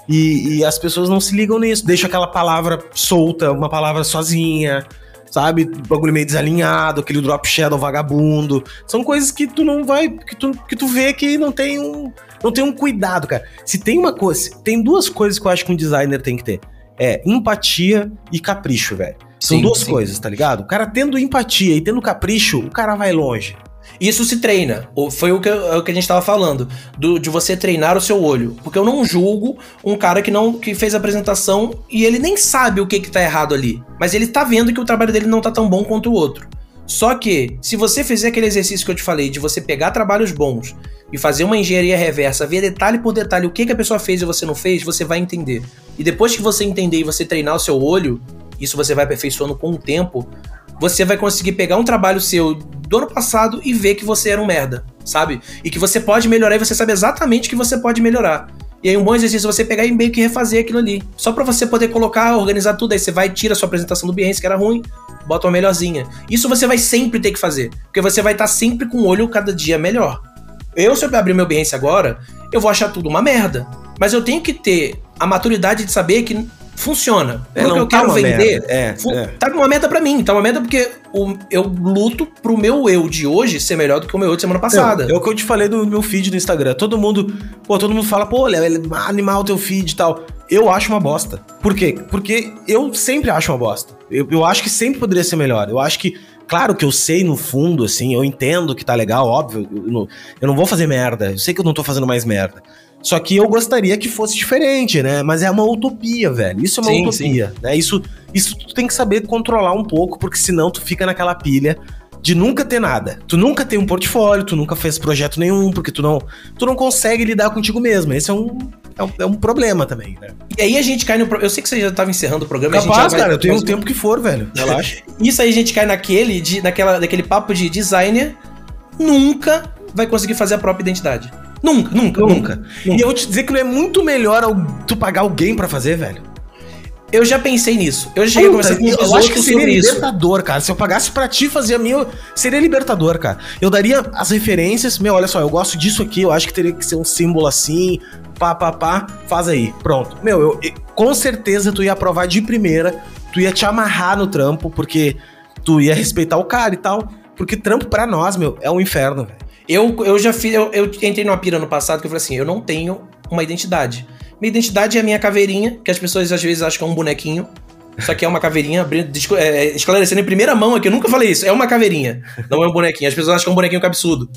E, e, as pessoas não se ligam nisso, deixa aquela palavra solta, uma palavra sozinha, sabe? Bagulho meio desalinhado, aquele drop shadow vagabundo. São coisas que tu não vai. que tu, que tu vê que não tem um. Não tem um cuidado, cara. Se tem uma coisa. Tem duas coisas que eu acho que um designer tem que ter: é empatia e capricho, velho. São sim, duas sim. coisas, tá ligado? O cara tendo empatia e tendo capricho, o cara vai longe. Isso se treina. Foi o que, é o que a gente estava falando. Do, de você treinar o seu olho. Porque eu não julgo um cara que não que fez a apresentação e ele nem sabe o que, que tá errado ali. Mas ele tá vendo que o trabalho dele não tá tão bom quanto o outro. Só que, se você fizer aquele exercício que eu te falei, de você pegar trabalhos bons e fazer uma engenharia reversa, ver detalhe por detalhe o que, que a pessoa fez e você não fez, você vai entender. E depois que você entender e você treinar o seu olho, isso você vai aperfeiçoando com o tempo, você vai conseguir pegar um trabalho seu do ano passado e ver que você era um merda, sabe? E que você pode melhorar e você sabe exatamente que você pode melhorar. E aí um bom exercício é você pegar e meio que refazer aquilo ali. Só para você poder colocar, organizar tudo. Aí você vai, tira a sua apresentação do Behance, que era ruim, bota uma melhorzinha. Isso você vai sempre ter que fazer. Porque você vai estar tá sempre com o olho cada dia melhor. Eu, se eu abrir meu Behance agora, eu vou achar tudo uma merda. Mas eu tenho que ter a maturidade de saber que funciona. É, Porque eu tá quero vender. É, é. Tá uma meta para mim. Tá uma meta porque o, eu luto pro meu eu de hoje ser melhor do que o meu eu de semana passada. é o que eu te falei do meu feed no Instagram. Todo mundo, pô, todo mundo fala, pô, Léo, é animal teu feed e tal. Eu acho uma bosta. Por quê? Porque eu sempre acho uma bosta. Eu, eu acho que sempre poderia ser melhor. Eu acho que Claro que eu sei no fundo, assim, eu entendo que tá legal, óbvio. Eu não, eu não vou fazer merda. Eu sei que eu não tô fazendo mais merda. Só que eu gostaria que fosse diferente, né? Mas é uma utopia, velho. Isso é uma sim, utopia, sim. né? Isso, isso tu tem que saber controlar um pouco, porque senão tu fica naquela pilha de nunca ter nada. Tu nunca tem um portfólio, tu nunca fez projeto nenhum, porque tu não, tu não consegue lidar contigo mesmo. Esse é um, é um, é um problema também, né? E aí a gente cai no. Eu sei que você já estava encerrando o programa. Capaz, cara, vai, eu tenho um tempo que for, velho. Relaxa. Isso aí a gente cai naquele, de, naquela, naquele papo de designer nunca vai conseguir fazer a própria identidade. Nunca, nunca, nunca. nunca. E eu vou te dizer que não é muito melhor tu pagar alguém para fazer, velho. Eu já pensei nisso. Eu já cheguei Puta, a conversar com Eu acho que seria libertador, cara. Se eu pagasse para ti fazer a minha, seria libertador, cara. Eu daria as referências. Meu, olha só, eu gosto disso aqui. Eu acho que teria que ser um símbolo assim. Pá, pá, pá. Faz aí. Pronto. Meu, eu, eu com certeza tu ia aprovar de primeira. Tu ia te amarrar no trampo, porque tu ia respeitar o cara e tal. Porque trampo para nós, meu, é um inferno, velho. Eu, eu já fiz. Eu, eu entrei numa pira no passado que eu falei assim: eu não tenho uma identidade. Minha identidade é a minha caveirinha, que as pessoas às vezes acham que é um bonequinho. Só que é uma caveirinha, é, esclarecendo em primeira mão aqui, eu nunca falei isso. É uma caveirinha, não é um bonequinho. As pessoas acham que é um bonequinho cabeçudo.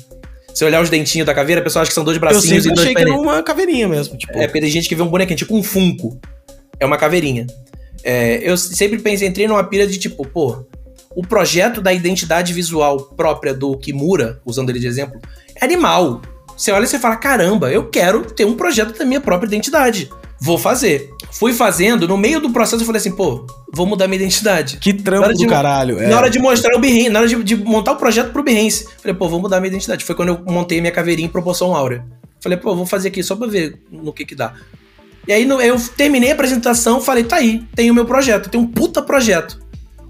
Se olhar os dentinhos da caveira, a pessoa acha que são dois bracinhos eu e dois achei que era uma caveirinha mesmo. Tipo. É, tem gente que vê um bonequinho, tipo um funko. É uma caveirinha. É, eu sempre pensei, entrei numa pira de tipo, pô, o projeto da identidade visual própria do Kimura, usando ele de exemplo, é animal. Você olha e você fala: caramba, eu quero ter um projeto da minha própria identidade. Vou fazer. Fui fazendo, no meio do processo eu falei assim, pô, vou mudar minha identidade. Que trampo do caralho. É. Na hora de mostrar o Behance, na hora de, de, montar o projeto pro Behance, falei, pô, vou mudar minha identidade. Foi quando eu montei minha caveirinha em proporção áurea. Falei, pô, vou fazer aqui só pra ver no que que dá. E aí eu terminei a apresentação, falei, tá aí, tem o meu projeto, tem um puta projeto.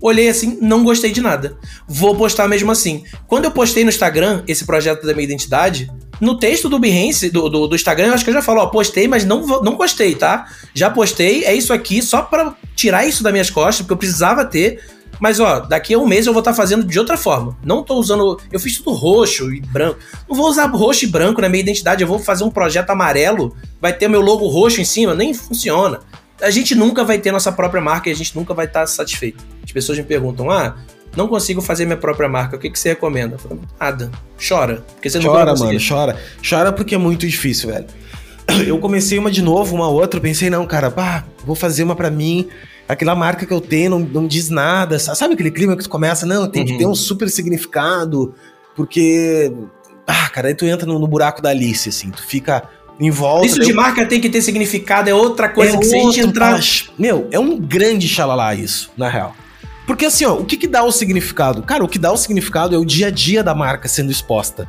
Olhei assim, não gostei de nada. Vou postar mesmo assim. Quando eu postei no Instagram esse projeto da minha identidade, no texto do Behance, do, do, do, Instagram, eu acho que eu já falo, ó, postei, mas não, não gostei, tá? Já postei, é isso aqui, só para tirar isso das minhas costas, porque eu precisava ter. Mas, ó, daqui a um mês eu vou estar tá fazendo de outra forma. Não tô usando. Eu fiz tudo roxo e branco. Não vou usar roxo e branco na minha identidade. Eu vou fazer um projeto amarelo. Vai ter meu logo roxo em cima. Nem funciona a gente nunca vai ter nossa própria marca e a gente nunca vai estar satisfeito. As pessoas me perguntam: ah, não consigo fazer minha própria marca, o que, que você recomenda? Eu falo, Nada. Chora. Porque você chora, não Chora, mano, chora. Chora porque é muito difícil, velho. Eu comecei uma de novo, uma outra, pensei, não, cara, pá, vou fazer uma para mim. Aquela marca que eu tenho não, não diz nada. Sabe aquele clima que tu começa? Não, tem uhum. que ter um super significado, porque. Ah, cara, aí tu entra no, no buraco da Alice, assim, tu fica em volta. Isso de marca tem que ter significado, é outra coisa é que se a gente entrar. Meu, é um grande xalalá isso, na real. Porque assim, ó, o que, que dá o significado? Cara, o que dá o significado é o dia a dia da marca sendo exposta.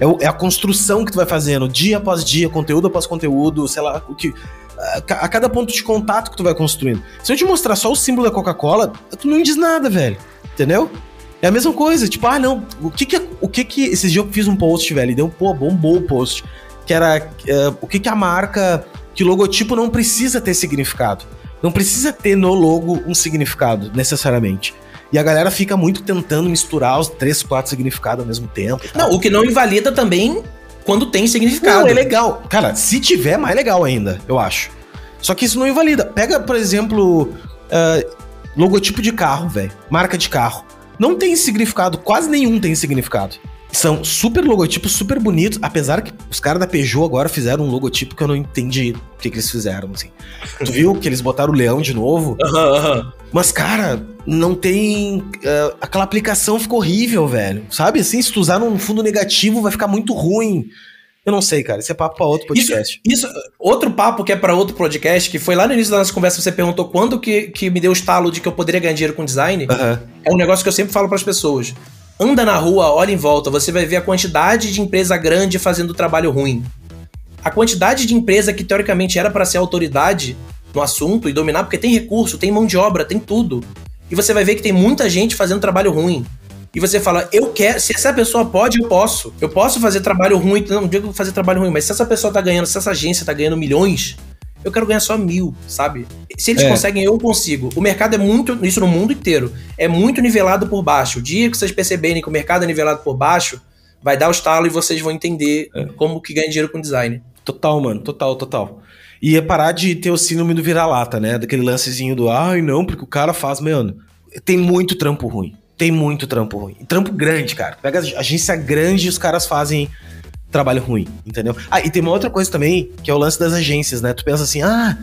É, o, é a construção que tu vai fazendo, dia após dia, conteúdo após conteúdo, sei lá, o que. A, a cada ponto de contato que tu vai construindo. Se eu te mostrar só o símbolo da Coca-Cola, tu não diz nada, velho. Entendeu? É a mesma coisa, tipo, ah, não, o que que, o que que, esses dias eu fiz um post, velho, e deu, pô, bombou o post que era uh, o que, que a marca, que o logotipo não precisa ter significado. Não precisa ter no logo um significado, necessariamente. E a galera fica muito tentando misturar os três, quatro significados ao mesmo tempo. Não, o que não invalida também quando tem significado. Não, é legal. Cara, se tiver, mais legal ainda, eu acho. Só que isso não invalida. Pega, por exemplo, uh, logotipo de carro, velho. Marca de carro. Não tem significado, quase nenhum tem significado. São super logotipos, super bonitos, apesar que os caras da Peugeot agora fizeram um logotipo que eu não entendi o que, que eles fizeram, assim. tu viu que eles botaram o leão de novo? Mas, cara, não tem. eh, aquela aplicação ficou horrível, velho. Sabe assim? Se tu usar num fundo negativo, vai ficar muito ruim. Eu não sei, cara. Isso é papo pra outro podcast. Isso, outro papo que é pra outro podcast, que foi lá no início da nossa conversa, você perguntou quando que, que me deu o estalo de que eu poderia ganhar dinheiro com design. Aham. É um negócio que eu sempre falo pras pessoas. Anda na rua, olha em volta, você vai ver a quantidade de empresa grande fazendo trabalho ruim. A quantidade de empresa que teoricamente era pra ser autoridade no assunto e dominar, porque tem recurso, tem mão de obra, tem tudo. E você vai ver que tem muita gente fazendo trabalho ruim. E você fala, eu quero, se essa pessoa pode, eu posso. Eu posso fazer trabalho ruim, não digo fazer trabalho ruim, mas se essa pessoa tá ganhando, se essa agência tá ganhando milhões, eu quero ganhar só mil, sabe? Se eles É. conseguem, eu consigo. O mercado é muito, isso no mundo inteiro, é muito nivelado por baixo. O dia que vocês perceberem que o mercado é nivelado por baixo, vai dar o estalo e vocês vão entender É. como que ganha dinheiro com design. Total, mano. Total, total. E é parar de ter o síndrome do vira-lata, né? Daquele lancezinho do, ai, não, porque o cara faz, mano. Tem muito trampo ruim. Tem muito trampo ruim. Trampo grande, cara. Pega ag- agência grande e os caras fazem trabalho ruim, entendeu? Ah, e tem uma outra coisa também, que é o lance das agências, né? Tu pensa assim, ah,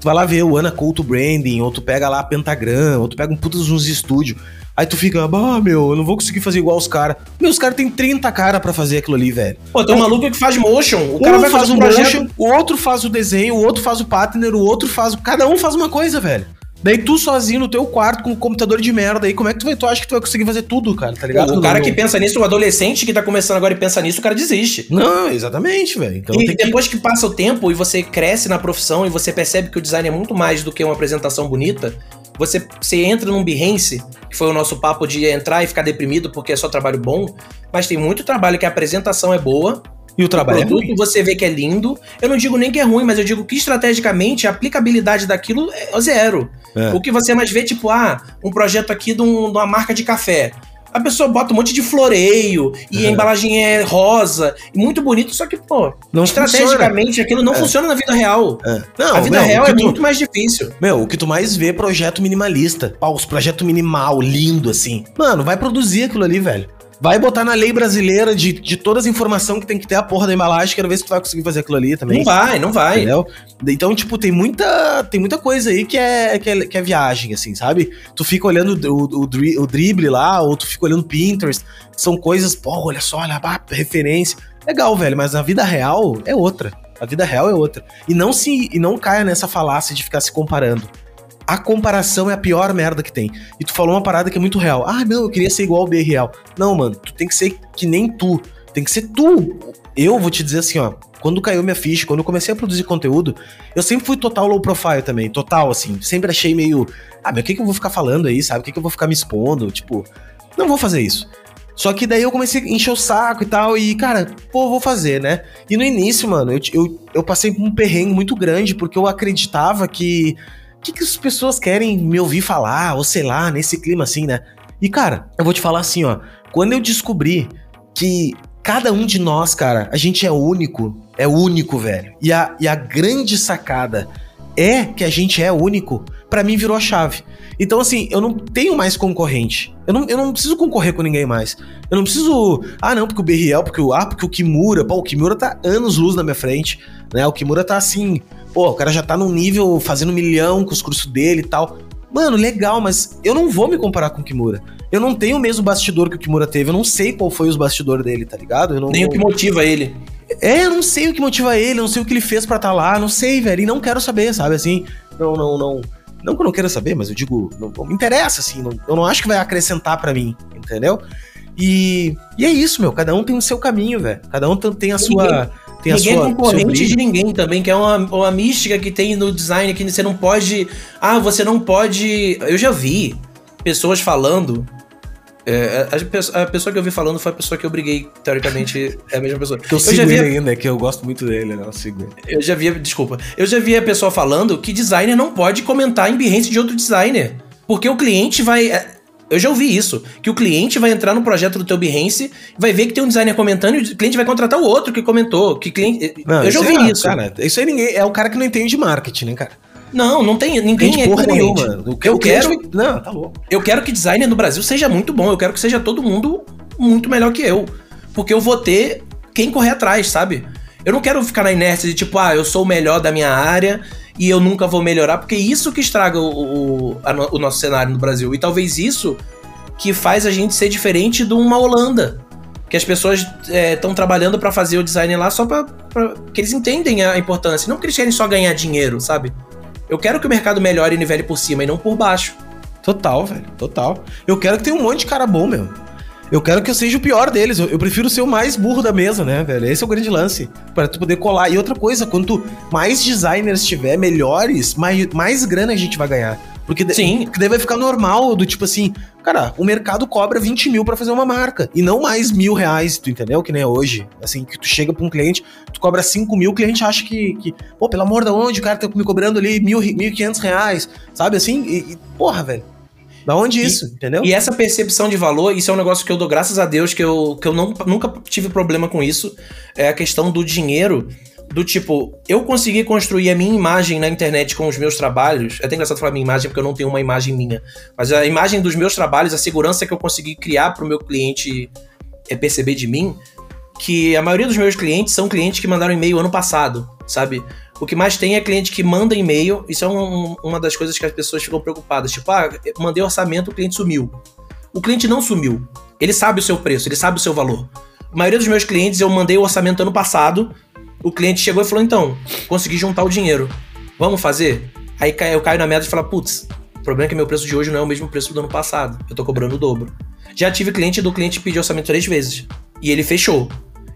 tu vai lá ver o Ana Couto Branding, ou tu pega lá a Pentagram, ou tu pega um puta de uns estúdios. Aí tu fica, ah, meu, eu não vou conseguir fazer igual os caras. Meu, os caras têm 30 cara pra fazer aquilo ali, velho. Pô, tem um maluco que faz motion, o cara um vai faz fazer um projeto. motion, o outro faz o desenho, o outro faz o partner, o outro faz. Cada um faz uma coisa, velho. Daí tu sozinho no teu quarto com um computador de merda aí, como é que tu, vai, tu acha que tu vai conseguir fazer tudo, cara? Tá ligado? o cara que pensa nisso, o adolescente que tá começando agora e pensa nisso, o cara desiste. Não, exatamente, velho. Então e tem que. depois que passa o tempo e você cresce na profissão e você percebe que o design é muito mais do que uma apresentação bonita, você, você entra num Behance, que foi o nosso papo de entrar e ficar deprimido porque é só trabalho bom, mas tem muito trabalho que a apresentação é boa, E o o trabalho é produto ruim. você vê que é lindo. Eu não digo nem que é ruim, mas eu digo que estrategicamente a aplicabilidade daquilo é zero. É. O que você mais vê, tipo, ah, um projeto aqui de, um- de uma marca de café. A pessoa bota um monte de floreio e a É. embalagem é rosa, muito bonito, só que, pô, Não estrategicamente aquilo não É. funciona na vida real. É. Não, a vida meu, real o é tu- muito mais difícil. Meu, o que tu mais vê é projeto minimalista. Pau, os projeto minimal, lindo, assim. Mano, vai produzir aquilo ali, velho. Vai botar na lei brasileira de, de todas as informações que tem que ter a porra da embalagem. Quero ver se tu vai conseguir fazer aquilo ali também. Não vai, não vai. Entendeu? Então, tipo, tem muita, tem muita coisa aí que é, que é, que é viagem, assim, sabe? Tu fica olhando o, o, dri- o drible lá, ou tu fica olhando Pinterest. São coisas, pô, olha só, olha, bah, referência. Legal, velho, mas a vida real é outra. A vida real é outra. E não se e não caia nessa falácia de ficar se comparando. A comparação é a pior merda que tem. E tu falou uma parada que é muito real. Ah, não, eu queria ser igual o BRL. Não, mano, tu tem que ser que nem tu. Tem que ser tu. Eu vou te dizer assim, ó. Quando caiu minha ficha, quando eu comecei a produzir conteúdo, eu sempre fui total low profile também. Total, assim. Sempre achei meio. Ah, mas o que, que eu vou ficar falando aí, sabe? O que, que eu vou ficar me expondo? Tipo, não vou fazer isso. Só que daí eu comecei a encher o saco e tal, e, cara, pô, vou fazer, né? E no início, mano, eu, eu, eu passei por um perrengue muito grande, porque eu acreditava que. Que, que as pessoas querem me ouvir falar, ou sei lá, nesse clima assim, né? E, cara, eu vou te falar assim, ó. Quando eu descobri que cada um de nós, cara, a gente é único, é único, velho. E a, e a grande sacada é que a gente é único, pra mim virou a chave. Então, assim, eu não tenho mais concorrente. Eu não, eu não preciso concorrer com ninguém mais. Eu não preciso. Ah, não, porque o BRL, porque o. Ah, porque o Kimura. Pô, o Kimura tá anos luz na minha frente. Né? O Kimura tá assim. Pô, o cara já tá num nível fazendo milhão com os cursos dele e tal. Mano, legal, mas eu não vou me comparar com o Kimura. Eu não tenho o mesmo bastidor que o Kimura teve. Eu não sei qual foi os bastidores dele, tá ligado? Eu não, Nem o que motiva ele. é, eu não sei o que motiva ele, eu não sei o que ele fez pra estar lá, não sei, velho, e não quero saber, sabe, assim, não, não, não, não que eu não queira saber, mas eu digo, não, não me interessa, assim, não- eu não acho que vai acrescentar pra mim, entendeu? E, e é isso, meu, cada um tem o seu caminho, velho, cada um tem a sua, tem a ninguém é sua, seu concorrente de ninguém também, que é uma, uma mística que tem no design que você não pode. Ah, você não pode. Eu já vi pessoas falando. é, a, a pessoa que eu vi falando foi a pessoa que eu briguei, teoricamente, é a mesma pessoa. que eu já sigo vi, ele ainda, que eu gosto muito dele, né, eu sigo ele. eu já vi, desculpa, eu já vi a pessoa falando que designer não pode comentar em Behance de outro designer. Porque o cliente vai. Eu já ouvi isso. Que o cliente vai entrar no projeto do teu Behance, vai ver que tem um designer comentando e o cliente vai contratar o outro que comentou. Que cliente, Não, eu já ouvi é, isso. Cara, isso aí ninguém, é o cara que não entende de marketing, né, cara? Não, não tem. Ninguém Entende é porra nenhuma. O que- Eu o quero, vai- Não, tá louco. eu quero que designer no Brasil seja muito bom. Eu quero que seja todo mundo muito melhor que eu. porque eu vou ter quem correr atrás, sabe? Eu não quero ficar na inércia de tipo, ah, eu sou o melhor da minha área e eu nunca vou melhorar, porque é isso que estraga o, o, a, o nosso cenário no Brasil. E talvez isso que faz a gente ser diferente de uma Holanda. Que as pessoas estão é, trabalhando para fazer o design lá só para que eles entendem a importância. Não que eles querem só ganhar dinheiro, sabe? Eu quero que o mercado melhore e nivele por cima e não por baixo. Total, velho. Total. Eu quero que tenha um monte de cara bom, meu. Eu quero que eu seja o pior deles. Eu, eu, prefiro ser o mais burro da mesa, né, velho? Esse é o grande lance. para tu poder colar. E outra coisa, quanto mais designers tiver, melhores, mais, mais grana a gente vai ganhar. Porque, Sim. porque daí vai ficar normal, do tipo assim, cara, o mercado cobra 20 mil pra fazer uma marca. E não mais mil reais, tu entendeu? Que nem é hoje. Assim, que tu chega pra um cliente, tu cobra 5 mil, o cliente acha que, que pô, pelo amor de onde, o cara tá me cobrando ali mil, mil e quinhentos reais, sabe assim? E, e, porra, velho. Da onde isso, e, entendeu? E essa percepção de valor, isso é um negócio que eu dou graças a Deus, que eu, que eu não, nunca tive problema com isso. É a questão do dinheiro do tipo, eu consegui construir a minha imagem na internet com os meus trabalhos. É até engraçado falar minha imagem porque eu não tenho uma imagem minha. Mas a imagem dos meus trabalhos, a segurança que eu consegui criar para o meu cliente é perceber de mim, que a maioria dos meus clientes são clientes que mandaram e-mail ano passado, sabe? O que mais tem é cliente que manda e-mail. Isso é um, uma das coisas que as pessoas ficam preocupadas. Tipo, ah, mandei orçamento, o cliente sumiu. O cliente não sumiu. Ele sabe o seu preço, ele sabe o seu valor. A maioria dos meus clientes eu mandei o orçamento ano passado o cliente chegou e falou: então, consegui juntar o dinheiro. Vamos fazer? Aí eu caio na meta e falo: putz, o problema é que meu preço de hoje não é o mesmo preço do ano passado. Eu tô cobrando o dobro. Já tive cliente do cliente pedir orçamento três vezes. E ele fechou.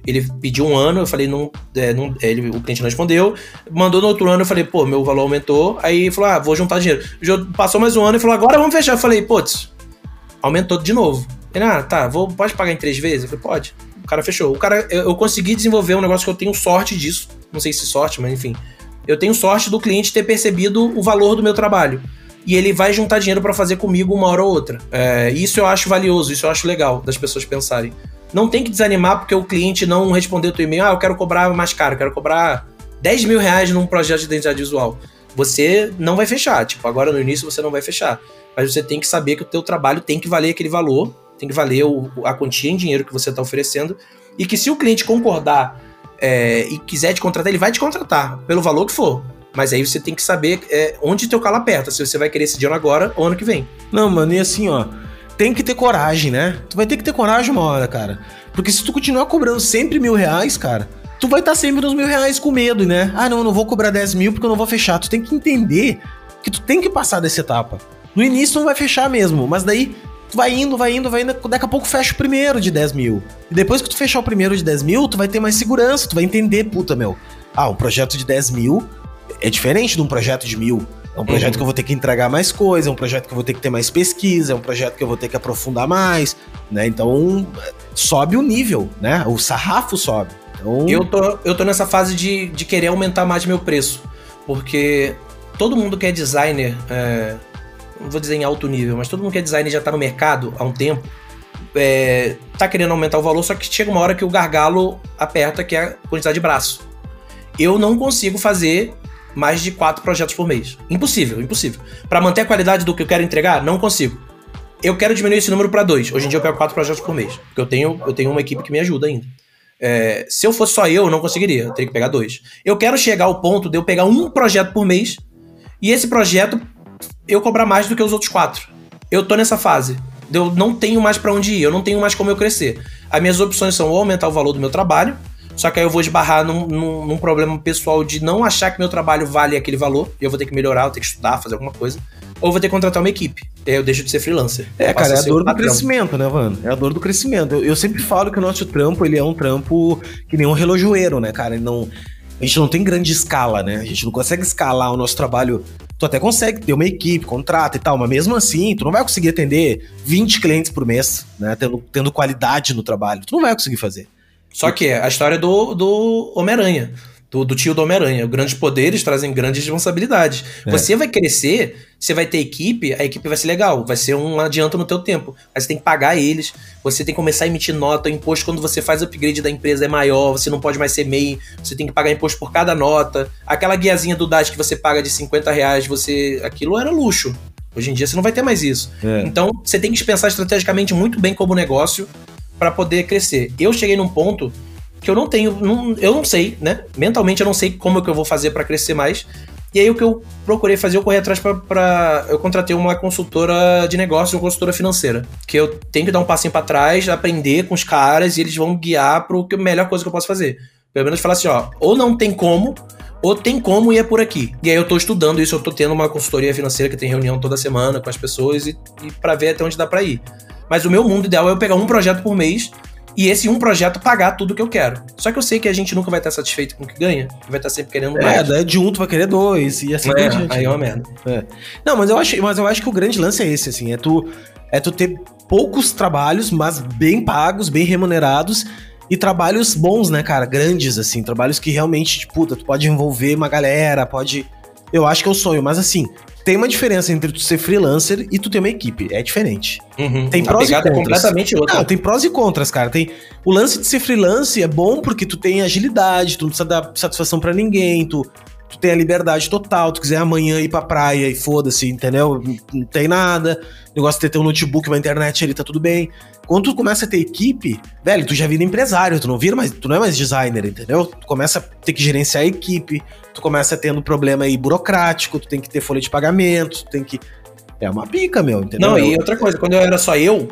Ele pediu um ano, eu falei, não, é, não ele, o cliente não respondeu. Mandou no outro ano, eu falei, pô, meu valor aumentou. Aí falou, ah, vou juntar dinheiro. Passou mais um ano e falou, agora vamos fechar. Eu falei, putz, aumentou de novo. Ele, ah, tá, vou, pode pagar em três vezes? Eu falei, pode cara fechou. O cara, eu, eu consegui desenvolver um negócio que eu tenho sorte disso. Não sei se sorte, mas enfim. Eu tenho sorte do cliente ter percebido o valor do meu trabalho. E ele vai juntar dinheiro para fazer comigo uma hora ou outra. É, isso eu acho valioso, isso eu acho legal das pessoas pensarem. Não tem que desanimar porque o cliente não respondeu o teu e-mail. Ah, eu quero cobrar mais caro, quero cobrar 10 mil reais num projeto de identidade visual. Você não vai fechar. Tipo, agora no início você não vai fechar. Mas você tem que saber que o teu trabalho tem que valer aquele valor tem que valer o, a quantia em dinheiro que você está oferecendo. E que se o cliente concordar é, e quiser te contratar, ele vai te contratar, pelo valor que for. Mas aí você tem que saber é, onde teu calo aperta, se você vai querer esse dinheiro agora ou ano que vem. Não, mano, e assim, ó, tem que ter coragem, né? Tu vai ter que ter coragem uma hora, cara. Porque se tu continuar cobrando sempre mil reais, cara, tu vai estar tá sempre nos mil reais com medo, né? Ah, não, eu não vou cobrar 10 mil porque eu não vou fechar. Tu tem que entender que tu tem que passar dessa etapa. No início tu não vai fechar mesmo, mas daí Tu vai indo, vai indo, vai indo, daqui a pouco fecha o primeiro de 10 mil. E depois que tu fechar o primeiro de 10 mil, tu vai ter mais segurança, tu vai entender, puta, meu. Ah, um projeto de 10 mil é diferente de um projeto de mil. É um projeto uhum. que eu vou ter que entregar mais coisa, é um projeto que eu vou ter que ter mais pesquisa, é um projeto que eu vou ter que aprofundar mais, né? Então, sobe o nível, né? O sarrafo sobe. Então... Eu, tô, eu tô nessa fase de, de querer aumentar mais meu preço, porque todo mundo que é designer, é, não vou dizer em alto nível, mas todo mundo que é designer já tá no mercado há um tempo, é, tá querendo aumentar o valor, só que chega uma hora que o gargalo aperta, que é a quantidade de braço. Eu não consigo fazer mais de quatro projetos por mês. Impossível, impossível. Para manter a qualidade do que eu quero entregar, não consigo. Eu quero diminuir esse número para dois. Hoje em dia eu pego quatro projetos por mês, porque eu tenho, eu tenho uma equipe que me ajuda ainda. É, se eu fosse só eu, eu não conseguiria. Eu teria que pegar dois. Eu quero chegar ao ponto de eu pegar um projeto por mês e esse projeto eu cobrar mais do que os outros quatro. Eu tô nessa fase. Eu não tenho mais para onde ir, eu não tenho mais como eu crescer. As minhas opções são ou aumentar o valor do meu trabalho, só que aí eu vou esbarrar num, num, num, problema pessoal de não achar que meu trabalho vale aquele valor, e eu vou ter que melhorar, eu vou ter que estudar, fazer alguma coisa. Ou vou ter que contratar uma equipe. E aí eu deixo de ser freelancer. É, cara, é a dor do crescimento, né, mano? É a dor do crescimento. Eu, eu, sempre falo que o nosso trampo, ele é um trampo que nem um relojoeiro, né, cara? Ele não a gente não tem grande escala, né? A gente não consegue escalar o nosso trabalho. Tu até consegue ter uma equipe, contrato e tal, mas mesmo assim, tu não vai conseguir atender 20 clientes por mês, né? Tendo, tendo qualidade no trabalho. Tu não vai conseguir fazer. Só que é a história do, do Homem-Aranha do, do tio do Homem-Aranha. Grandes poderes trazem grandes responsabilidades. É. Você vai crescer, você vai ter equipe, a equipe vai ser legal, vai ser um adianto no teu tempo. Mas você tem que pagar eles, você tem que começar a emitir nota, o imposto quando você faz upgrade da empresa é maior, você não pode mais ser MEI, você tem que pagar imposto por cada nota. Aquela guiazinha do DAS que você paga de 50 reais, você. aquilo era luxo. Hoje em dia você não vai ter mais isso. É. Então você tem que pensar estrategicamente muito bem como negócio para poder crescer. Eu cheguei num ponto que eu não tenho, não, eu não sei, né? Mentalmente eu não sei como é que eu vou fazer para crescer mais. E aí o que eu procurei fazer, eu corri atrás para eu contratei uma consultora de negócios, uma consultora financeira, que eu tenho que dar um passinho para trás, aprender com os caras e eles vão guiar para a melhor coisa que eu posso fazer. Pelo menos falar assim, ó, ou não tem como, ou tem como e é por aqui. E aí eu tô estudando isso, eu tô tendo uma consultoria financeira que tem reunião toda semana com as pessoas e, e para ver até onde dá para ir. Mas o meu mundo ideal é eu pegar um projeto por mês e esse um projeto pagar tudo que eu quero. Só que eu sei que a gente nunca vai estar satisfeito com o que ganha, vai estar sempre querendo mais. É, daí de um tu vai querer dois e assim é, Aí é uma merda. É. Não, mas eu, acho, mas eu acho que o grande lance é esse, assim, é tu, é tu ter poucos trabalhos, mas bem pagos, bem remunerados, e trabalhos bons, né, cara? Grandes, assim, trabalhos que realmente, tipo, tu pode envolver uma galera, pode. Eu acho que é o sonho, mas assim, tem uma diferença entre tu ser freelancer e tu ter uma equipe. É diferente. Uhum. Tem prós e contras. É completamente outra. Não, tem prós e contras, cara. Tem o lance de ser freelance é bom porque tu tem agilidade, tu não precisa dar satisfação para ninguém, tu tu tem a liberdade total, tu quiser amanhã ir pra praia e foda-se, entendeu? Não tem nada. Negócio de ter um notebook, uma internet ali, tá tudo bem. Quando tu começa a ter equipe, velho, tu já vira empresário, tu não vira mais, tu não é mais designer, entendeu? Tu começa a ter que gerenciar a equipe, tu começa a tendo problema aí burocrático, tu tem que ter folha de pagamento, tu tem que. É uma pica, meu, entendeu? Não, e outra coisa, quando eu era só eu,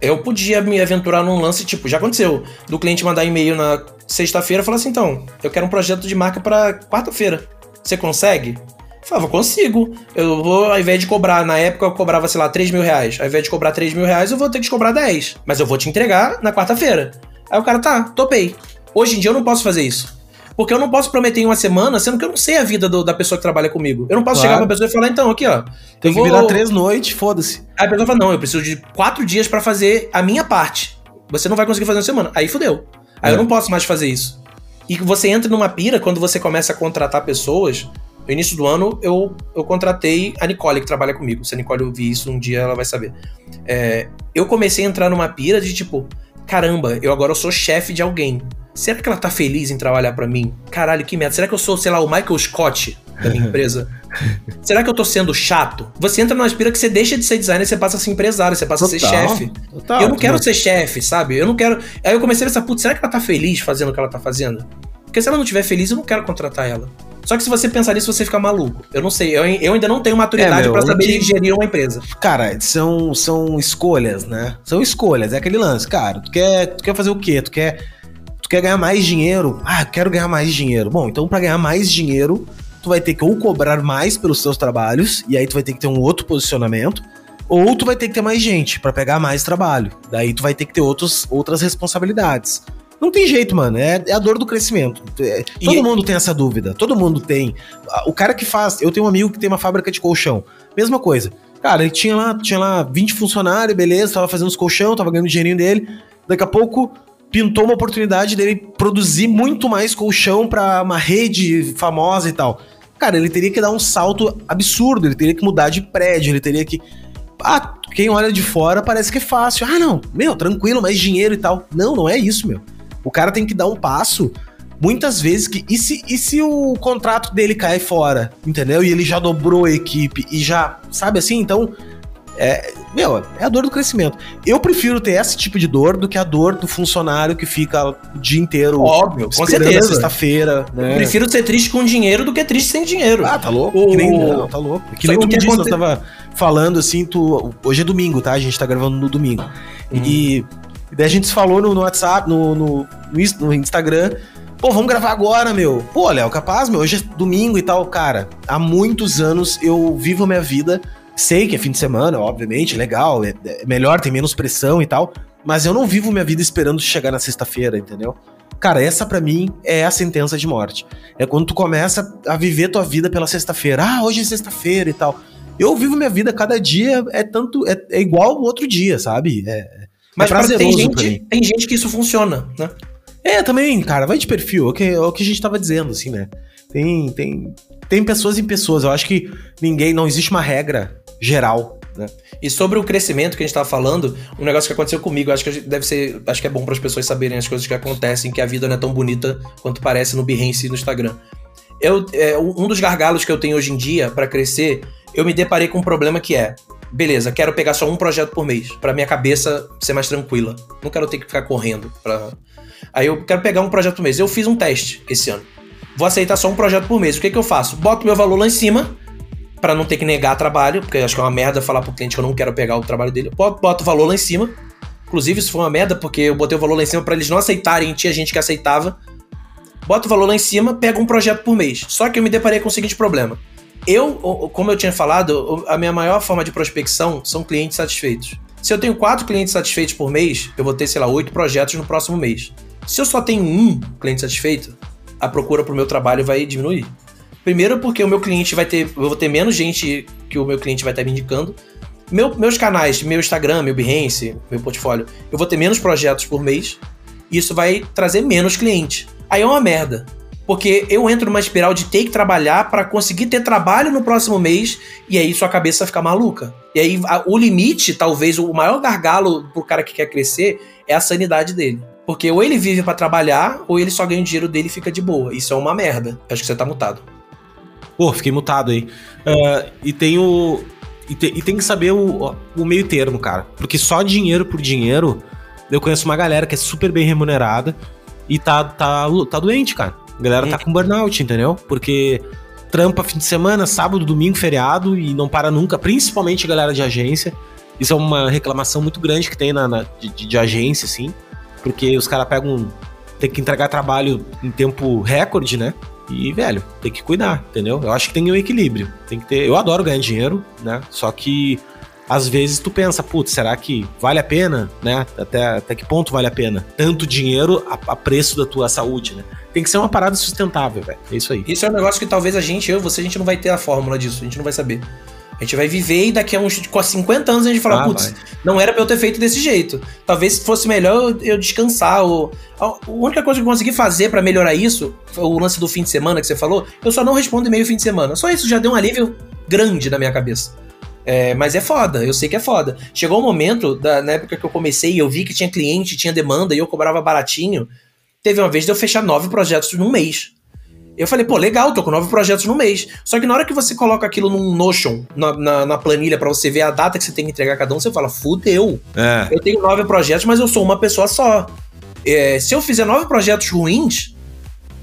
eu podia me aventurar num lance, tipo, já aconteceu, do cliente mandar e-mail na sexta-feira e falar assim, então, eu quero um projeto de marca para quarta-feira. Você consegue? Eu falava, consigo. Eu vou, ao invés de cobrar, na época eu cobrava, sei lá, 3 mil reais. Ao invés de cobrar 3 mil reais, eu vou ter que cobrar 10. Mas eu vou te entregar na quarta-feira. Aí o cara, tá, topei. Hoje em dia eu não posso fazer isso. Porque eu não posso prometer em uma semana, sendo que eu não sei a vida do, da pessoa que trabalha comigo. Eu não posso claro. chegar pra pessoa e falar, então, aqui, ó. Tem que virar três noites, foda-se. Aí a pessoa fala, não, eu preciso de quatro dias para fazer a minha parte. Você não vai conseguir fazer uma semana. Aí fudeu. Aí é. eu não posso mais fazer isso. E você entra numa pira quando você começa a contratar pessoas. No início do ano, eu, eu contratei a Nicole, que trabalha comigo. Se a Nicole ouvir isso um dia, ela vai saber. É, eu comecei a entrar numa pira de tipo, caramba, eu agora sou chefe de alguém. Será que ela tá feliz em trabalhar para mim? Caralho, que merda. Será que eu sou, sei lá, o Michael Scott da minha empresa? Será que eu tô sendo chato? Você entra numa aspira que você deixa de ser designer e você passa a ser empresário, você passa total, a ser chefe. Eu não quero ser chefe, sabe? Eu não quero. Aí eu comecei a pensar, putz, será que ela tá feliz fazendo o que ela tá fazendo? Porque se ela não estiver feliz, eu não quero contratar ela. Só que se você pensar nisso, você fica maluco. Eu não sei, eu, eu ainda não tenho maturidade é, para saber onde... gerir uma empresa. Cara, são, são escolhas, né? São escolhas, é aquele lance, cara. Tu quer, tu quer fazer o quê? Tu quer quer ganhar mais dinheiro? Ah, quero ganhar mais dinheiro. Bom, então para ganhar mais dinheiro, tu vai ter que ou cobrar mais pelos seus trabalhos, e aí tu vai ter que ter um outro posicionamento, ou tu vai ter que ter mais gente para pegar mais trabalho. Daí tu vai ter que ter outros, outras responsabilidades. Não tem jeito, mano. É, é a dor do crescimento. É, todo e... mundo tem essa dúvida. Todo mundo tem. O cara que faz. Eu tenho um amigo que tem uma fábrica de colchão. Mesma coisa. Cara, ele tinha lá, tinha lá 20 funcionários, beleza, tava fazendo os colchão, tava ganhando o dinheirinho dele. Daqui a pouco pintou uma oportunidade dele produzir muito mais colchão para uma rede famosa e tal. Cara, ele teria que dar um salto absurdo, ele teria que mudar de prédio, ele teria que. Ah, quem olha de fora parece que é fácil. Ah, não, meu, tranquilo, mais dinheiro e tal. Não, não é isso, meu. O cara tem que dar um passo. Muitas vezes que. E se, e se o contrato dele cai fora, entendeu? E ele já dobrou a equipe e já. Sabe assim? Então é, meu, é a dor do crescimento. Eu prefiro ter esse tipo de dor do que a dor do funcionário que fica o dia inteiro. Óbvio, com certeza. sexta-feira. Né? Prefiro ser triste com dinheiro do que triste sem dinheiro. Ah, tá louco? O... Que nem, não, tá louco. Que nem tu me disse, aconte... tava falando assim, tu. Hoje é domingo, tá? A gente tá gravando no domingo. Hum. E, e daí a gente se falou no, no WhatsApp, no, no, no Instagram. Pô, vamos gravar agora, meu. Pô, Léo, capaz, meu. Hoje é domingo e tal. Cara, há muitos anos eu vivo a minha vida Sei que é fim de semana, obviamente, legal, é, é melhor, tem menos pressão e tal, mas eu não vivo minha vida esperando chegar na sexta-feira, entendeu? Cara, essa para mim é a sentença de morte. É quando tu começa a viver tua vida pela sexta-feira. Ah, hoje é sexta-feira e tal. Eu vivo minha vida cada dia é tanto é, é igual o outro dia, sabe? É, é mas é tem gente, tem gente que isso funciona, né? É, também, cara, vai de perfil, é o que, é o que a gente tava dizendo, assim, né? Tem, tem, tem pessoas em pessoas. Eu acho que ninguém, não existe uma regra geral. Né? E sobre o crescimento que a gente estava falando, um negócio que aconteceu comigo, acho que deve ser, acho que é bom para as pessoas saberem as coisas que acontecem, que a vida não é tão bonita quanto parece no Behance e no Instagram. Eu, é, um dos gargalos que eu tenho hoje em dia para crescer, eu me deparei com um problema que é beleza, quero pegar só um projeto por mês, pra minha cabeça ser mais tranquila. Não quero ter que ficar correndo pra... Aí eu quero pegar um projeto por mês. Eu fiz um teste esse ano. Vou aceitar só um projeto por mês. O que, que eu faço? Boto meu valor lá em cima, para não ter que negar trabalho, porque acho que é uma merda falar pro cliente que eu não quero pegar o trabalho dele. Boto, boto o valor lá em cima. Inclusive, isso foi uma merda, porque eu botei o valor lá em cima para eles não aceitarem, tinha gente que aceitava. Boto o valor lá em cima, pego um projeto por mês. Só que eu me deparei com o seguinte problema. Eu, como eu tinha falado, a minha maior forma de prospecção são clientes satisfeitos. Se eu tenho quatro clientes satisfeitos por mês, eu vou ter, sei lá, oito projetos no próximo mês. Se eu só tenho um cliente satisfeito, a procura pro meu trabalho vai diminuir. Primeiro porque o meu cliente vai ter, eu vou ter menos gente que o meu cliente vai estar me indicando. Meu, meus canais, meu Instagram, meu Behance, meu portfólio, eu vou ter menos projetos por mês. E isso vai trazer menos cliente. Aí é uma merda. Porque eu entro numa espiral de ter que trabalhar para conseguir ter trabalho no próximo mês e aí sua cabeça fica maluca. E aí a, o limite, talvez o maior gargalo pro cara que quer crescer é a sanidade dele. Porque ou ele vive para trabalhar ou ele só ganha o dinheiro dele e fica de boa. Isso é uma merda. Acho que você tá mutado. Pô, fiquei mutado aí. Uh, e tem o. E, te, e, tem que saber o, o meio termo, cara. Porque só dinheiro por dinheiro, eu conheço uma galera que é super bem remunerada e tá, tá, tá doente, cara. A galera tá com burnout, entendeu? Porque trampa fim de semana, sábado, domingo, feriado e não para nunca, principalmente a galera de agência. Isso é uma reclamação muito grande que tem na, na de, de, agência, assim, porque os caras pegam. tem que entregar trabalho em tempo recorde, né? E, velho, tem que cuidar, entendeu? Eu acho que tem um equilíbrio. Tem que ter. Eu adoro ganhar dinheiro, né? Só que às vezes tu pensa, putz, será que vale a pena, né? Até, até que ponto vale a pena? Tanto dinheiro a, a preço da tua saúde, né? Tem que ser uma parada sustentável, velho. É isso aí. Isso é um negócio que talvez a gente, eu você, a gente não vai ter a fórmula disso, a gente não vai saber. A gente vai viver e daqui a uns 50 anos a gente falar, ah, putz, não era pra eu ter feito desse jeito. Talvez fosse melhor eu, descansar. Ou, a única coisa que eu consegui fazer para melhorar isso, o lance do fim de semana que você falou, eu só não respondo e-mail fim de semana. Só isso já deu um alívio grande na minha cabeça. É, mas é foda, eu sei que é foda. Chegou um momento, da, na época que eu comecei, eu vi que tinha cliente, tinha demanda e eu cobrava baratinho. Teve uma vez de eu fechar nove projetos num mês. Eu falei, pô, legal, tô com nove projetos no mês. Só que na hora que você coloca aquilo num Notion, na, na, na planilha, para você ver a data que você tem que entregar cada um, você fala, fudeu. É. Eu tenho nove projetos, mas eu sou uma pessoa só. É, se eu fizer nove projetos ruins,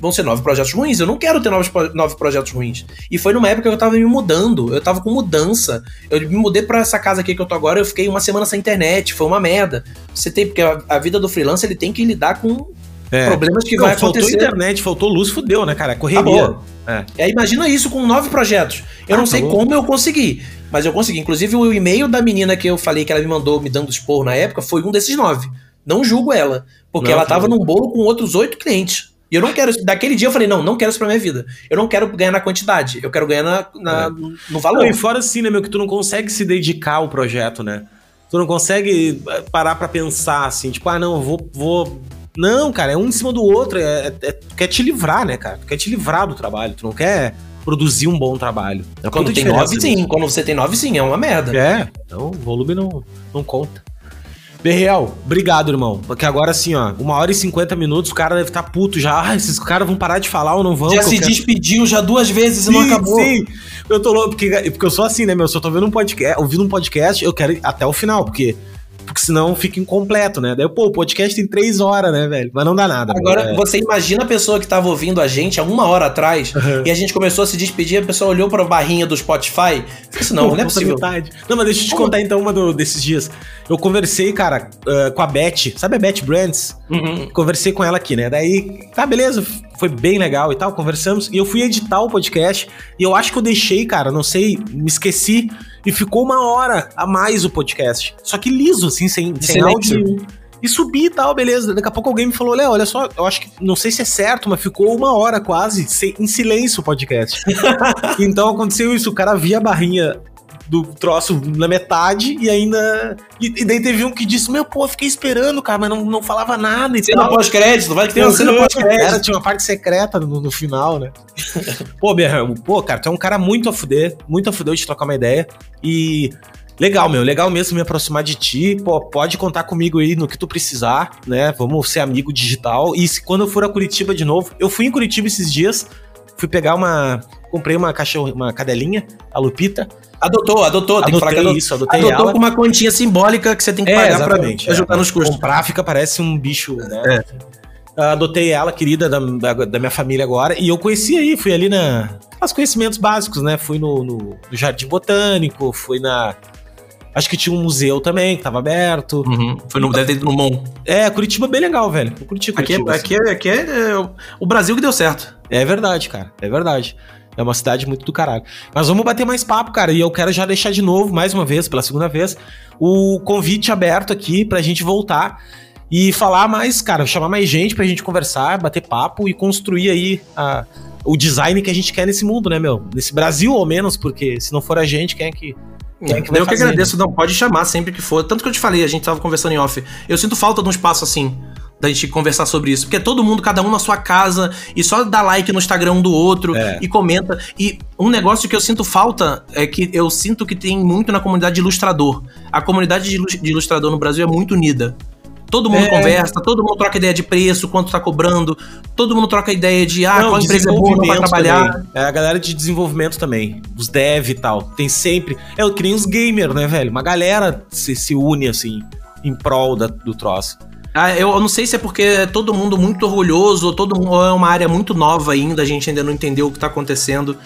vão ser nove projetos ruins. Eu não quero ter nove, nove projetos ruins. E foi numa época que eu tava me mudando. Eu tava com mudança. Eu me mudei para essa casa aqui que eu tô agora. Eu fiquei uma semana sem internet. Foi uma merda. Você tem, porque a, a vida do freelancer ele tem que lidar com é. Problemas que não, vai acontecer. Faltou internet, faltou luz, fudeu, né, cara? Correria. É. é. imagina isso com nove projetos. Eu ah, não sei tá como eu consegui, mas eu consegui. Inclusive, o e-mail da menina que eu falei que ela me mandou me dando expor na época foi um desses nove. Não julgo ela, porque não, ela tava num bolo com outros oito clientes. E eu não quero. Daquele dia eu falei, não, não quero isso pra minha vida. Eu não quero ganhar na quantidade, eu quero ganhar na, na é. no valor. Não, e fora assim, né, meu, que tu não consegue se dedicar ao projeto, né? Tu não consegue eh, parar para pensar assim, tipo, ah, não, vou, vou não, cara, é um em cima do outro. É, é, é, tu quer te livrar, né, cara? Tu quer te livrar do trabalho. Tu não quer produzir um bom trabalho. É Quando tem nove, sim. Quando você tem nove, sim. É uma merda. É. Então o volume não, não conta. Berriel, obrigado, irmão. Porque agora sim, ó, uma hora e cinquenta minutos, o cara deve estar tá puto já. Ah, esses caras vão parar de falar ou não vão? Já se quero... despediu já duas vezes sim, e não acabou. Sim, eu tô louco, porque, porque eu sou assim, né, meu? Se eu tô vendo um podcast, ouvindo um podcast, eu quero ir até o final, porque porque senão fica incompleto, né? Daí, pô, o podcast tem três horas, né, velho? Mas não dá nada. Agora, é. você imagina a pessoa que tava ouvindo a gente há uma hora atrás uhum. e a gente começou a se despedir, a pessoa olhou pra barrinha do Spotify. Isso não, pô, não é possível. Metade. Não, mas deixa eu te Como? contar então uma do, desses dias. Eu conversei, cara, uh, com a Beth, sabe a Beth Brands? Uhum. Conversei com ela aqui, né? Daí, tá, beleza, foi bem legal e tal, conversamos. E eu fui editar o podcast e eu acho que eu deixei, cara, não sei, me esqueci e ficou uma hora a mais o podcast. Só que liso, assim, sem, sem áudio. E subi e tal, beleza. Daqui a pouco alguém me falou: Léo, olha só, eu acho que não sei se é certo, mas ficou uma hora quase sem, em silêncio o podcast. então aconteceu isso, o cara via a barrinha do troço na metade e ainda. E, e, daí teve um que disse: Meu, pô, fiquei esperando, cara, mas não, não falava nada. E cena pós-crédito, vai que tem uma cena pós-crédito. Era, tinha uma parte secreta no, no final, né? pô, Berramo, pô, cara, tu é um cara muito a fuder, muito a fuder de trocar uma ideia. E. Legal, meu, legal mesmo me aproximar de ti. Pô, pode contar comigo aí no que tu precisar, né? Vamos ser amigo digital. E se, quando eu for a Curitiba de novo, eu fui em Curitiba esses dias fui pegar uma. Comprei uma cachorro, uma cadelinha, a Lupita. Adotou, adotou, tem que falar que isso, adotei Adotou ela. com uma continha simbólica que você tem que É, pagar pra exatamente. ajudar é. nos custos. Comprar fica, parece um bicho, né? É. Ah, Adotei ela, querida da, da, da minha família agora, e eu conheci aí, fui ali na. Os conhecimentos básicos, né? Fui no, no, no Jardim Botânico, fui na. Acho que tinha um museu também que tava aberto. Uhum. Foi no, deve ter ido no Mon. É, Curitiba é bem legal, velho. Eu curti Aqui, é, Curitiba. assim. aqui, é, aqui é, é, o Brasil que deu certo. É verdade, cara. É verdade. É uma cidade muito do caralho. Mas vamos bater mais papo, cara. E eu quero já deixar de novo, mais uma vez, pela segunda vez, o convite aberto aqui pra gente voltar e falar mais, cara, chamar mais gente pra gente conversar, bater papo e construir aí a- o design que a gente quer nesse mundo, né, meu? Nesse Brasil, ao menos, porque se não for a gente, quem é que. É que eu que agradeço, não, pode chamar sempre que for. Tanto que eu te falei, a gente tava conversando em off. Eu sinto falta de um espaço assim, da gente conversar sobre isso. Porque é todo mundo, cada um na sua casa, e só dá like no Instagram um do outro, É. e comenta. E um negócio que eu sinto falta é que eu sinto que tem muito na comunidade de ilustrador. A comunidade de ilustrador no Brasil é muito unida. Todo mundo É. conversa, todo mundo troca ideia de preço, quanto tá cobrando, todo mundo troca ideia de ah, Não, qual empresa é boa desenvolvimento trabalhar. também. É a galera de desenvolvimento também. Os dev e tal. Tem sempre. É que nem os gamers, né, velho? Uma galera se, se une, assim, em prol da- do troço. Ah, eu eu não sei se é porque é todo mundo muito orgulhoso, ou todo mundo ou é uma área muito nova ainda, a gente ainda não entendeu o que tá acontecendo.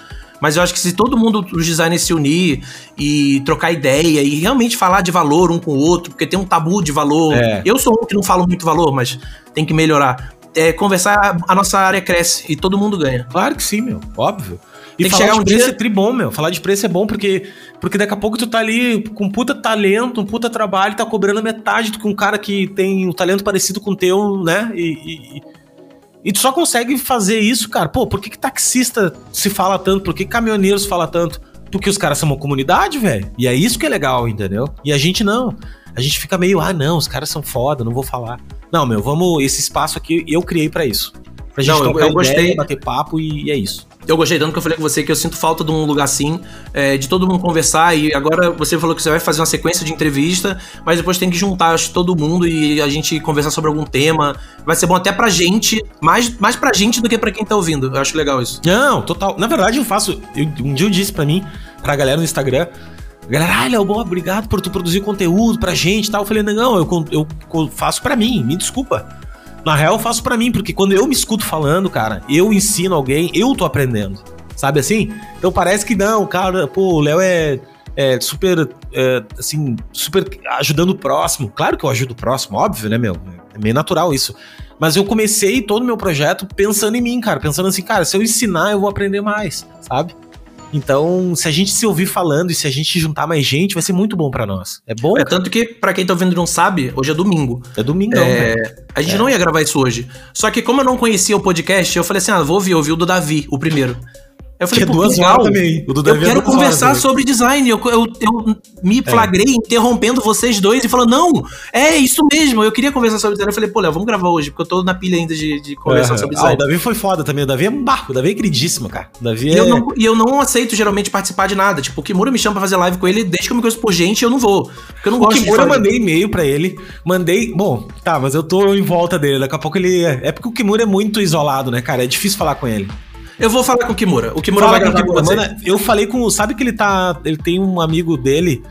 Mas eu acho que se todo mundo, os designers se unir e trocar ideia e realmente falar de valor um com o outro, porque tem um tabu de valor. É. Eu sou um que não falo muito valor, mas tem que melhorar. É, conversar, a nossa área cresce e todo mundo ganha. Claro que sim, meu. Óbvio. E Tem que falar chegar de um preço dia- é tribom, meu. Falar de preço é bom porque, porque daqui a pouco tu tá ali com um puta talento, um puta trabalho, tá cobrando metade do que um cara que tem um talento parecido com o teu, né? E, e, e- tu só consegue fazer isso, cara. Pô, por que, que taxista se fala tanto? Por que caminhoneiro se fala tanto? Porque os caras são uma comunidade, velho. E é isso que é legal, entendeu? E a gente não. A gente fica meio, ah, não, os caras são foda, não vou falar. Não, meu, vamos. Esse espaço aqui eu criei pra isso. Pra gente Não, eu- trocar eu gostei. ideia, bater papo e, e é isso. Eu gostei tanto que eu falei com você que eu sinto falta de um lugar assim, é, de todo mundo conversar. E agora você falou que você vai fazer uma sequência de entrevista, mas depois tem que juntar todo mundo e a gente conversar sobre algum tema. Vai ser bom até pra gente, mais, mais pra gente do que pra quem tá ouvindo. Eu acho legal isso. Não, total. Na verdade, eu faço. eu- um dia eu disse pra mim, pra galera no Instagram. Galera, ah, Léo, obrigado por tu produzir conteúdo pra gente e tal. Eu falei, não, eu, eu faço pra mim, me desculpa. Na real, eu faço pra mim, porque quando eu me escuto falando, cara, eu ensino alguém, eu tô aprendendo. Sabe assim? Então parece que não, cara, pô, o Léo é, é super, é, assim, super ajudando o próximo. Claro que eu ajudo o próximo, óbvio, né, meu? É meio natural isso. Mas eu comecei todo o meu projeto pensando em mim, cara. Pensando assim, cara, se eu ensinar, eu vou aprender mais, sabe? Então, se a gente se ouvir falando e se a gente juntar mais gente, vai ser muito bom pra nós. É bom? É É, tanto que, pra quem tá ouvindo e não sabe, hoje é domingo. é domingão, É. A gente não ia gravar isso hoje. Só que como eu não conhecia o podcast, eu falei assim, ah, vou ouvir, ouvir o do Davi, o primeiro. Eu Que é duas legal. horas também. O Eu é quero horas conversar também. sobre design. Eu, eu, eu me flagrei interrompendo vocês dois e falando, não, é isso mesmo. Eu queria conversar sobre design. Eu falei, pô, Léo, vamos gravar hoje, porque eu tô na pilha ainda de, de conversar Aham. sobre Ah, design. o Davi foi foda também. O Davi é um barco. O Davi é queridíssimo, cara. O Davi E é... eu, não, e eu não aceito geralmente participar de nada. Tipo, o Kimura me chama pra fazer live com ele, desde que eu me conheço por gente, eu não vou. Porque eu não O gosto Kimura eu de fazer. mandei e-mail pra ele. Mandei. Bom, tá, mas eu tô em volta dele. Daqui a pouco ele. É porque o Kimura é muito isolado, né, cara? É difícil falar com ele. Eu vou falar com o Kimura. O Kimura Fala vai com o gravar com você. Mano, eu falei com. Sabe que ele tá. Ele tem um amigo dele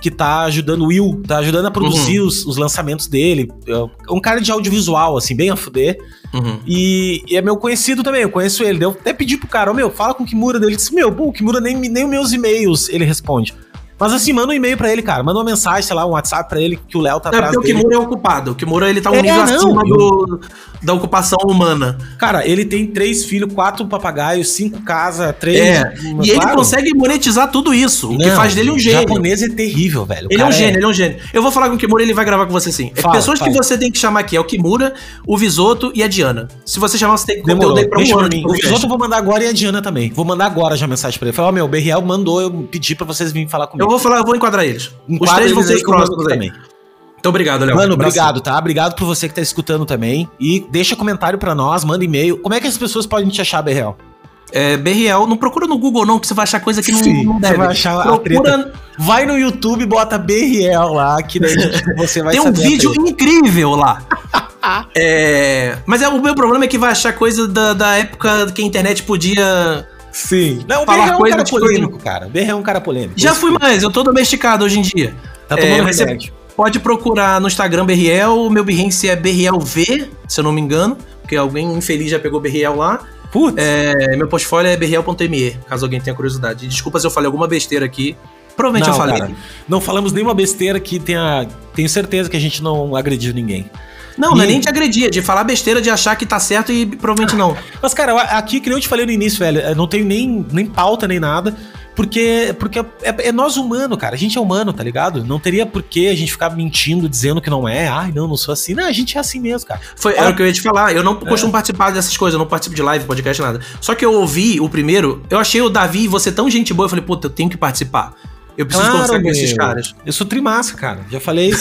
que tá ajudando o Will, tá ajudando a produzir Uhum. os, os lançamentos dele. É um cara de audiovisual, assim, bem a fuder. Uhum. E, e é meu conhecido também, eu conheço ele. Eu até pedi pro cara, ô meu, fala com o Kimura dele. Ele disse, meu, pô, o Kimura nem, nem os meus e-mails ele responde. Mas assim, manda um e-mail pra ele, cara. Manda uma mensagem, sei lá, um WhatsApp pra ele que o Léo tá É atrás porque o dele. Kimura é ocupado. O Kimura ele tá um É, nível não, acima do, da ocupação humana. Cara, ele tem três filhos, quatro papagaios, cinco casas, três. É. E ele Claro. consegue monetizar tudo isso, o que faz dele um gênio. japonês é terrível, velho. O Ele é um cara gênio, ele é um gênio. Eu vou falar com o Kimura ele vai gravar com você sim. É Fala, pessoas que fala. você tem que chamar aqui é o Kimura, o Visoto e a Diana. Se você chamar, você tem que conteúdo aí pra um ano. O. Visoto eu vou mandar agora e a Diana também. Vou mandar agora já mensagem pra ele. Falar, ó, meu, o BRL mandou eu pedir pra vocês virem falar comigo. Eu vou falar, eu vou enquadrar eles. Os Enquadra três vão ser os próximos também. Então obrigado, Léo. Mano, obrigado, tá? Obrigado por você que tá escutando também. E deixa comentário pra nós, manda e-mail. Como é que as pessoas podem te achar, BRL? É, BRL, não procura no Google não, que você vai achar coisa que não, Sim, não você deve. vai achar a procura, Vai no YouTube, bota BRL lá, que daí você vai tem um vídeo treta. incrível lá. é, mas é, o meu problema é que vai achar coisa da, da época que a internet podia. Sim. Não, o Falar BR é um cara polêmico, cara. O BR é um cara polêmico. Já fui mais, eu tô domesticado hoje em dia. Tá tomando é, remédio. Pode procurar no Instagram Berriel, meu Behance é BRLV, se eu não me engano, porque alguém infeliz já pegou Berriel lá. Putz. É, meu portfólio é berriel.me, caso alguém tenha curiosidade. Desculpa se eu falei alguma besteira aqui. Provavelmente não, eu falei. Cara, não falamos nenhuma besteira que tenha. Tenho certeza que a gente não agrediu ninguém. Não, e... não é nem de agredir, é de falar besteira, de achar que tá certo e provavelmente não. Mas, cara, aqui, que nem eu te falei no início, velho, não tem nem, nem pauta nem nada. Porque, porque é, é, nós humano, cara. A gente é humano, tá ligado? Não teria por que a gente ficar mentindo, dizendo que não é. Ai, não, não sou assim. Não, a gente é assim mesmo, cara. Foi, era o que eu ia te falar. Eu não é. costumo participar dessas coisas. Eu não participo de live, podcast, nada. Só que eu ouvi o primeiro. Eu achei o Davi e você tão gente boa. Eu falei, puta, eu tenho que participar. Eu preciso claro, conversar com esses caras. Eu sou trimassa, cara. Já falei,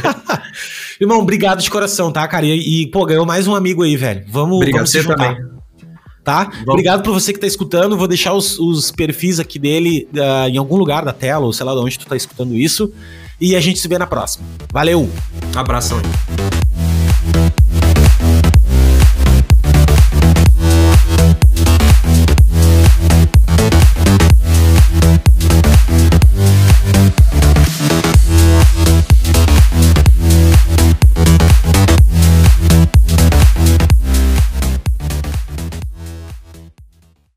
Irmão, obrigado de coração, tá, cara? E, e, pô, ganhou mais um amigo aí, velho. Vamos, obrigado vamos se juntar. Também tá? Vamos. Obrigado por você que tá escutando. Vou deixar os, os perfis aqui dele uh, em algum lugar da tela, ou sei lá de onde tu tá escutando isso. E a gente se vê na próxima. Valeu! Abração aí.